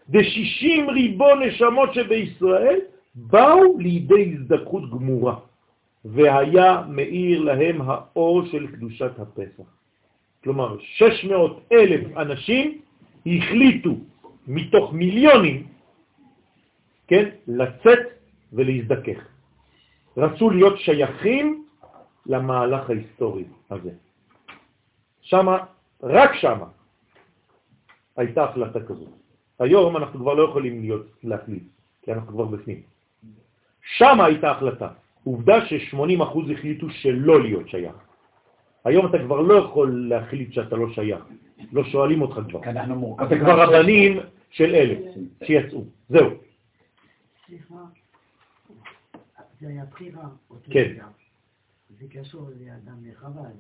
דשישים ריבו נשמות שבישראל באו לידי הזדקות גמורה, והיה מאיר להם האור של קדושת הפסח. כלומר, 600 אלף אנשים החליטו מתוך מיליונים, כן, לצאת ולהזדכך. רצו להיות שייכים למהלך ההיסטורי הזה. שמה, רק שמה, הייתה החלטה כזאת. היום אנחנו כבר לא יכולים להיות, להחליט, כי אנחנו כבר בפנים. שמה הייתה החלטה. עובדה ש-80% החליטו שלא להיות שייך. היום אתה כבר לא יכול להחליט שאתה לא שייך. לא שואלים אותך כבר. אתה כבר הבנים של אלה שיצאו. זהו. סליחה, זה היה בחירה. כן. זה קשור לאדם לחבל.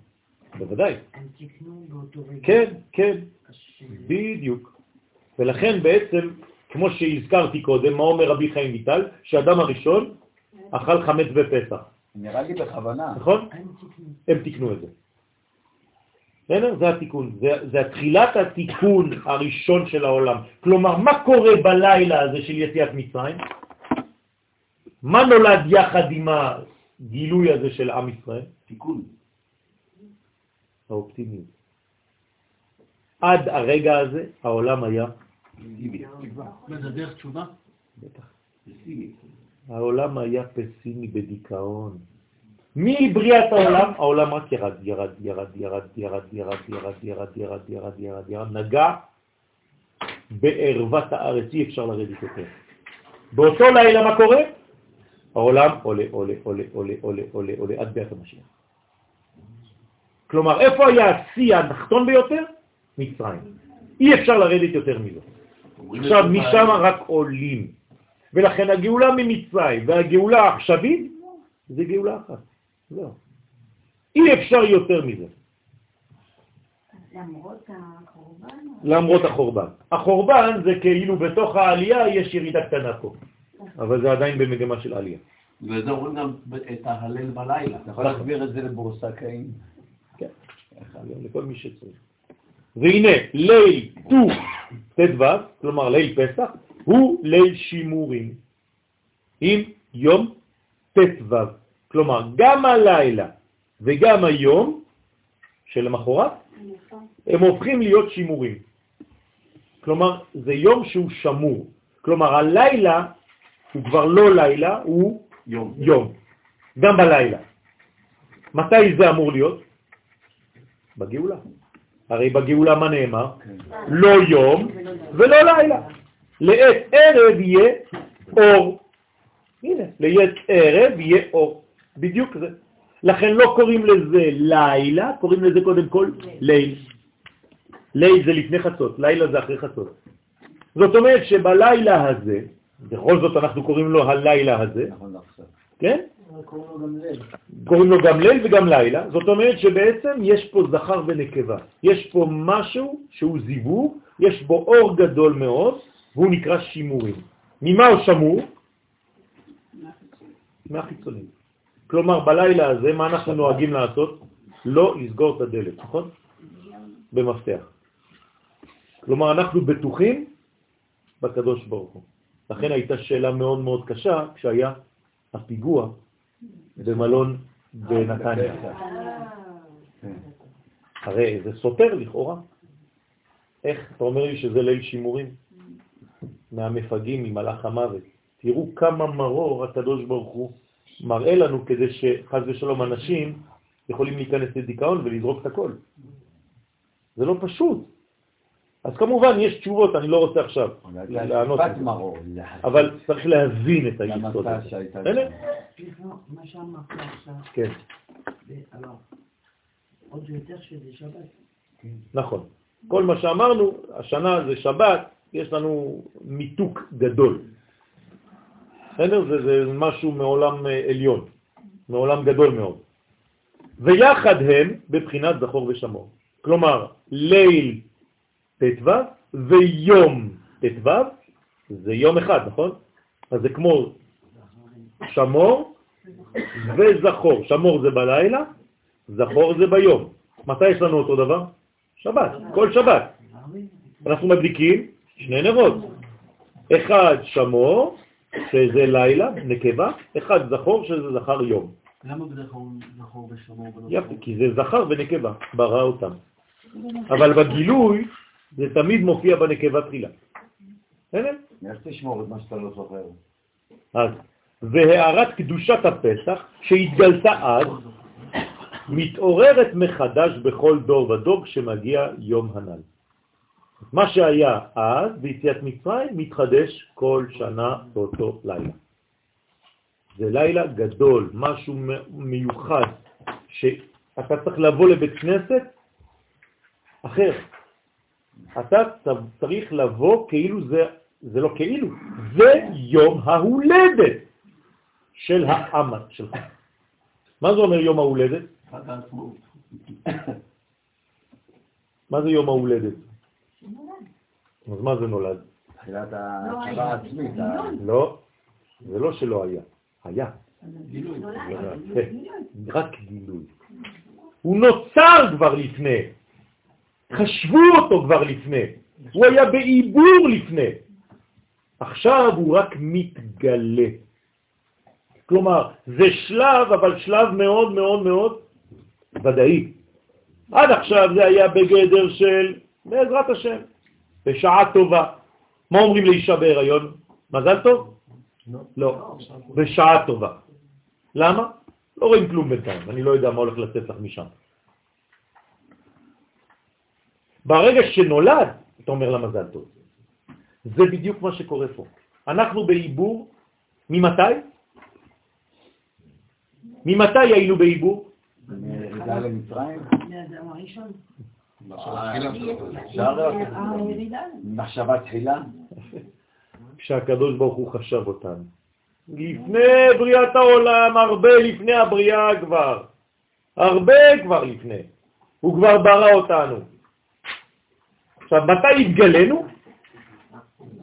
בוודאי. הם תקנו באותו רגע. כן, כן, בדיוק. ולכן בעצם, כמו שהזכרתי קודם, מה אומר רבי חיים ויטל? שאדם הראשון אכל חמץ בפסח. נראה לי בכוונה. נכון? הם תקנו את זה. בסדר? זה התיקון, זה, זה התחילת התיקון הראשון של העולם. כלומר, מה קורה בלילה הזה של יציאת מצרים? מה נולד יחד עם הגילוי הזה של עם ישראל? תיקון. האופטימיות. עד הרגע הזה העולם היה, מה זה דרך תשובה? בטח, העולם היה פסימי בדיכאון. מבריאת העולם, העולם רק ירד, ירד, ירד, ירד, ירד, ירד, ירד, ירד, ירד, ירד, ירד, ירד, נגע בערוות הארץ, אי אפשר לרדת יותר. באותו לילה מה קורה? העולם עולה, עולה, עולה, עולה, עולה, עולה, עולה, עד ביאת המשיח. כלומר, איפה היה השיא התחתון ביותר? מצרים. אי אפשר לרדת יותר מזה. עכשיו, משם רק עולים. ולכן הגאולה ממצרים והגאולה העכשווית זה גאולה אחת. לא. אי אפשר יותר מזה. למרות הקורבן? למרות החורבן. החורבן זה כאילו בתוך העלייה יש ירידה קטנה פה, אבל זה עדיין במגמה של עלייה. וזה אומרים גם את ההלל בלילה. אתה יכול להסביר את זה לבורסקאים? כן, לכל מי שצריך. והנה, ליל ט"ו ט"ו, כלומר ליל פסח, הוא ליל שימורים, עם יום ט"ו. כלומר, גם הלילה וגם היום שלמחרת, הם הופכים להיות שימורים. כלומר, זה יום שהוא שמור. כלומר, הלילה הוא כבר לא לילה, הוא יום. יום. גם בלילה. מתי זה אמור להיות? בגאולה. הרי בגאולה מה נאמר? לא יום ולא לילה. לעת ערב יהיה אור. הנה, לעת ערב יהיה אור. בדיוק זה. לכן לא קוראים לזה לילה, קוראים לזה קודם כל ליל. ליל זה לפני חצות, לילה זה אחרי חצות. זאת אומרת שבלילה הזה, בכל זאת אנחנו קוראים לו הלילה הזה, נכון לעכשיו. כן? קוראים לו גם ליל. קוראים לו גם ליל וגם לילה, זאת אומרת שבעצם יש פה זכר ונקבה. יש פה משהו שהוא זיווג, יש בו אור גדול מאוד, והוא נקרא שימורים. ממה הוא שמור? מהחיצונים. כלומר, בלילה הזה, מה אנחנו נוהגים לעשות? לא לסגור את הדלת, נכון? במפתח. כלומר, אנחנו בטוחים בקדוש ברוך הוא. לכן הייתה שאלה מאוד מאוד קשה כשהיה הפיגוע במלון בנתניה. הרי זה סותר לכאורה. איך אתה אומר לי שזה ליל שימורים? מהמפגעים, ממלאך המוות. תראו כמה מרור הקדוש ברוך הוא מראה לנו כדי שחז ושלום אנשים יכולים להיכנס לדיכאון ולזרוק את הכל. זה לא פשוט. אז כמובן יש תשובות, אני לא רוצה עכשיו לענות על זה. אבל צריך להבין את היסוד הזה. מה שאמרת עכשיו, כן, זה- alors, עוד יותר שזה שבת. נכון. כל מה שאמרנו, השנה זה שבת, יש לנו מיתוק גדול. בסדר? זה, זה משהו מעולם אה, עליון, מעולם גדול מאוד. ויחד הם בבחינת זכור ושמור. כלומר, ליל ט"ו ויום ט"ו זה יום אחד, נכון? אז זה כמו שמור וזכור. שמור זה בלילה, זכור זה ביום. מתי יש לנו אותו דבר? שבת, כל שבת. אנחנו מדליקים שני נרות. אחד שמור, שזה לילה, נקבה, אחד זכור, שזה זכר יום. למה בדרך כלל אומרים זכור ושמור? יפה, כי זה זכר ונקבה, ברא אותם. אבל בגילוי זה תמיד מופיע בנקבה תחילה. בסדר? איך תשמור את מה שאתה לא זוכר? אז, והערת קדושת הפסח שהתגלתה אז, מתעוררת מחדש בכל דור ודור כשמגיע יום הנ"ל. מה שהיה אז ביציאת מצרים מתחדש כל שנה באותו לילה. זה לילה גדול, משהו מיוחד, שאתה צריך לבוא לבית כנסת אחר. אתה צריך לבוא כאילו זה, זה לא כאילו, זה יום ההולדת של העם שלך. מה זה אומר יום ההולדת? מה זה יום ההולדת? אז מה זה נולד? תחילת ההכרה העצמית. ה- לא, זה לא שלא היה, היה. גילוי. כן, רק גילוי. הוא נוצר כבר לפני, חשבו אותו כבר לפני, הוא היה בעיבור לפני. עכשיו הוא רק מתגלה. כלומר, זה שלב, אבל שלב מאוד מאוד מאוד ודאי. עד עכשיו זה היה בגדר של בעזרת השם, בשעה טובה. מה אומרים לאישה בהיריון? מזל טוב? לא, בשעה טובה. למה? לא רואים כלום בינתיים, אני לא יודע מה הולך לצאת לך משם. ברגע שנולד, אתה אומר לה מזל טוב. זה בדיוק מה שקורה פה. אנחנו בעיבור, ממתי? ממתי היינו בעיבור? הראשון. מחשבה תחילה? כשהקדוש ברוך הוא חשב אותנו. לפני בריאת העולם, הרבה לפני הבריאה כבר. הרבה כבר לפני. הוא כבר ברא אותנו. עכשיו, מתי התגלנו?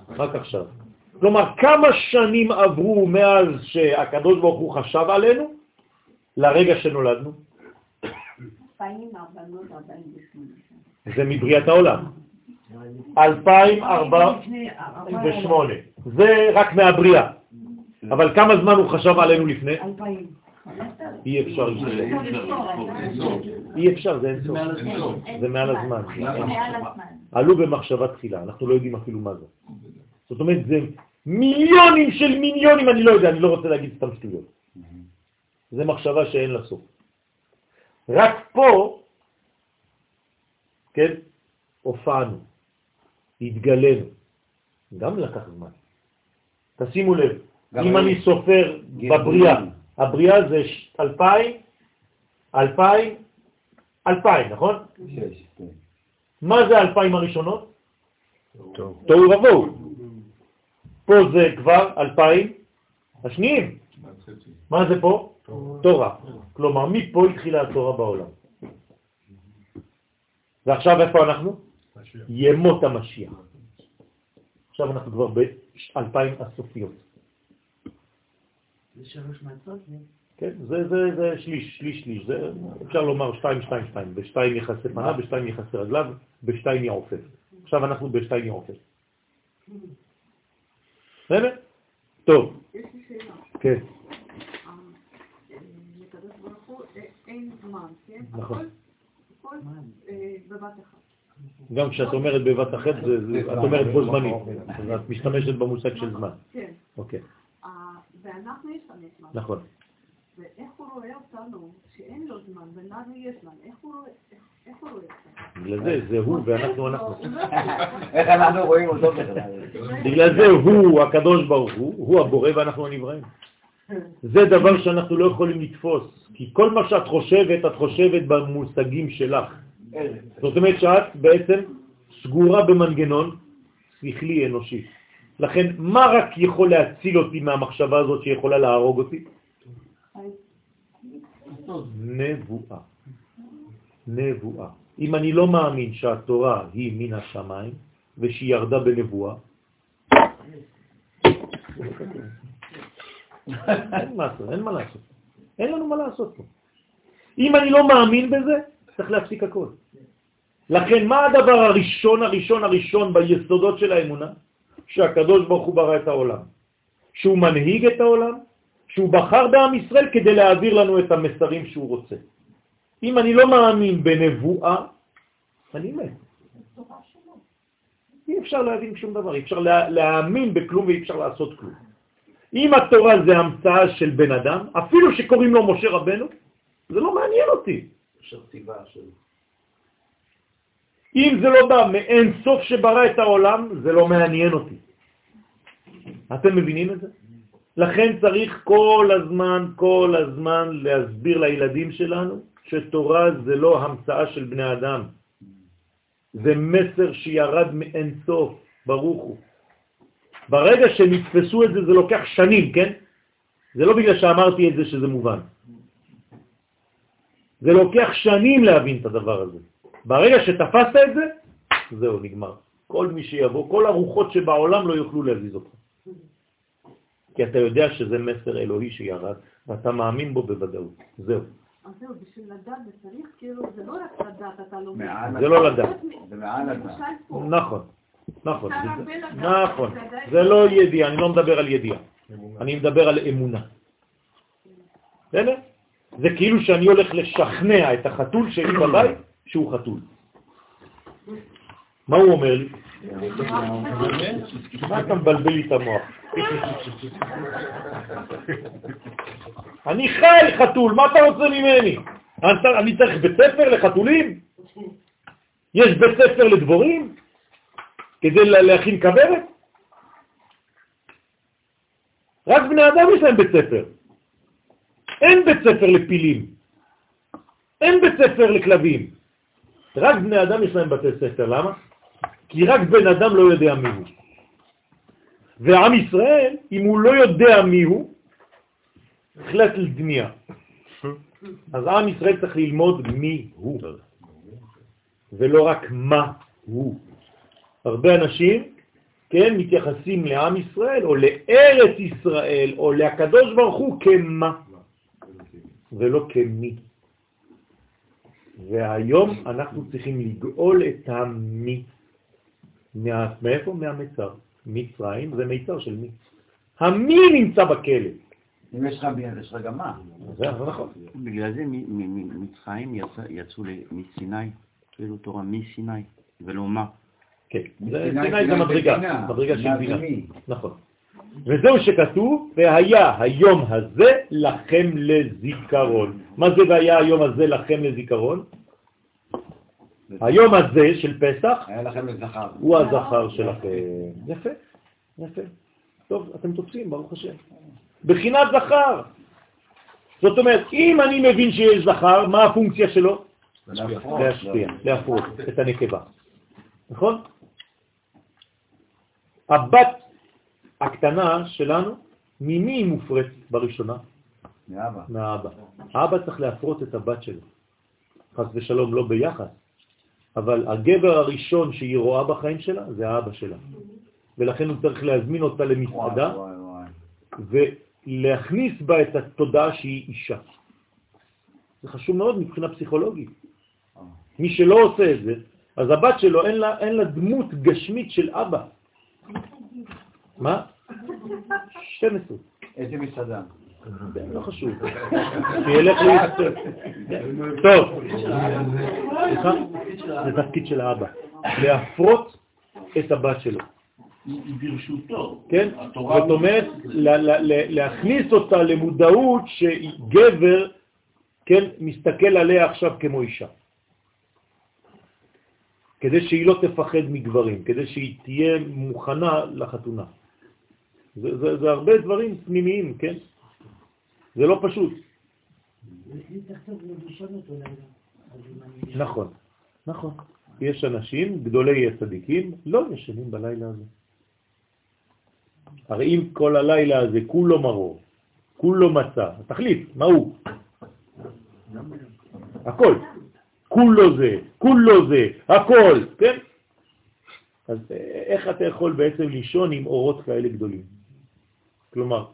רק עכשיו. כלומר, כמה שנים עברו מאז שהקדוש ברוך הוא חשב עלינו לרגע שנולדנו? 2448. זה מבריאת העולם. 2048. זה רק מהבריאה. אבל כמה זמן הוא חשב עלינו לפני? אלפיים. אי אפשר לשאול. אי אפשר, זה אין סוף. זה מעל הזמן. עלו במחשבה תחילה, אנחנו לא יודעים אפילו מה זה. זאת אומרת, זה מיליונים של מיליונים, אני לא יודע, אני לא רוצה להגיד סתם שטויות. זה מחשבה שאין לה סוף. רק פה, כן, הופענו, התגלנו. גם לקח זמן. תשימו לב, אם אני סופר גלגולים. בבריאה, הבריאה זה אלפיים, אלפיים, אלפיים, נכון? שש, כן. מה זה האלפיים הראשונות? תוהו ובוהו. פה זה כבר אלפיים השניים. מה זה פה? תורה. כלומר, מפה התחילה התורה בעולם. ועכשיו איפה אנחנו? ימות המשיח. עכשיו אנחנו כבר באלפיים הסופיות. זה שלוש מצות, זה כן, זה, זה, זה שליש, שליש, שליש, זה אפשר לומר שתיים, שתיים, שתיים, בשתיים יחסי פניו, בשתיים יחסי רגליו, בשתיים יעופף. עכשיו אנחנו בשתיים יעופף. בסדר? טוב, יש לי שאלה. כן, אה, לקדוש ברוך הוא אה, אין זמן, כן? נכון. הכל- בבת אחת. גם כשאת אומרת בבת אחת, את אומרת בו זמנית, אז את משתמשת במושג של זמן. כן. אוקיי, ואנחנו יש לנו זמן. נכון. ואיך הוא רואה אותנו, שאין לו זמן, ולנו יש זמן, איך הוא רואה איך- איך הוא רואה אותנו? בגלל זה, זה הוא ואנחנו אנחנו. איך אנחנו רואים אותו בכלל? בגלל זה הוא, הקדוש ברוך הוא, הוא הבורא ואנחנו הנבראים. זה דבר שאנחנו לא יכולים לתפוס, כי כל מה שאת חושבת, את חושבת במושגים שלך. זאת אומרת שאת בעצם סגורה במנגנון שכלי אנושי. לכן, מה רק יכול להציל אותי מהמחשבה הזאת שיכולה להרוג אותי? נבואה. נבואה. אם אני לא מאמין שהתורה היא מן השמיים ושהיא ירדה בנבואה, אין מה לעשות, אין מה לעשות. אין לנו מה לעשות פה. אם אני לא מאמין בזה, צריך להפסיק הכל. לכן, מה הדבר הראשון, הראשון, הראשון ביסודות של האמונה? שהקדוש ברוך הוא ברא את העולם. שהוא מנהיג את העולם, שהוא בחר בעם ישראל כדי להעביר לנו את המסרים שהוא רוצה. אם אני לא מאמין בנבואה, אני מת. אי אפשר להבין שום דבר, אי אפשר לה, להאמין בכלום ואי אפשר לעשות כלום. אם התורה זה המצאה של בן אדם, אפילו שקוראים לו משה רבנו, זה לא מעניין אותי. אם זה לא בא מאין סוף שברא את העולם, זה לא מעניין אותי. אתם מבינים את זה? לכן צריך כל הזמן, כל הזמן להסביר לילדים שלנו שתורה זה לא המצאה של בני אדם. זה מסר שירד מאין סוף, ברוך הוא. ברגע שנתפסו את זה, זה לוקח שנים, כן? זה לא בגלל שאמרתי את זה שזה מובן. זה לוקח שנים להבין את הדבר הזה. ברגע שתפסת את זה, זהו, נגמר. כל מי שיבוא, כל הרוחות שבעולם לא יוכלו להזיז אותך. כי אתה יודע שזה מסר אלוהי שירד, ואתה מאמין בו בוודאות. זהו. אז זהו, בשביל לדעת זה צריך, כאילו, זה לא רק לדעת, אתה לומד. מעל זה לא לדעת. זה מעל פה, נכון, נכון. נכון. זה לא ידיעה, אני לא מדבר על ידיעה. אני מדבר על אמונה. בסדר? זה כאילו שאני הולך לשכנע את החתול שלי בבית שהוא חתול. מה הוא אומר לי? מה אתה מבלבל לי את המוח? אני חי חתול, מה אתה רוצה ממני? אני- אני צריך בית ספר לחתולים? יש בית ספר לדבורים? כדי לה- להכין כוורת? רק בני אדם יש להם בית ספר. אין בית ספר לפילים. אין בית ספר לכלבים. רק בני אדם יש להם בתי ספר. למה? כי רק בן אדם לא יודע מי הוא. ועם ישראל, אם הוא לא יודע מי הוא, החלט לדמיה. אז עם ישראל צריך ללמוד מי הוא, ולא רק מה הוא. הרבה אנשים, כן, מתייחסים לעם ישראל, או לארץ ישראל, או לקדוש ברוך הוא כמה, ולא כמי. והיום אנחנו צריכים לגאול את המי. מה, מאיפה? מהמצר. מצרים זה מיצר של מי. המי נמצא בכלא. אם יש לך ביד, יש לך גם מה. זה נכון. בגלל זה מצרים יצא- יצאו ל- מסיני, כאילו תורה מסיני, ולא מה. כן. סיני זה מדרגה, בינה. מדרגה של בינה בינה. נכון. וזהו שכתוב, והיה היום הזה לכם לזיכרון. מה זה והיה היום הזה לכם לזיכרון? היום הזה של פסח היה לכם לזכר. הוא הזכר שלכם. יפה, יפה. טוב, אתם תופסים, ברוך השם. בחינת זכר. זאת אומרת, אם אני מבין שיש זכר, מה הפונקציה שלו? להשפיע, להפרות את הנקבה. נכון? הבת הקטנה שלנו, ממי היא מופרית בראשונה? מאבא. מהאבא. האבא צריך להפרות את הבת שלו. חס ושלום, לא ביחס, אבל הגבר הראשון שהיא רואה בחיים שלה זה האבא שלה. ולכן הוא צריך להזמין אותה למסעדה. ולהכניס בה את התודעה שהיא אישה. זה חשוב מאוד מבחינה פסיכולוגית. מי שלא עושה את זה, אז הבת שלו אין לה, אין לה דמות גשמית של אבא. מה? 12. איזה מסעדה. זה לא חשוב. שילך להתעצב. טוב. סליחה? זה תפקיד של האבא. להפרות את הבת שלו. ברשותו. כן? התורה- זאת אומרת, להכניס אותה למודעות שגבר, כן, מסתכל עליה עכשיו כמו אישה. כדי שהיא לא תפחד מגברים, כדי שהיא תהיה מוכנה לחתונה. זה, זה, זה הרבה דברים פנימיים, כן? זה לא פשוט. אני- נכון, נכון. יש אנשים, גדולי הצדיקים, לא ישנים בלילה הזה. הרי אם כל הלילה הזה כולו מרור, כולו מצה, תחליט, מה הוא? הכל. כולו זה, כולו זה, הכל, כן? אז אה, איך אתה יכול בעצם לישון עם אורות כאלה גדולים? כלומר,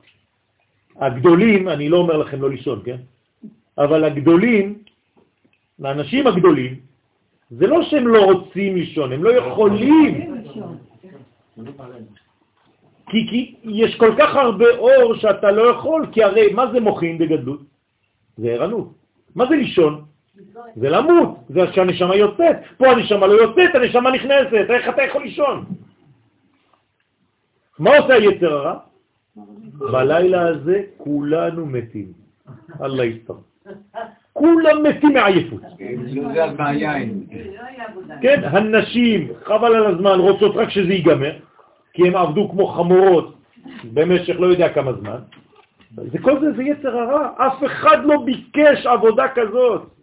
הגדולים, אני לא אומר לכם לא לישון, כן? אבל הגדולים, האנשים הגדולים, זה לא שהם לא רוצים לישון, הם לא יכולים. כי, כי יש כל כך הרבה אור שאתה לא יכול, כי הרי מה זה מוחין בגדלות? זה ערנות. מה זה לישון? זה למות, זה שהנשמה יוצאת. פה הנשמה לא יוצאת, הנשמה נכנסת, איך אתה יכול לישון? מה עושה היצר הרע? בלילה הזה כולנו מתים. אללה יסתר. כולם מתים מעייפות. מהיין. כן, הנשים, חבל על הזמן, רוצות רק שזה ייגמר, כי הם עבדו כמו חמורות במשך לא יודע כמה זמן. זה כל זה, זה יצר הרע. אף אחד לא ביקש עבודה כזאת.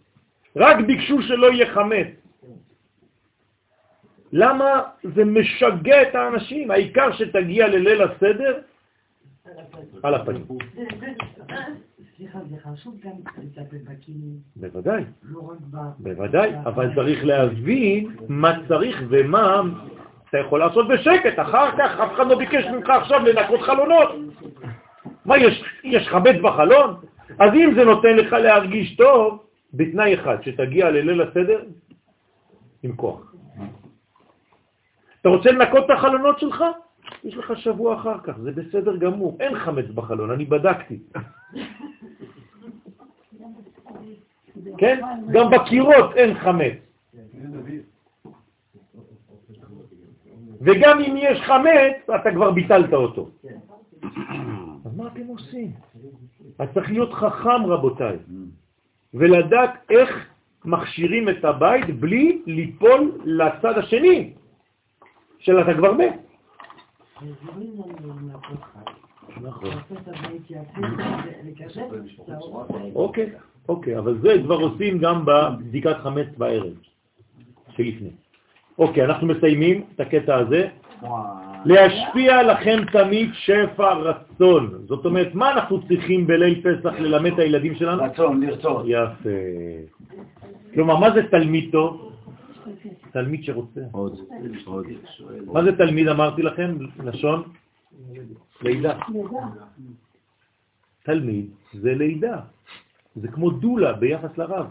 רק ביקשו שלא יהיה חמץ. למה זה משגע את האנשים? העיקר שתגיע לליל הסדר על הפנים. סליחה, זה חשוב גם לטפל בוודאי. לא רק ב... בוודאי, אבל צריך להבין מה צריך ומה אתה יכול לעשות בשקט. אחר כך אף אחד לא ביקש ממך עכשיו לנקות חלונות. מה, יש, יש חמץ בחלון? אז אם זה נותן לך להרגיש טוב, בתנאי אחד, שתגיע לליל הסדר עם כוח. אתה רוצה לנקות את החלונות שלך? יש לך שבוע אחר כך, זה בסדר גמור. אין חמץ בחלון, אני בדקתי. כן? גם בקירות אין חמץ. וגם אם יש חמץ, אתה כבר ביטלת אותו. אז מה אתם עושים? אז צריך להיות חכם, רבותיי, ולדעת איך מכשירים את הבית בלי ליפול לצד השני של אתה כבר מת. אוקיי, אוקיי, אבל זה כבר עושים גם בבדיקת חמץ בערב, שלפני. אוקיי, אנחנו מסיימים את הקטע הזה. להשפיע לכם תמיד שפע רצון. זאת אומרת, מה אנחנו צריכים בליל פסח ללמד את הילדים שלנו? רצון, לרצות. יפה. כלומר, מה זה תלמיד טוב? תלמיד שרוצה. עוד, עוד. מה זה תלמיד, אמרתי לכם? לשון? לידה. תלמיד זה לידה. זה כמו דולה ביחס לרב.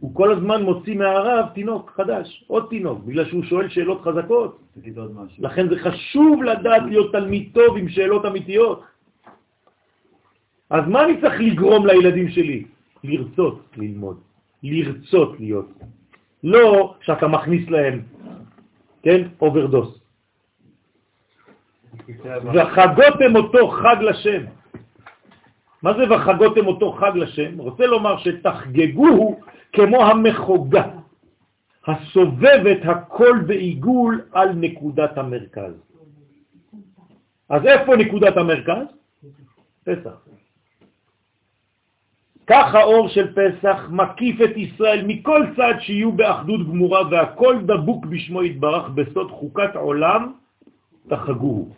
הוא כל הזמן מוציא מהרב תינוק חדש, עוד תינוק, בגלל שהוא שואל שאלות חזקות. תגיד עוד משהו. לכן זה חשוב לדעת להיות תלמיד טוב עם שאלות אמיתיות. אז מה אני צריך לגרום לילדים שלי? לרצות ללמוד, לרצות להיות. לא שאתה מכניס להם, כן, אוברדוז. וחגותם אותו חג לשם. מה זה וחגותם אותו חג לשם? רוצה לומר שתחגגוהו כמו המחוגה, הסובבת הכל בעיגול על נקודת המרכז. אז איפה נקודת המרכז? פסח. כך האור של פסח מקיף את ישראל מכל צד שיהיו באחדות גמורה והכל דבוק בשמו יתברך בסוד חוקת עולם תחגוהו.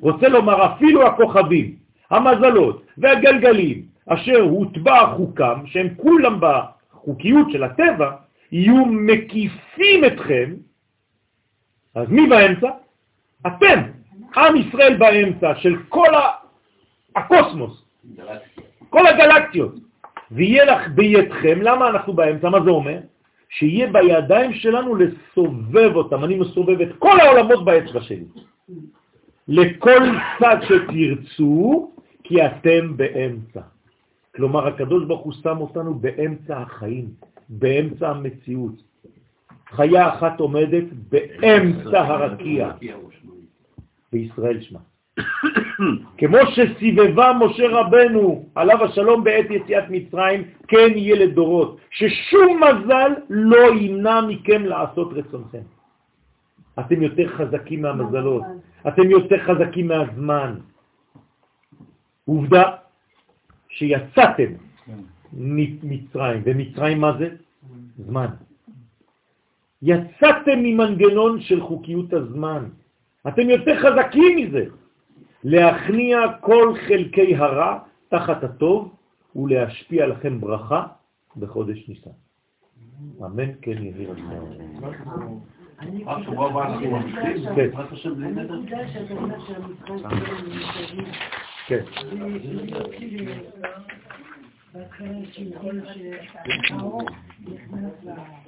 רוצה לומר אפילו הכוכבים, המזלות והגלגלים אשר הוטבע חוקם, שהם כולם בחוקיות של הטבע, יהיו מקיפים אתכם, אז מי באמצע? אתם, עם ישראל באמצע של כל ה... הקוסמוס, כל הגלקטיות, ויהיה לך בידכם, למה אנחנו באמצע? מה זה אומר? שיהיה בידיים שלנו לסובב אותם, אני מסובב את כל העולמות באצבע שלי. לכל צד שתרצו, כי אתם באמצע. כלומר, הקדוש ברוך הוא שם אותנו באמצע החיים, באמצע המציאות. חיה אחת עומדת באמצע הרקיע, בישראל שמה. כמו שסיבבה משה רבנו, עליו השלום בעת יציאת מצרים, כן יהיה לדורות, ששום מזל לא ימנע מכם לעשות רצונכם. אתם יותר חזקים מהמזלות, אתם יותר חזקים מהזמן. עובדה שיצאתם ממצרים, ומצרים מה זה? זמן. יצאתם ממנגנון של חוקיות הזמן. אתם יותר חזקים מזה. להכניע כל חלקי הרע תחת הטוב ולהשפיע לכם ברכה בחודש ניסן. אמן כן יהי רצון. אני רק כן. בהתחלה של כל שהאור נכנס ל...